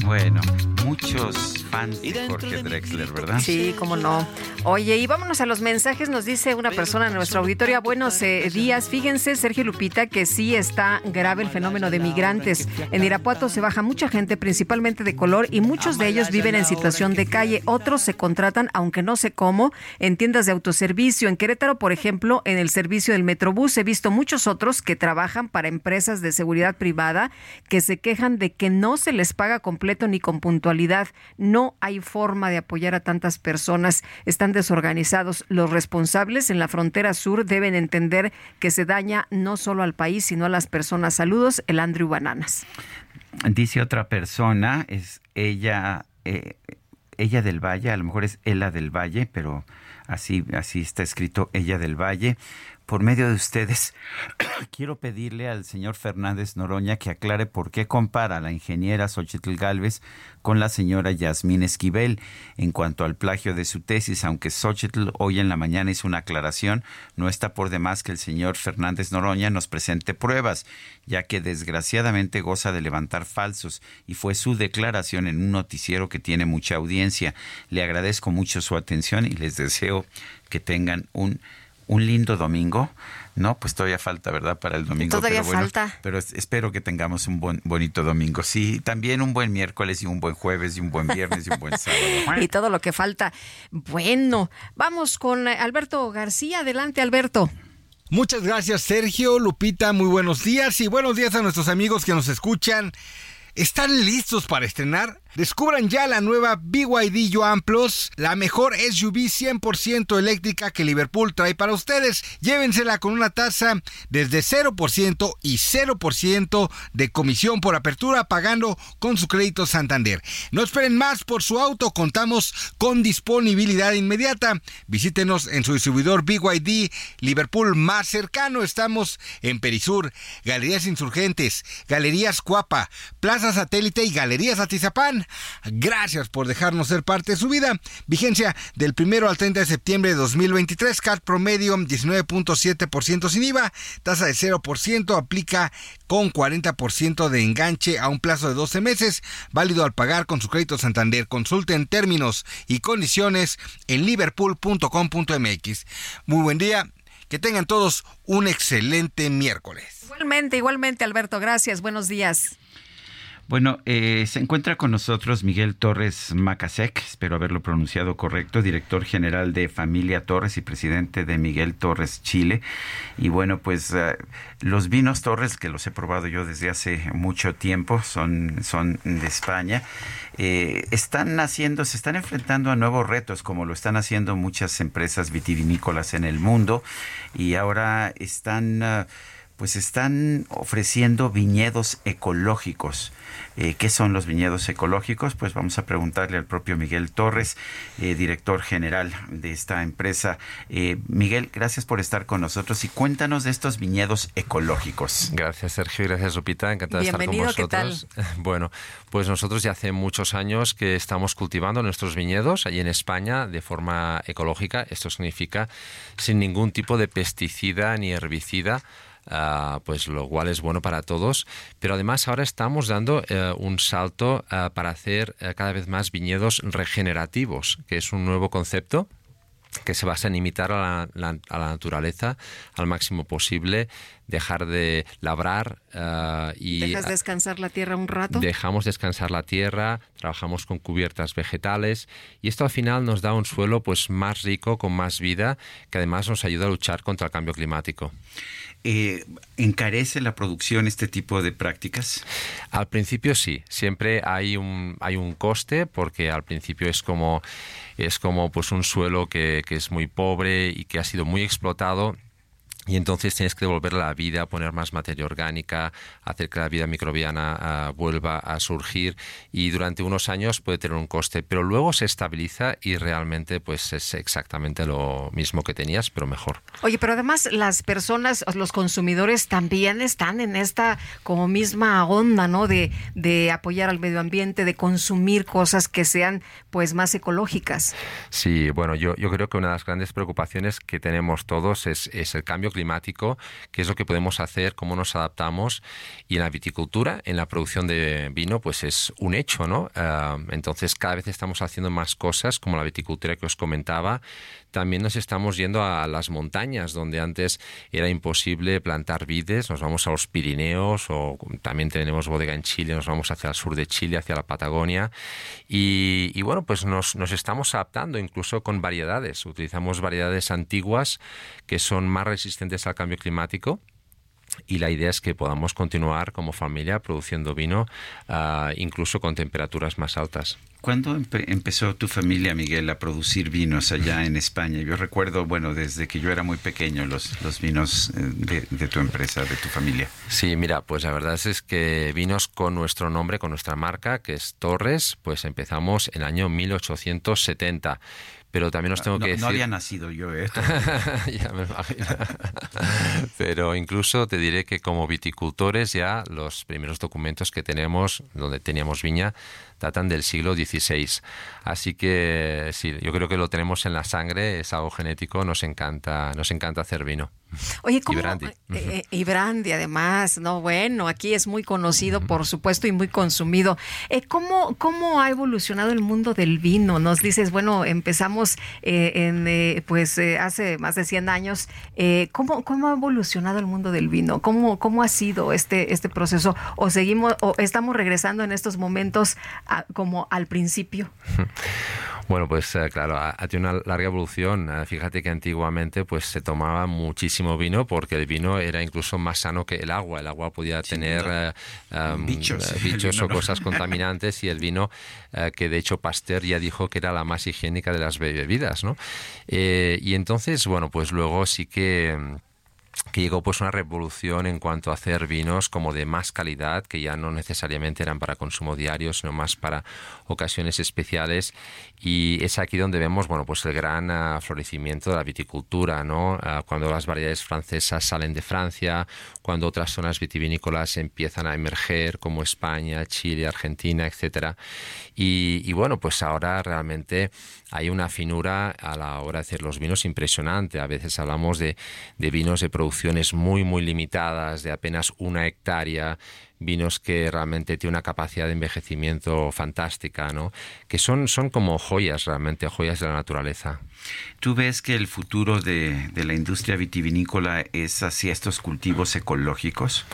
[SPEAKER 1] Bueno, muchos fans de Jorge Drexler, ¿verdad?
[SPEAKER 2] Sí, cómo no. Oye, y vámonos a los mensajes. Nos dice una persona en nuestro auditorio. Buenos eh, días. Fíjense, Sergio Lupita, que sí está grave el fenómeno de migrantes. En Irapuato se baja mucha gente, principalmente de color, y muchos de ellos viven en situación de calle. Otros se contratan, aunque no sé cómo, en tiendas de autoservicio. En Querétaro, por ejemplo, en el servicio del Metrobús, he visto muchos otros que trabajan para empresas de seguridad privada que se quejan de que no se les paga completo ni con puntualidad. No hay forma de apoyar a tantas personas. Están desorganizados. Los responsables en la frontera sur deben entender que se daña no solo al país, sino a las personas. Saludos, el Andrew Bananas.
[SPEAKER 1] Dice otra persona, es ella, eh, ella del Valle, a lo mejor es Ela del Valle, pero así, así está escrito ella del Valle. Por medio de ustedes, quiero pedirle al señor Fernández Noroña que aclare por qué compara a la ingeniera Xochitl Galvez con la señora Yasmín Esquivel en cuanto al plagio de su tesis, aunque Xochitl hoy en la mañana hizo una aclaración, no está por demás que el señor Fernández Noroña nos presente pruebas, ya que desgraciadamente goza de levantar falsos y fue su declaración en un noticiero que tiene mucha audiencia. Le agradezco mucho su atención y les deseo que tengan un un lindo domingo. No, pues todavía falta, ¿verdad? Para el domingo.
[SPEAKER 2] Todavía
[SPEAKER 1] pero bueno,
[SPEAKER 2] falta.
[SPEAKER 1] Pero es- espero que tengamos un buen, bonito domingo. Sí, también un buen miércoles y un buen jueves y un buen viernes y un buen sábado.
[SPEAKER 2] Y todo lo que falta. Bueno, vamos con Alberto García. Adelante, Alberto.
[SPEAKER 54] Muchas gracias Sergio, Lupita, muy buenos días y buenos días a nuestros amigos que nos escuchan. ¿Están listos para estrenar? Descubran ya la nueva BYD Yuan Plus, la mejor SUV 100% eléctrica que Liverpool trae para ustedes. Llévensela con una tasa desde 0% y 0% de comisión por apertura pagando con su crédito Santander. No esperen más por su auto, contamos con disponibilidad inmediata. Visítenos en su distribuidor BYD Liverpool más cercano. Estamos en Perisur, Galerías Insurgentes, Galerías Cuapa, Plaza Satélite y Galerías Atizapán. Gracias por dejarnos ser parte de su vida. Vigencia del primero al 30 de septiembre de 2023. CAT promedio 19.7% sin IVA. Tasa de 0% aplica con 40% de enganche a un plazo de 12 meses. Válido al pagar con su crédito Santander. Consulten términos y condiciones en liverpool.com.mx. Muy buen día. Que tengan todos un excelente miércoles.
[SPEAKER 2] Igualmente, igualmente, Alberto. Gracias. Buenos días.
[SPEAKER 1] Bueno, eh, se encuentra con nosotros Miguel Torres Macasek, espero haberlo pronunciado correcto, director general de Familia Torres y presidente de Miguel Torres Chile. Y bueno, pues eh, los vinos Torres, que los he probado yo desde hace mucho tiempo, son, de España, eh, están haciendo, se están enfrentando a nuevos retos, como lo están haciendo muchas empresas vitivinícolas en el mundo, y ahora están pues están ofreciendo viñedos ecológicos. Eh, ¿Qué son los viñedos ecológicos? Pues vamos a preguntarle al propio Miguel Torres, eh, director general de esta empresa. Eh, Miguel, gracias por estar con nosotros y cuéntanos de estos viñedos ecológicos.
[SPEAKER 55] Gracias Sergio, gracias Lupita, encantado de estar con vosotros. Bueno, pues nosotros ya hace muchos años que estamos cultivando nuestros viñedos allí en España de forma ecológica. Esto significa sin ningún tipo de pesticida ni herbicida Ah, pues lo cual es bueno para todos. Pero además ahora estamos dando eh, un salto ah, para hacer eh, cada vez más viñedos regenerativos, que es un nuevo concepto que se basa en imitar a la, naturaleza al máximo posible, dejar de labrar ah, y...
[SPEAKER 2] ¿Dejas descansar la tierra un rato?
[SPEAKER 55] Dejamos descansar la tierra, trabajamos con cubiertas vegetales y esto al final nos da un suelo pues más rico, con más vida, que además nos ayuda a luchar contra el cambio climático.
[SPEAKER 1] Eh, ¿Encarece la producción este tipo de prácticas?
[SPEAKER 55] Al principio sí, siempre hay un, hay un coste porque al principio es como, es como pues un suelo que, que es muy pobre y que ha sido muy explotado y entonces tienes que devolver la vida, poner más materia orgánica, hacer que la vida microbiana ah, vuelva a surgir y durante unos años puede tener un coste, pero luego se estabiliza y realmente pues es exactamente lo mismo que tenías, pero mejor.
[SPEAKER 2] Oye, pero además las personas, los consumidores también están en esta como misma onda, ¿no? De, de apoyar al medio ambiente, de consumir cosas que sean pues más ecológicas.
[SPEAKER 55] Sí, bueno, yo, yo creo que una de las grandes preocupaciones que tenemos todos es, es el cambio climático, qué es lo que podemos hacer, cómo nos adaptamos. Y en la viticultura, en la producción de vino, pues es un hecho, ¿no? Ah, entonces cada vez estamos haciendo más cosas, como la viticultura que os comentaba. También nos estamos yendo a las montañas, donde antes era imposible plantar vides. Nos vamos a los Pirineos o también tenemos bodega en Chile, nos vamos hacia el sur de Chile, hacia la Patagonia. Y, bueno, pues nos, estamos adaptando incluso con variedades. Utilizamos variedades antiguas que son más resistentes al cambio climático y la idea es que podamos continuar como familia produciendo vino ah, incluso con temperaturas más altas.
[SPEAKER 1] ¿Cuándo empezó tu familia, Miguel, a producir vinos allá en España? Yo recuerdo, bueno, desde que yo era muy pequeño, los, los vinos eh, de, de, tu empresa, de tu familia.
[SPEAKER 55] Sí, mira, pues la verdad es que vinos con nuestro nombre, con nuestra marca, que es Torres, pues empezamos en el año 1870 pero también os tengo que decir...
[SPEAKER 1] No había nacido yo, ¿eh?
[SPEAKER 55] ya me imagino. pero incluso te diré que como viticultores ya los primeros documentos que tenemos, donde teníamos viña, datan del siglo XVI. Así que sí, yo creo que lo tenemos en la sangre, es algo genético, nos encanta, nos encanta hacer vino.
[SPEAKER 2] Oye, ¿cómo? Y brandy. Eh, eh, y brandy, además, no, bueno, aquí es muy conocido, por supuesto, y muy consumido. Eh, ¿cómo, ¿Cómo ha evolucionado el mundo del vino? Nos dices, bueno, empezamos en, pues hace más de 100 años. ¿cómo, ¿Cómo ha evolucionado el mundo del vino? ¿Cómo, cómo ha sido este, este proceso? ¿O seguimos, o estamos regresando en estos momentos como al principio?
[SPEAKER 55] Bueno, pues eh, claro, ha, tenido una larga evolución. Eh, fíjate que antiguamente pues se tomaba muchísimo vino porque el vino era incluso más sano que el agua. El agua podía tener eh,
[SPEAKER 1] em, bichos,
[SPEAKER 55] bichos o cosas contaminantes y el vino, que de hecho Pasteur ya dijo que era la más higiénica de las bebidas, ¿no? y entonces, bueno, pues luego sí que em, que llegó pues una revolución en cuanto a hacer vinos como de más calidad, que ya no necesariamente eran para consumo diario, sino más para ocasiones especiales. Y es aquí donde vemos, bueno, pues el gran uh, florecimiento de la viticultura, ¿no? Uh, cuando las variedades francesas salen de Francia, cuando otras zonas vitivinícolas empiezan a emerger, como España, Chile, Argentina, etcétera. Y, y bueno, pues ahora realmente hay una finura a la hora de hacer los vinos impresionante. A veces hablamos de, de vinos de producciones muy, muy limitadas, de apenas una hectárea, vinos que realmente tienen una capacidad de envejecimiento fantástica, ¿no? Que son, son como joyas realmente, joyas de la naturaleza.
[SPEAKER 1] ¿Tú ves que el futuro de, de la industria vitivinícola es hacia estos cultivos ecológicos?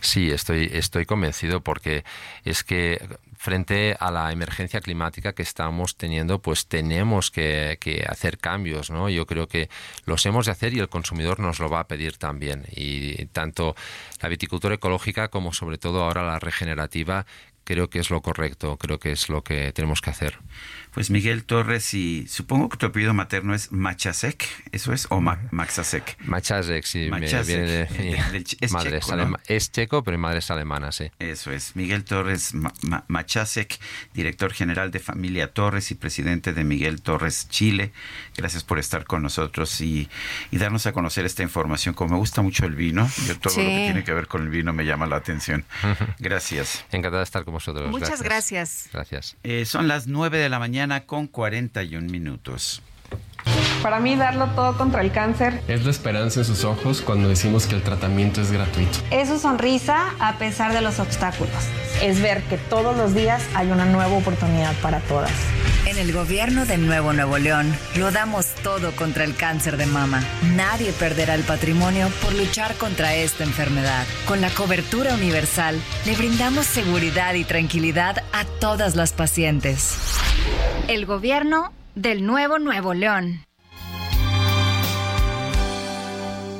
[SPEAKER 55] Sí, estoy, estoy convencido porque es que frente a la emergencia climática que estamos teniendo, pues tenemos que, hacer cambios, ¿no? Yo creo que los hemos de hacer y el consumidor nos lo va a pedir también. Y tanto la viticultura ecológica como sobre todo ahora la regenerativa creo que es lo correcto, creo que es lo que tenemos que hacer.
[SPEAKER 1] Pues Miguel Torres, y supongo que tu apellido materno es Machasek, ¿eso es? ¿O Ma Maxasek?
[SPEAKER 55] Machasek, sí, Machasek. viene de, de, de es, madre checo, es, ¿no? es, checo, pero mi madre es alemana, sí.
[SPEAKER 1] Eso es. Miguel Torres Ma Ma Machasek, director general de Familia Torres y presidente de Miguel Torres Chile. Gracias por estar con nosotros y, y darnos a conocer esta información. Como me gusta mucho el vino, yo todo sí. lo que tiene que ver con el vino me llama la atención. Gracias.
[SPEAKER 55] Encantado de estar con vosotros.
[SPEAKER 46] Muchas gracias.
[SPEAKER 55] Gracias.
[SPEAKER 1] Eh, son las 9 de la mañana con 41 minutos.
[SPEAKER 44] Para mí darlo todo contra el cáncer
[SPEAKER 56] es la esperanza en sus ojos cuando decimos que el tratamiento es gratuito.
[SPEAKER 44] Es su sonrisa a pesar de los obstáculos. Es ver que todos los días hay una nueva oportunidad para todas.
[SPEAKER 45] En el gobierno de Nuevo Nuevo León lo damos todo contra el cáncer de mama. Nadie perderá el patrimonio por luchar contra esta enfermedad. Con la cobertura universal le brindamos seguridad y tranquilidad a todas las pacientes.
[SPEAKER 57] El gobierno del Nuevo Nuevo León.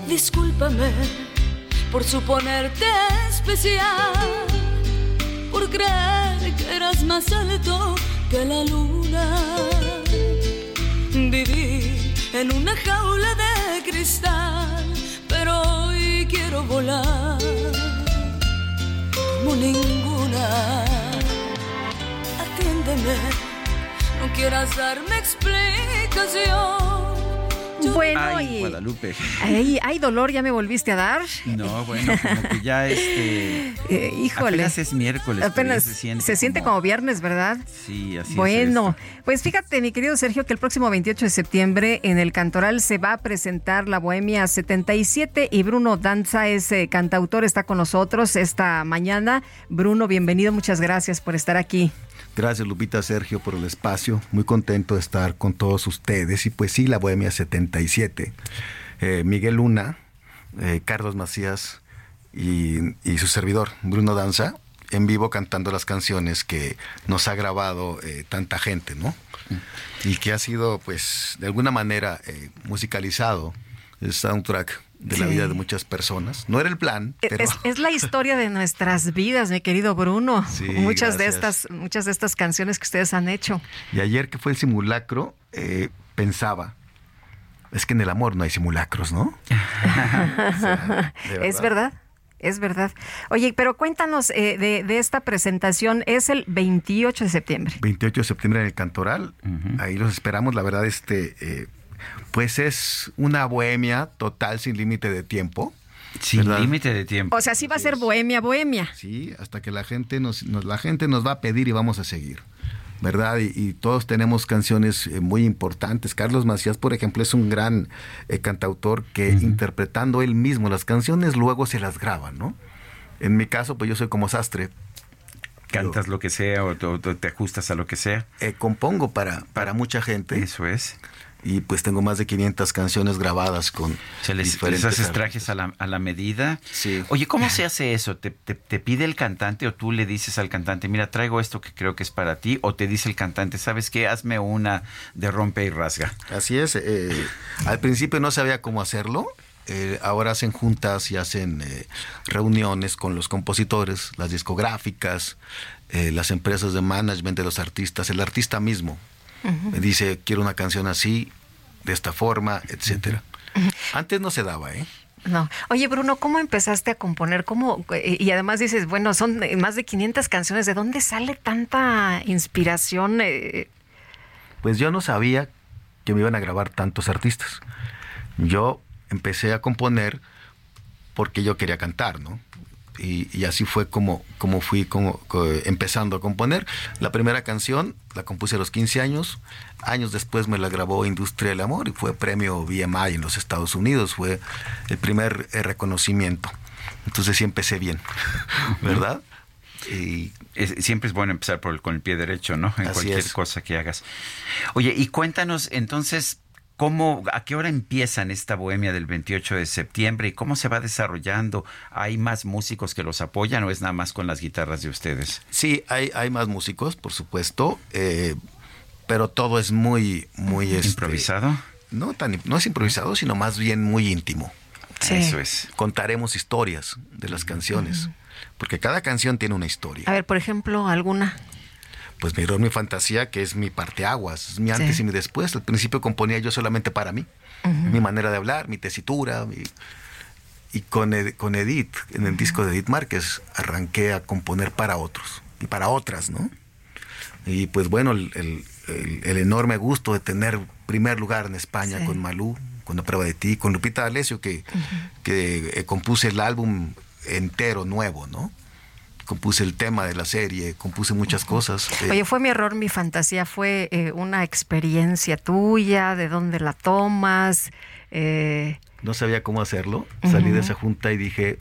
[SPEAKER 58] Discúlpame por suponerte especial, por creer que eras más alto que la luna. Viví en una jaula de cristal, pero hoy quiero volar como ninguna. Atiéndeme, no quieras darme explicación.
[SPEAKER 2] Bueno,
[SPEAKER 1] Ay,
[SPEAKER 2] y
[SPEAKER 1] Guadalupe.
[SPEAKER 2] Ay, ay, dolor, ya me volviste a dar.
[SPEAKER 1] No, bueno, como que ya este.
[SPEAKER 2] Eh, híjole.
[SPEAKER 1] Apenas es miércoles.
[SPEAKER 2] Apenas
[SPEAKER 1] se siente,
[SPEAKER 2] se siente como... como... viernes, ¿verdad?
[SPEAKER 1] Sí, así
[SPEAKER 2] bueno,
[SPEAKER 1] es.
[SPEAKER 2] pues fíjate, mi querido Sergio, que el próximo 28 de septiembre en el Cantoral se va a presentar la Bohemia 77 y Bruno Danza, ese cantautor, está con nosotros esta mañana. Bruno, bienvenido, muchas gracias por estar aquí.
[SPEAKER 59] Gracias Lupita Sergio por el espacio, muy contento de estar con todos ustedes y pues sí, la Bohemia 77. Eh, Miguel Luna, eh, Carlos Macías y, su servidor Bruno Danza en vivo cantando las canciones que nos ha grabado eh, tanta gente, ¿no? Y que ha sido pues de alguna manera musicalizado el soundtrack de la vida de muchas personas. No era el plan, pero...
[SPEAKER 2] es, es, la historia de nuestras vidas, mi querido Bruno. Sí, muchas de estas, muchas de estas canciones que ustedes han hecho.
[SPEAKER 59] Y ayer que fue el simulacro, eh, pensaba. Es que en el amor no hay simulacros, ¿no?
[SPEAKER 2] o sea, verdad. Es verdad. Es verdad. Oye, pero cuéntanos eh, de, de, esta presentación. Es el 28 de septiembre.
[SPEAKER 59] 28 de septiembre en el Cantoral. Uh -huh. Ahí los esperamos. La verdad, este, eh, pues es una bohemia total sin límite de tiempo.
[SPEAKER 1] Sin límite de tiempo.
[SPEAKER 2] O sea, sí va a ser bohemia, bohemia.
[SPEAKER 59] Sí, hasta que la gente nos, nos, la gente nos va a pedir y vamos a seguir. ¿Verdad? Y, y todos tenemos canciones eh, muy importantes. Carlos Macías, por ejemplo, es un gran eh, cantautor que uh -huh. interpretando él mismo las canciones luego se las graba, ¿no? En mi caso, pues yo soy como sastre,
[SPEAKER 1] cantas lo que sea o te, te, ajustas a lo que sea.
[SPEAKER 59] Eh, compongo para, para mucha gente.
[SPEAKER 1] Eso es.
[SPEAKER 59] Y pues tengo más de 500 canciones grabadas con
[SPEAKER 1] Se les,
[SPEAKER 59] diferentes
[SPEAKER 1] les haces trajes a la, a la, medida.
[SPEAKER 59] Sí.
[SPEAKER 1] Oye, ¿cómo se hace eso? ¿Te, ¿Te, te, pide el cantante o tú le dices al cantante, mira, traigo esto que creo que es para ti? ¿O te dice el cantante, sabes qué, hazme una de rompe y rasga?
[SPEAKER 59] Así es. Eh, al principio no sabía cómo hacerlo. Eh, ahora hacen juntas y hacen eh, reuniones con los compositores, las discográficas, eh, las empresas de management de los artistas, el artista mismo. Uh -huh. Me dice, quiero una canción así, de esta forma, etcétera. Uh -huh. Antes no se daba, ¿eh?
[SPEAKER 2] No. Oye, Bruno, ¿cómo empezaste a componer? ¿Cómo? Y además dices, bueno, son más de 500 canciones. ¿De dónde sale tanta inspiración? Eh?
[SPEAKER 59] Pues yo no sabía que me iban a grabar tantos artistas. Yo empecé a componer porque yo quería cantar, ¿no? Y, así fue como, como fui como, empezando a componer. La primera canción la compuse a los 15 años, años después me la grabó Industria del Amor y fue premio BMI en los Estados Unidos, fue el primer eh, reconocimiento. Entonces sí empecé bien, ¿verdad?
[SPEAKER 1] Y siempre es bueno empezar por con el pie derecho, ¿no? En cualquier cosa que hagas. Oye, y cuéntanos entonces ¿Cómo, ¿A qué hora empiezan esta bohemia del 28 de septiembre y cómo se va desarrollando? ¿Hay más músicos que los apoyan o es nada más con las guitarras de ustedes?
[SPEAKER 59] Sí, hay, hay más músicos, por supuesto, eh, pero todo es muy, muy... Este,
[SPEAKER 1] ¿Improvisado?
[SPEAKER 59] no, tan, no es improvisado, sino más bien muy íntimo.
[SPEAKER 1] Eso es.
[SPEAKER 59] Contaremos historias de las canciones, porque cada canción tiene una historia.
[SPEAKER 2] A ver, por ejemplo, alguna
[SPEAKER 59] pues mi error, mi fantasía, que es mi parteaguas, es mi antes y mi después. Al principio componía yo solamente para mí, mi manera de hablar, mi tesitura. Y con, con Edith, en el disco de Edith Márquez, arranqué a componer para otros y para otras, ¿no? Y pues bueno, el, enorme gusto de tener primer lugar en España con Malú, con La prueba de ti, con Lupita D'Alessio, que, que eh, compuse el álbum entero, nuevo, ¿no? Compuse el tema de la serie, compuse muchas cosas.
[SPEAKER 2] Eh. Oye, fue mi error, mi fantasía, fue eh, una experiencia tuya, de dónde la tomas.
[SPEAKER 59] Eh. No sabía cómo hacerlo, salí de esa junta y dije,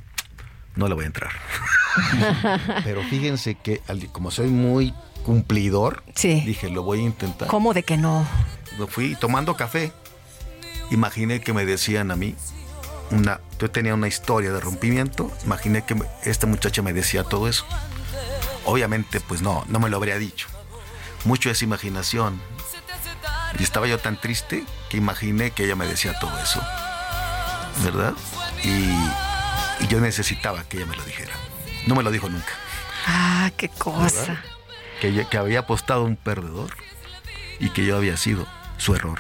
[SPEAKER 59] no le voy a entrar. Pero fíjense que como soy muy cumplidor, dije, lo voy a intentar.
[SPEAKER 2] ¿Cómo de que no?
[SPEAKER 59] Lo fui tomando café. Imaginé que me decían a mí, una, yo tenía una historia de rompimiento, imaginé que esta muchacha me decía todo eso. Obviamente, pues no, no me lo habría dicho. Mucho es imaginación. Y estaba yo tan triste que imaginé que ella me decía todo eso. ¿Verdad? Y, yo necesitaba que ella me lo dijera. No me lo dijo nunca.
[SPEAKER 2] Ah, qué cosa.
[SPEAKER 59] Que, que había apostado un perdedor y que yo había sido su error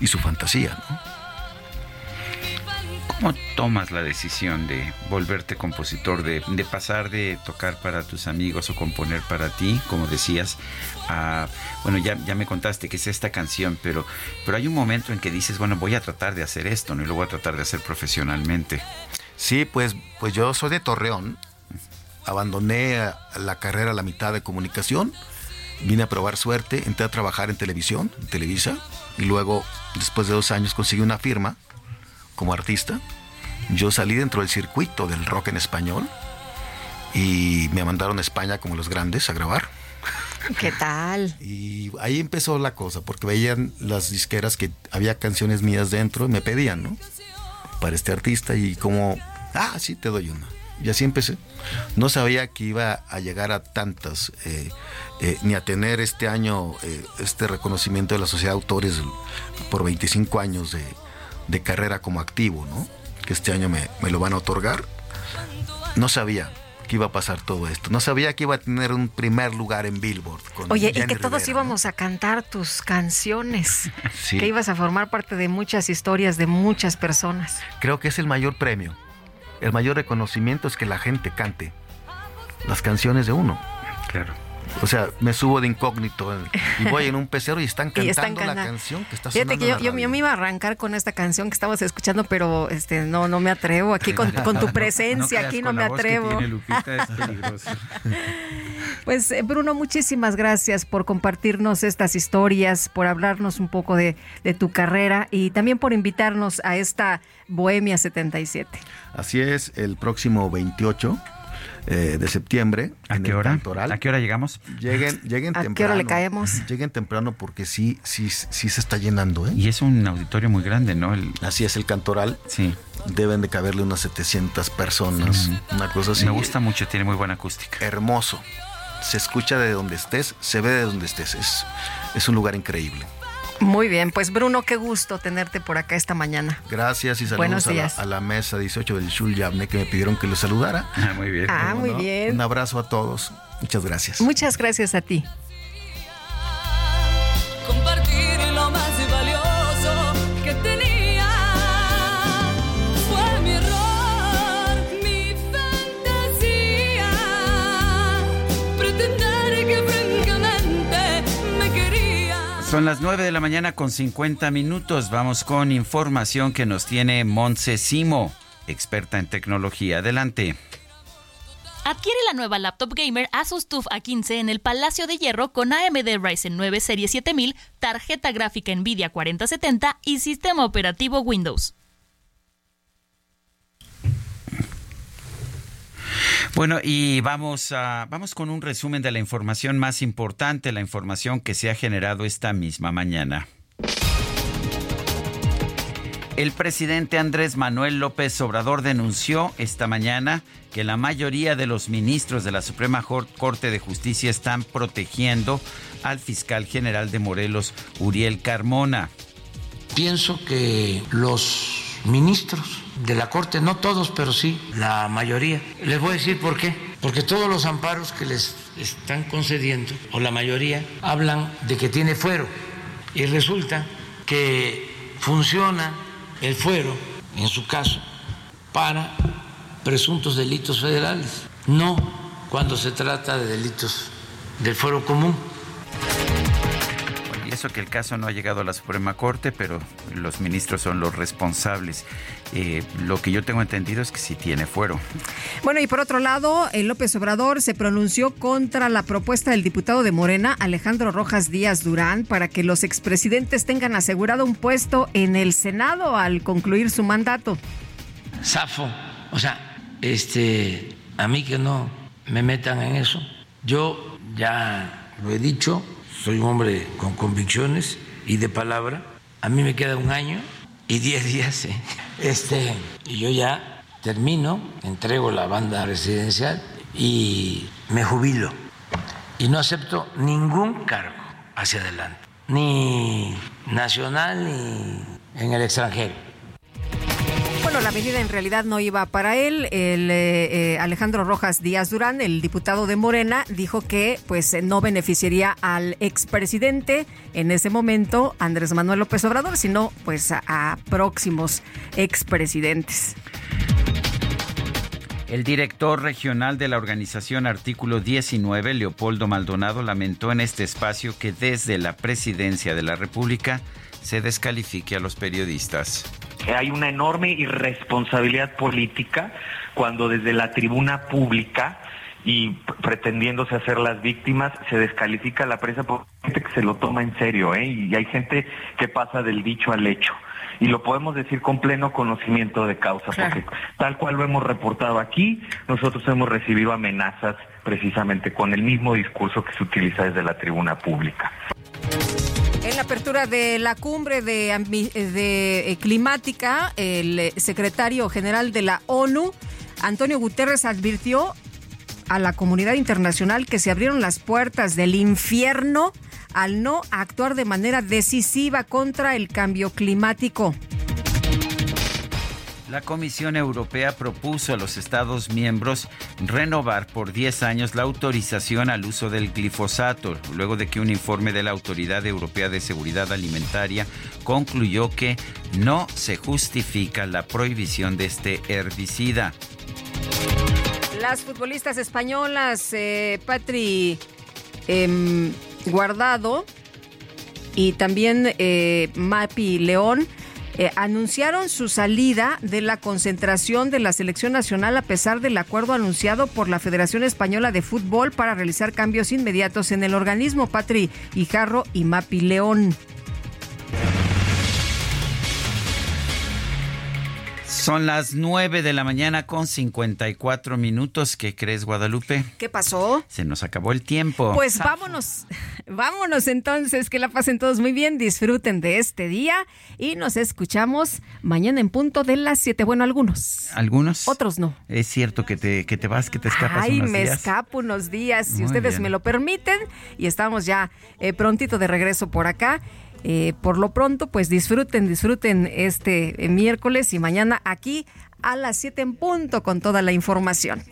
[SPEAKER 59] y su fantasía. ¿no?
[SPEAKER 1] ¿Cómo tomas la decisión de volverte compositor, de, pasar de tocar para tus amigos o componer para ti, como decías? A, bueno, ya, ya me contaste que es esta canción, pero, pero hay un momento en que dices, bueno, voy a tratar de hacer esto, ¿no? Y lo voy a tratar de hacer profesionalmente.
[SPEAKER 59] Sí, pues, pues yo soy de Torreón. Abandoné la carrera a la mitad de comunicación. Vine a probar suerte, entré a trabajar en televisión, en Televisa, y luego, después de dos años, conseguí una firma como artista. Yo salí dentro del circuito del rock en español y me mandaron a España como los grandes a grabar.
[SPEAKER 2] ¿Qué tal?
[SPEAKER 59] Y ahí empezó la cosa, porque veían las disqueras que había canciones mías dentro y me pedían, ¿no? Para este artista y como, ah, sí, te doy una. Y así empecé. No sabía que iba a llegar a tantas, eh, eh, ni a tener este año eh, este reconocimiento de la Sociedad de Autores por 25 años de, de carrera como activo, ¿no? Que este año me, lo van a otorgar. No sabía que iba a pasar todo esto. No sabía que iba a tener un primer lugar en Billboard.
[SPEAKER 2] Oye, y que todos íbamos a cantar tus canciones. Que ibas a formar parte de muchas historias de muchas personas.
[SPEAKER 59] Creo que es el mayor premio. El mayor reconocimiento es que la gente cante las canciones de uno.
[SPEAKER 1] Claro.
[SPEAKER 59] O sea, me subo de incógnito y voy en un pecero y están cantando la canción que está sonando.
[SPEAKER 2] Fíjate que yo, me iba a arrancar con esta canción que estabas escuchando, pero este no no me atrevo. Aquí con, tu presencia, aquí no me atrevo. pues eh, Bruno, muchísimas gracias por compartirnos estas historias, por hablarnos un poco de, de tu carrera y también por invitarnos a esta Bohemia 77.
[SPEAKER 59] Así es, el próximo 28 eh, de septiembre.
[SPEAKER 1] ¿A qué hora? ¿A qué hora llegamos?
[SPEAKER 59] Lleguen, lleguen temprano.
[SPEAKER 2] ¿A qué hora le caemos?
[SPEAKER 59] Lleguen temprano porque sí, sí, sí se está llenando. ¿eh?
[SPEAKER 1] Y es un auditorio muy grande, ¿no?
[SPEAKER 59] Así es, el Cantoral.
[SPEAKER 1] Sí.
[SPEAKER 59] Deben de caberle unas 700 personas, una cosa así.
[SPEAKER 1] Me gusta mucho, tiene muy buena acústica.
[SPEAKER 59] Hermoso. Se escucha de donde estés, se ve de donde estés. Es, es un lugar increíble.
[SPEAKER 2] Muy bien, pues Bruno, qué gusto tenerte por acá esta mañana.
[SPEAKER 59] Gracias y saludos a la, mesa 18 del Shul Yabne que me pidieron que lo saludara.
[SPEAKER 1] Ah, muy bien.
[SPEAKER 2] Ah, muy bien.
[SPEAKER 59] Un abrazo a todos. Muchas gracias.
[SPEAKER 2] Muchas gracias a ti.
[SPEAKER 1] Son las 9 de la mañana con 50 minutos. Vamos con información que nos tiene Montse Simo, experta en tecnología. Adelante.
[SPEAKER 60] Adquiere la nueva laptop gamer Asus TUF A15 en el Palacio de Hierro con AMD Ryzen 9 Serie 7000, tarjeta gráfica Nvidia 4070 y sistema operativo Windows.
[SPEAKER 1] Bueno, y vamos, a, vamos con un resumen de la información más importante, la información que se ha generado esta misma mañana. El presidente Andrés Manuel López Obrador denunció esta mañana que la mayoría de los ministros de la Suprema Corte de Justicia están protegiendo al fiscal general de Morelos, Uriel Carmona.
[SPEAKER 61] Pienso que los ministros de la Corte, no todos, pero sí la mayoría. Les voy a decir por qué. Porque todos los amparos que les están concediendo, o la mayoría, hablan de que tiene fuero. Y resulta que funciona el fuero, en su caso, para presuntos delitos federales, no cuando se trata de delitos del fuero común.
[SPEAKER 1] Eso que el caso no ha llegado a la Suprema Corte, pero los ministros son los responsables. Eh, lo que yo tengo entendido es que sí tiene fuero.
[SPEAKER 2] Bueno, y por otro lado, el López Obrador se pronunció contra la propuesta del diputado de Morena, Alejandro Rojas Díaz Durán, para que los expresidentes tengan asegurado un puesto en el Senado al concluir su mandato.
[SPEAKER 61] Safo, o sea, este, a mí que no me metan en eso. Yo ya lo he dicho, soy un hombre con convicciones y de palabra. A mí me queda un año y diez días. ¿eh? Este, y yo ya termino, entrego la banda residencial y me jubilo. Y no acepto ningún cargo hacia adelante, ni nacional ni en el extranjero.
[SPEAKER 2] La medida en realidad no iba para él. El eh, eh, Alejandro Rojas Díaz Durán, el diputado de Morena, dijo que pues no beneficiaría al expresidente en ese momento, Andrés Manuel López Obrador, sino pues a, a próximos expresidentes.
[SPEAKER 1] El director regional de la organización Artículo 19, Leopoldo Maldonado, lamentó en este espacio que desde la presidencia de la República se descalifique a los periodistas.
[SPEAKER 51] Hay una enorme irresponsabilidad política cuando desde la tribuna pública y pretendiéndose hacer las víctimas, se descalifica a la prensa por gente que se lo toma en serio, ¿eh? y hay gente que pasa del dicho al hecho. Y lo podemos decir con pleno conocimiento de causa, porque tal cual lo hemos reportado aquí, nosotros hemos recibido amenazas precisamente con el mismo discurso que se utiliza desde la tribuna pública.
[SPEAKER 2] En la apertura de la cumbre de, de eh, climática, el eh, secretario general de la ONU, Antonio Guterres, advirtió a la comunidad internacional que se abrieron las puertas del infierno al no actuar de manera decisiva contra el cambio climático.
[SPEAKER 1] La Comisión Europea propuso a los Estados miembros renovar por 10 años la autorización al uso del glifosato, luego de que un informe de la Autoridad Europea de Seguridad Alimentaria concluyó que no se justifica la prohibición de este herbicida.
[SPEAKER 2] Las futbolistas españolas, eh, Patri eh, Guardado y también eh, Mapi León, eh, anunciaron su salida de la concentración de la selección nacional a pesar del acuerdo anunciado por la Federación Española de Fútbol para realizar cambios inmediatos en el organismo. Patri Hijarro y Mapi León.
[SPEAKER 1] Son las 9 de la mañana con 54 minutos. ¿Qué crees, Guadalupe?
[SPEAKER 2] ¿Qué pasó?
[SPEAKER 1] Se nos acabó el tiempo.
[SPEAKER 2] Pues vámonos, vámonos entonces, que la pasen todos muy bien, disfruten de este día y nos escuchamos mañana en punto de las 7. Bueno, algunos.
[SPEAKER 1] ¿Algunos?
[SPEAKER 2] Otros no.
[SPEAKER 1] Es cierto que te, que te vas, que te escapas
[SPEAKER 2] Ay,
[SPEAKER 1] unos
[SPEAKER 2] me
[SPEAKER 1] días.
[SPEAKER 2] escapo unos días, si
[SPEAKER 1] Muy
[SPEAKER 2] ustedes
[SPEAKER 1] bien.
[SPEAKER 2] me lo permiten, y estamos ya eh, prontito de regreso por acá. Eh, por lo pronto, pues disfruten, disfruten este eh, miércoles y mañana aquí a las 7 en punto con toda la información.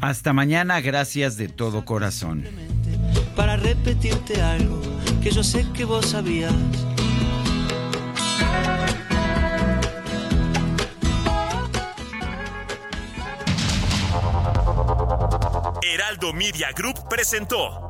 [SPEAKER 1] Hasta mañana, gracias de todo corazón.
[SPEAKER 36] para repetirte algo que yo sé que vos sabías.
[SPEAKER 16] Heraldo Media Group presentó